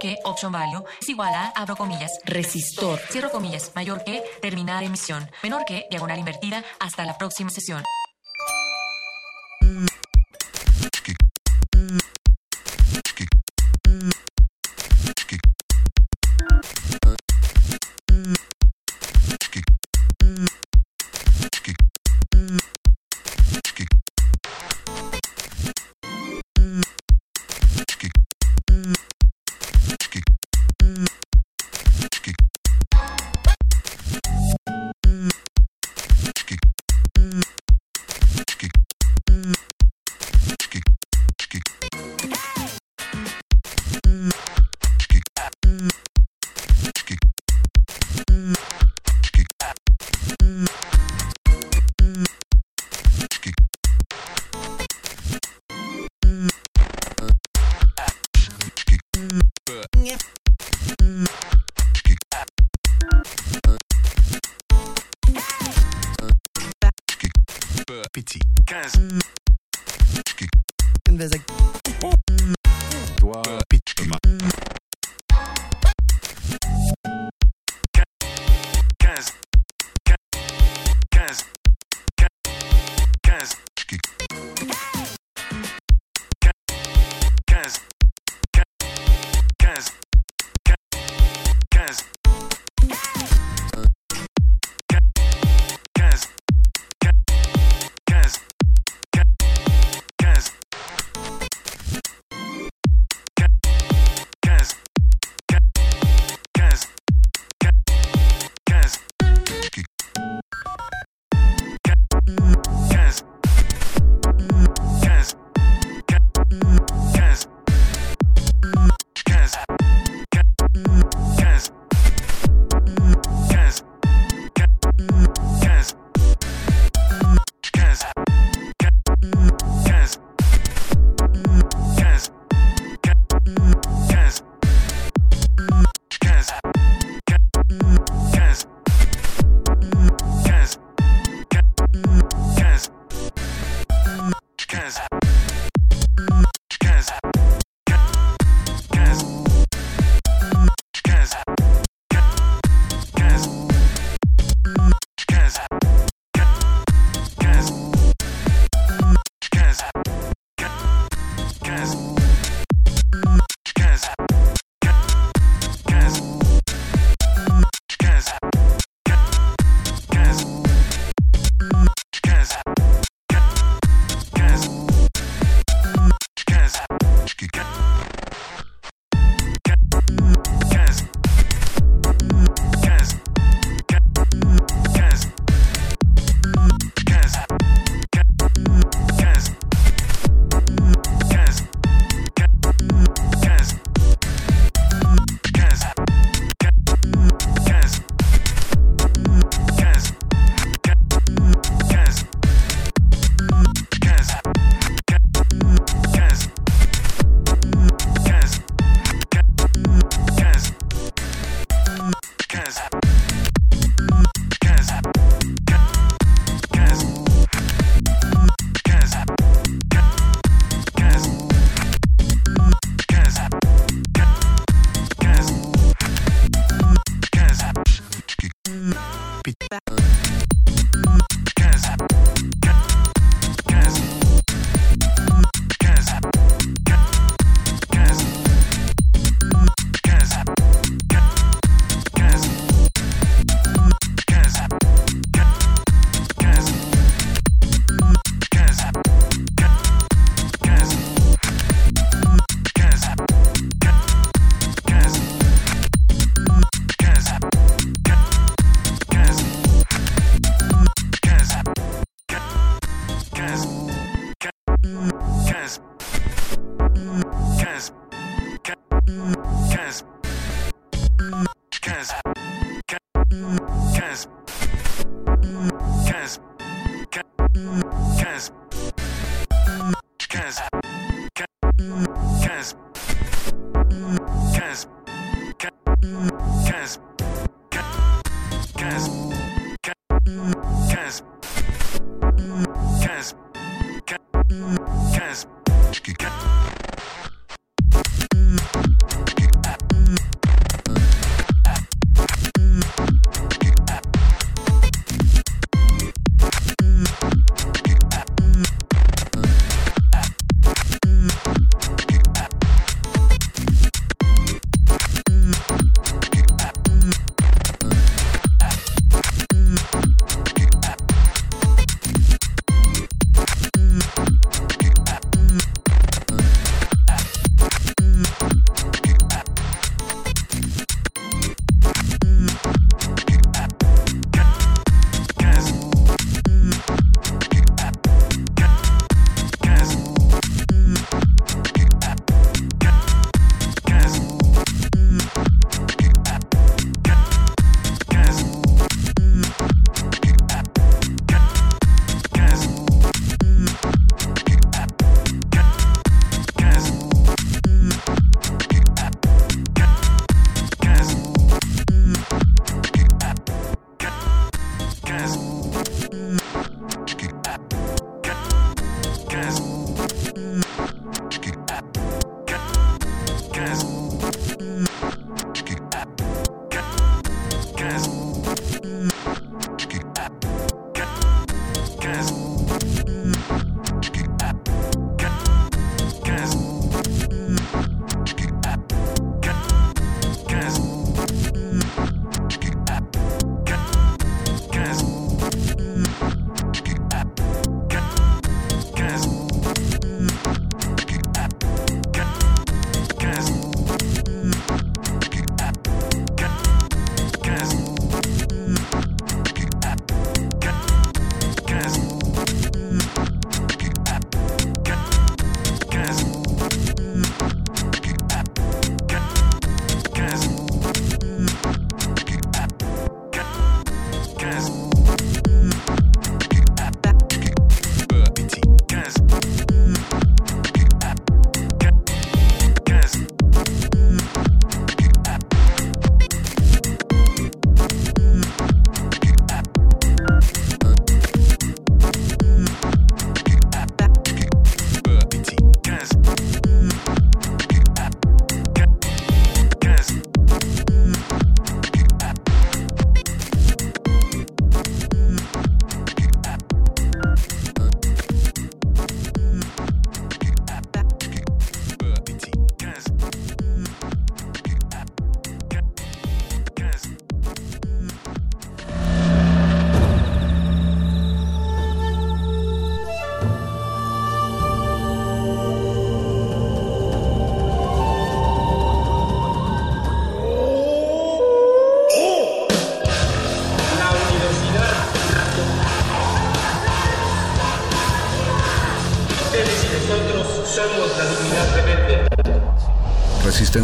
Que option value es igual a, abro comillas, resistor, cierro comillas, mayor que, terminar emisión, menor que, diagonal invertida, hasta la próxima sesión.